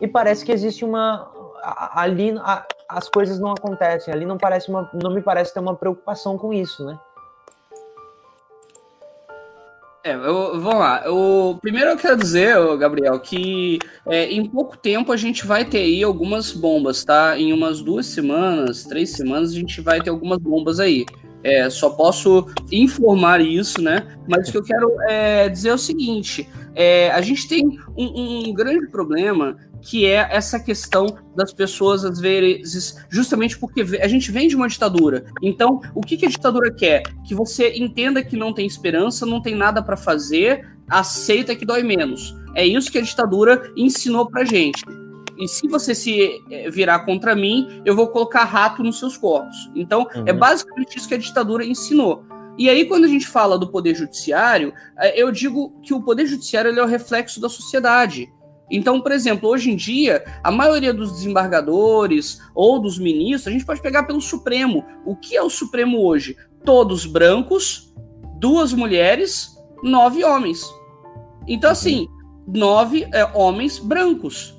E parece que existe uma. Ali as coisas não acontecem. Ali não parece uma, não me parece ter uma preocupação com isso, né? É, eu, vamos lá. O, primeiro eu quero dizer, Gabriel, que é, em pouco tempo a gente vai ter aí algumas bombas, tá? Em umas duas semanas, três semanas, a gente vai ter algumas bombas aí. É, só posso informar isso, né? Mas o que eu quero é, dizer é o seguinte: é, a gente tem um, um grande problema que é essa questão das pessoas, às vezes, justamente porque a gente vem de uma ditadura. Então, o que, que a ditadura quer? Que você entenda que não tem esperança, não tem nada para fazer, aceita que dói menos. É isso que a ditadura ensinou pra gente. E se você se eh, virar contra mim, eu vou colocar rato nos seus corpos. Então, uhum. é basicamente isso que a ditadura ensinou. E aí, quando a gente fala do poder judiciário, eh, eu digo que o poder judiciário é o reflexo da sociedade. Então, por exemplo, hoje em dia, a maioria dos desembargadores ou dos ministros, a gente pode pegar pelo Supremo. O que é o Supremo hoje? Todos brancos, duas mulheres, nove homens. Então, assim, nove é, homens brancos.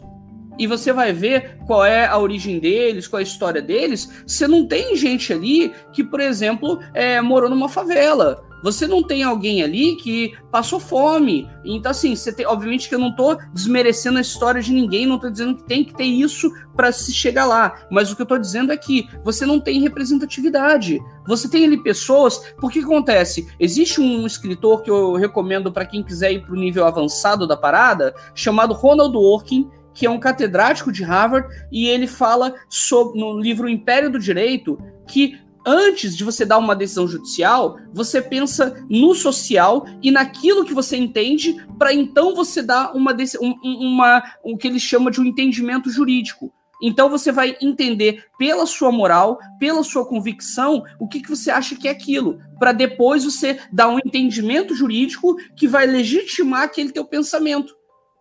E você vai ver qual é a origem deles, qual é a história deles. Você não tem gente ali que, por exemplo, é, morou numa favela você não tem alguém ali que passou fome. Então, assim, você tem, obviamente que eu não tô desmerecendo a história de ninguém, não tô dizendo que tem que ter isso para se chegar lá. Mas o que eu tô dizendo é que você não tem representatividade. Você tem ali pessoas. Por que acontece? Existe um escritor que eu recomendo para quem quiser ir para o nível avançado da parada, chamado Ronald Working que é um catedrático de Harvard, e ele fala sobre, no livro Império do Direito que antes de você dar uma decisão judicial, você pensa no social e naquilo que você entende, para então você dar uma, um, uma o que ele chama de um entendimento jurídico. Então você vai entender pela sua moral, pela sua convicção, o que, que você acha que é aquilo, para depois você dar um entendimento jurídico que vai legitimar aquele teu pensamento.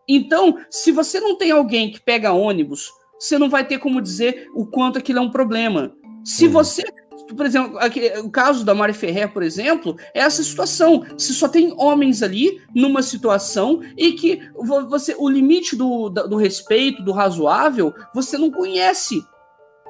Então, se você não tem alguém que pega ônibus, você não vai ter como dizer o quanto aquilo é um problema. Se hum. você por exemplo, aqui, o caso da Mari Ferrer, por exemplo, é essa situação. Se só tem homens ali numa situação e que você o limite do, do respeito, do razoável, você não conhece.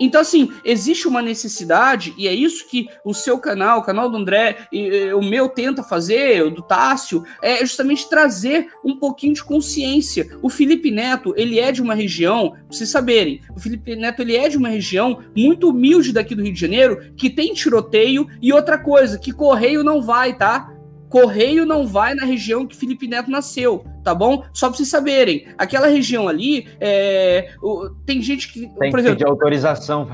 Então, assim, existe uma necessidade, e é isso que o seu canal, o canal do André, e, o meu tenta fazer, o do Tássio, é justamente trazer um pouquinho de consciência. O Felipe Neto, ele é de uma região, pra vocês saberem, o Felipe Neto, ele é de uma região muito humilde daqui do Rio de Janeiro, que tem tiroteio, e outra coisa, que correio não vai, tá? Correio não vai na região que Felipe Neto nasceu, tá bom? Só pra vocês saberem. Aquela região ali, é, o, tem gente que. Tem por exemplo, que pedir autorização.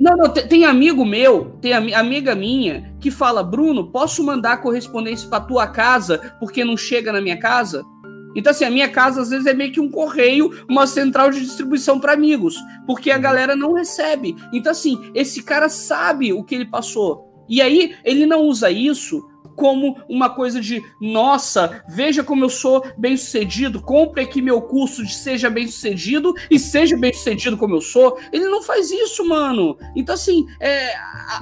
Não, não, tem, tem, amigo meu, tem am, amiga minha, que fala: Bruno, posso mandar correspondência pra tua casa porque não chega na minha casa? Então, assim, a minha casa às vezes é meio que um correio, uma central de distribuição para amigos, porque a galera não recebe. Então, assim, esse cara sabe o que ele passou. E aí, ele não usa isso como uma coisa de nossa, veja como eu sou bem sucedido, compre aqui meu curso de seja bem sucedido e seja bem sucedido como eu sou. Ele não faz isso, mano. Então, assim, é,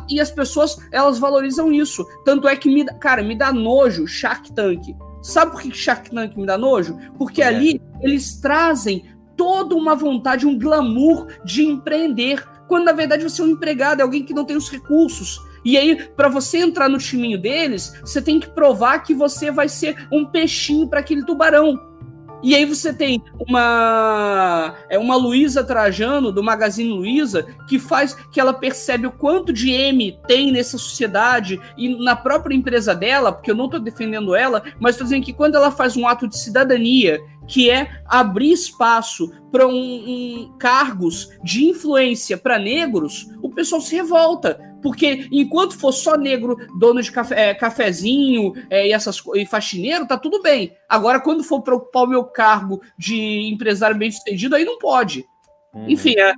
e as pessoas elas valorizam isso. Tanto é que, me, cara, me dá nojo Shark Tank. Sabe por que Shark Tank me dá nojo? Porque é. ali eles trazem toda uma vontade, um glamour de empreender, quando na verdade você é um empregado, é alguém que não tem os recursos e aí, para você entrar no timinho deles, você tem que provar que você vai ser um peixinho para aquele tubarão. E aí você tem uma é uma Luísa Trajano do Magazine Luiza que faz que ela percebe o quanto de M tem nessa sociedade e na própria empresa dela, porque eu não estou defendendo ela, mas estou dizendo que quando ela faz um ato de cidadania, que é abrir espaço para um, um, cargos de influência para negros, o pessoal se revolta porque enquanto for só negro, dono de café, é, cafezinho é, e, essas, e faxineiro, tá tudo bem. Agora, quando for para ocupar o meu cargo de empresário bem sucedido, aí não pode. Uhum. Enfim, é,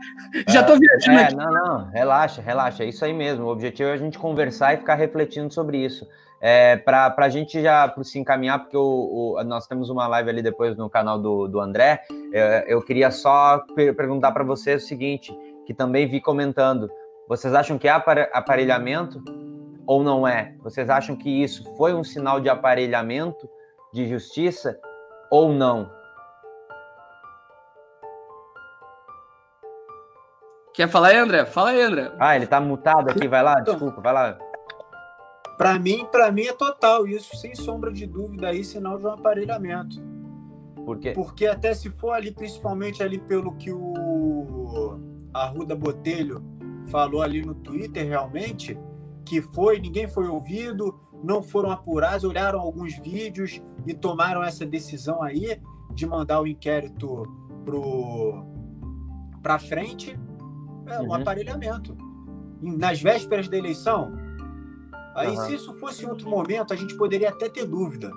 já tô viajando é, aqui. Não, não, relaxa, relaxa. É isso aí mesmo. O objetivo é a gente conversar e ficar refletindo sobre isso. É, para a gente já se encaminhar, porque o, o, nós temos uma live ali depois no canal do, do André, é, eu queria só per perguntar para vocês o seguinte, que também vi comentando. Vocês acham que é aparelhamento ou não é? Vocês acham que isso foi um sinal de aparelhamento de justiça ou não? Quer falar aí, André? Fala aí, André. Ah, ele tá mutado aqui, vai lá, desculpa, vai lá. Para mim, para mim é total isso, sem sombra de dúvida aí, sinal de um aparelhamento. Por quê? Porque até se for ali, principalmente ali pelo que o Arruda Botelho falou ali no Twitter, realmente, que foi, ninguém foi ouvido, não foram apurados, olharam alguns vídeos e tomaram essa decisão aí de mandar o inquérito para frente. É um uhum. aparelhamento. Nas vésperas da eleição, aí uhum. se isso fosse em outro momento, a gente poderia até ter dúvida.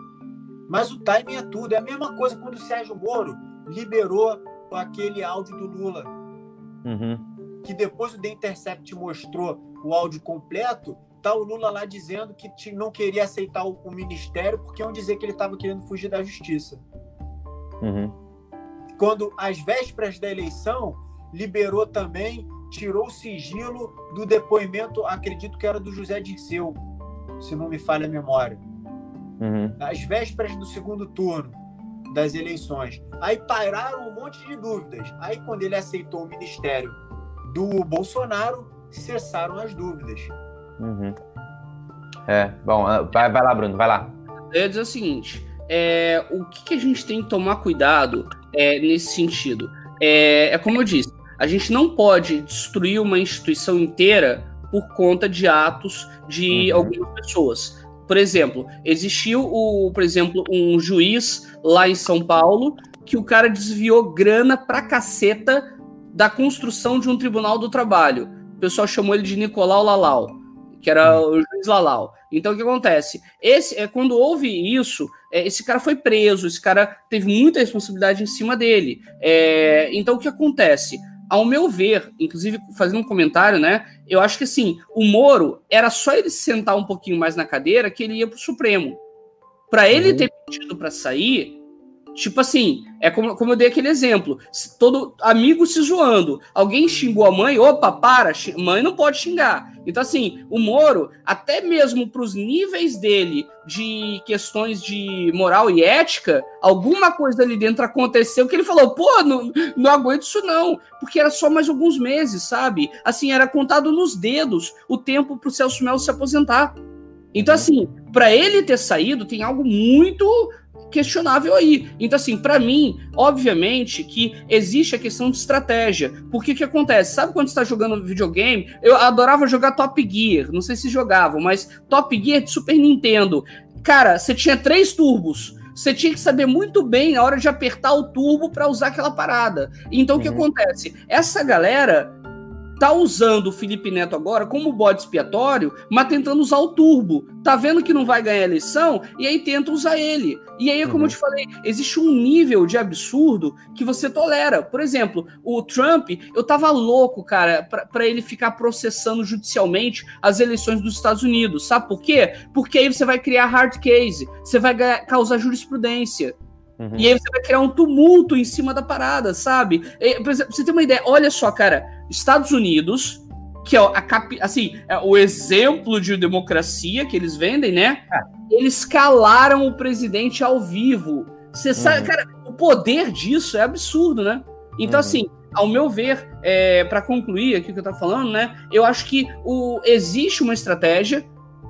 Mas o timing é tudo. É a mesma coisa quando o Sérgio Moro liberou aquele áudio do Lula. Uhum. Que depois o The Intercept mostrou o áudio completo, tá o Lula lá dizendo que não queria aceitar o, o ministério porque iam dizer que ele estava querendo fugir da justiça. Uhum. Quando, às vésperas da eleição, liberou também, tirou o sigilo do depoimento, acredito que era do José Dirceu, se não me falha a memória. Uhum. Às vésperas do segundo turno das eleições. Aí pararam um monte de dúvidas. Aí, quando ele aceitou o ministério do Bolsonaro, cessaram as dúvidas. Uhum. É, bom, ah, vai, vai lá, Bruno, vai lá. Eu ia dizer o seguinte: é, o que, que, a gente tem que tomar cuidado é, nesse sentido? É, é como eu disse, a gente não pode destruir uma instituição inteira por conta de atos de uhum. algumas pessoas. Por exemplo, existiu o, por exemplo, um juiz lá em São Paulo que o cara desviou grana pra caceta da construção de um tribunal do trabalho. O pessoal chamou ele de Nicolau Lalau, que era o juiz Lalau. Então o que acontece? Esse é quando houve isso, é, esse cara foi preso, esse cara teve muita responsabilidade em cima dele. É, então o que acontece? ao meu ver, inclusive fazendo um comentário, né? Eu acho que assim, o Moro era só ele sentar um pouquinho mais na cadeira que ele ia pro Supremo. Para ele uhum. ter pedido para sair, Tipo assim, é como, como eu dei aquele exemplo. Todo amigo se zoando, alguém xingou a mãe, opa, para, mãe não pode xingar. Então, assim, o Moro, até mesmo para os níveis dele de questões de moral e ética, alguma coisa ali dentro aconteceu que ele falou, pô, não, não aguento isso não, porque era só mais alguns meses, sabe? Assim, era contado nos dedos o tempo para o Celso Melo se aposentar. Então, uhum. assim, para ele ter saído, tem algo muito questionável aí. Então, assim, para mim, obviamente que existe a questão de estratégia. Porque que acontece? Sabe quando você tá jogando videogame? Eu adorava jogar Top Gear, não sei se jogavam, mas Top Gear de Super Nintendo. Cara, você tinha três turbos. Você tinha que saber muito bem a hora de apertar o turbo para usar aquela parada. Então, uhum. o que uhum. acontece? Essa galera tá usando o Felipe Neto agora como bode expiatório, mas tentando usar o turbo. Tá vendo que não vai ganhar a eleição e aí tenta usar ele. E aí, como uhum. eu te falei, existe um nível de absurdo que você tolera. Por exemplo, o Trump, eu tava louco, cara, para ele ficar processando judicialmente as eleições dos Estados Unidos. Sabe por quê? Porque aí você vai criar hard case, você vai causar jurisprudência. Uhum. E aí você vai criar um tumulto em cima da parada, sabe? E, por exemplo, você ter uma ideia, olha só, cara, Estados Unidos, que é a cap... assim, é o exemplo de democracia que eles vendem, né? É. Eles calaram o presidente ao vivo. Você uhum. sabe, cara, o poder disso é absurdo, né? Então, uhum. assim, ao meu ver, é, para concluir aqui o que eu tava falando, né? Eu acho que o, existe uma estratégia.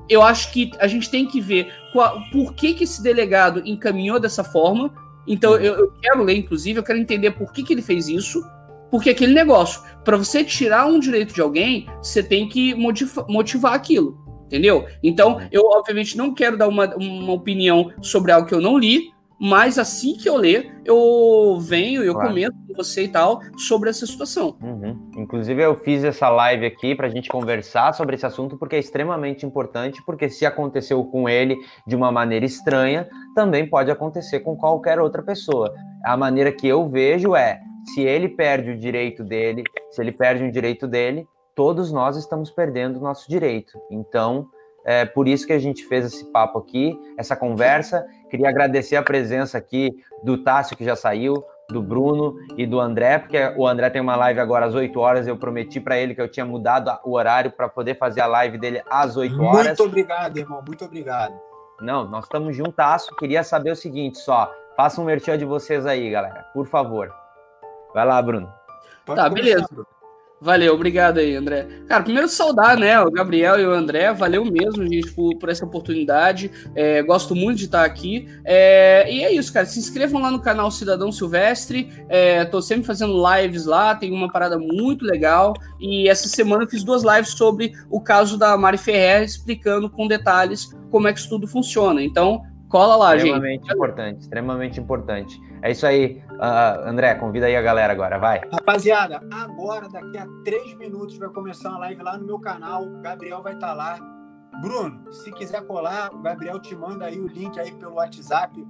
Eu acho que a gente tem que ver qual, por que, que esse delegado encaminhou dessa forma. Então, uhum. eu, eu, quero ler, inclusive, eu quero entender por que, que ele fez isso. Porque aquele negócio, para você tirar um direito de alguém, você tem que motivar, motivar aquilo, entendeu? Então, eu obviamente não quero dar uma, uma opinião sobre algo que eu não li, mas assim que eu ler, eu venho, eu claro. comento com você e tal sobre essa situação. Uhum. Inclusive, eu fiz essa live aqui para a gente conversar sobre esse assunto, porque é extremamente importante, porque se aconteceu com ele de uma maneira estranha, também pode acontecer com qualquer outra pessoa. A maneira que eu vejo é, se ele perde o direito dele, se ele perde o direito dele, todos nós estamos perdendo o nosso direito. Então, é por isso que a gente fez esse papo aqui, essa conversa. Queria agradecer a presença aqui do Tássio, que já saiu, do Bruno e do André, porque o André tem uma live agora às 8 horas. Eu prometi para ele que eu tinha mudado o horário para poder fazer a live dele às 8 horas. Muito obrigado, irmão. Muito obrigado. Não, nós estamos juntasso. Queria saber o seguinte só. Faça um merchan de vocês aí, galera. Por favor. Vai lá, Bruno. Pode tá, beleza. Valeu, obrigado aí, André. Cara, primeiro saudar, né, o Gabriel e o André, valeu mesmo, gente, por, por essa oportunidade. É, gosto muito de estar aqui. É, e é isso, cara. Se inscrevam lá no canal Cidadão Silvestre. É, tô sempre fazendo lives lá, tem uma parada muito legal. E essa semana eu fiz duas lives sobre o caso da Mari Ferrer, explicando com detalhes como é que isso tudo funciona. Então, cola lá, extremamente gente. Extremamente importante, extremamente importante. É isso aí. Uh, André, convida aí a galera agora, vai. Rapaziada, agora, daqui a três minutos, vai começar uma live lá no meu canal. O Gabriel vai estar tá lá. Bruno, se quiser colar, o Gabriel te manda aí o link aí pelo WhatsApp.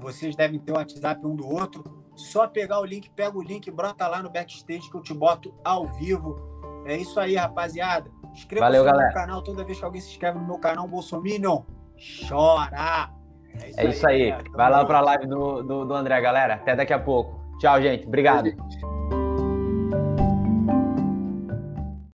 Vocês devem ter o WhatsApp um do outro. Só pegar o link, pega o link, brota lá no backstage que eu te boto ao vivo. É isso aí, rapaziada. Inscreva-se no galera. meu canal. Toda vez que alguém se inscreve no meu canal, Bolsominion, chora! É isso, é isso aí. aí. Vai lá para a live do, do, do André, galera. Até daqui a pouco. Tchau, gente. Obrigado.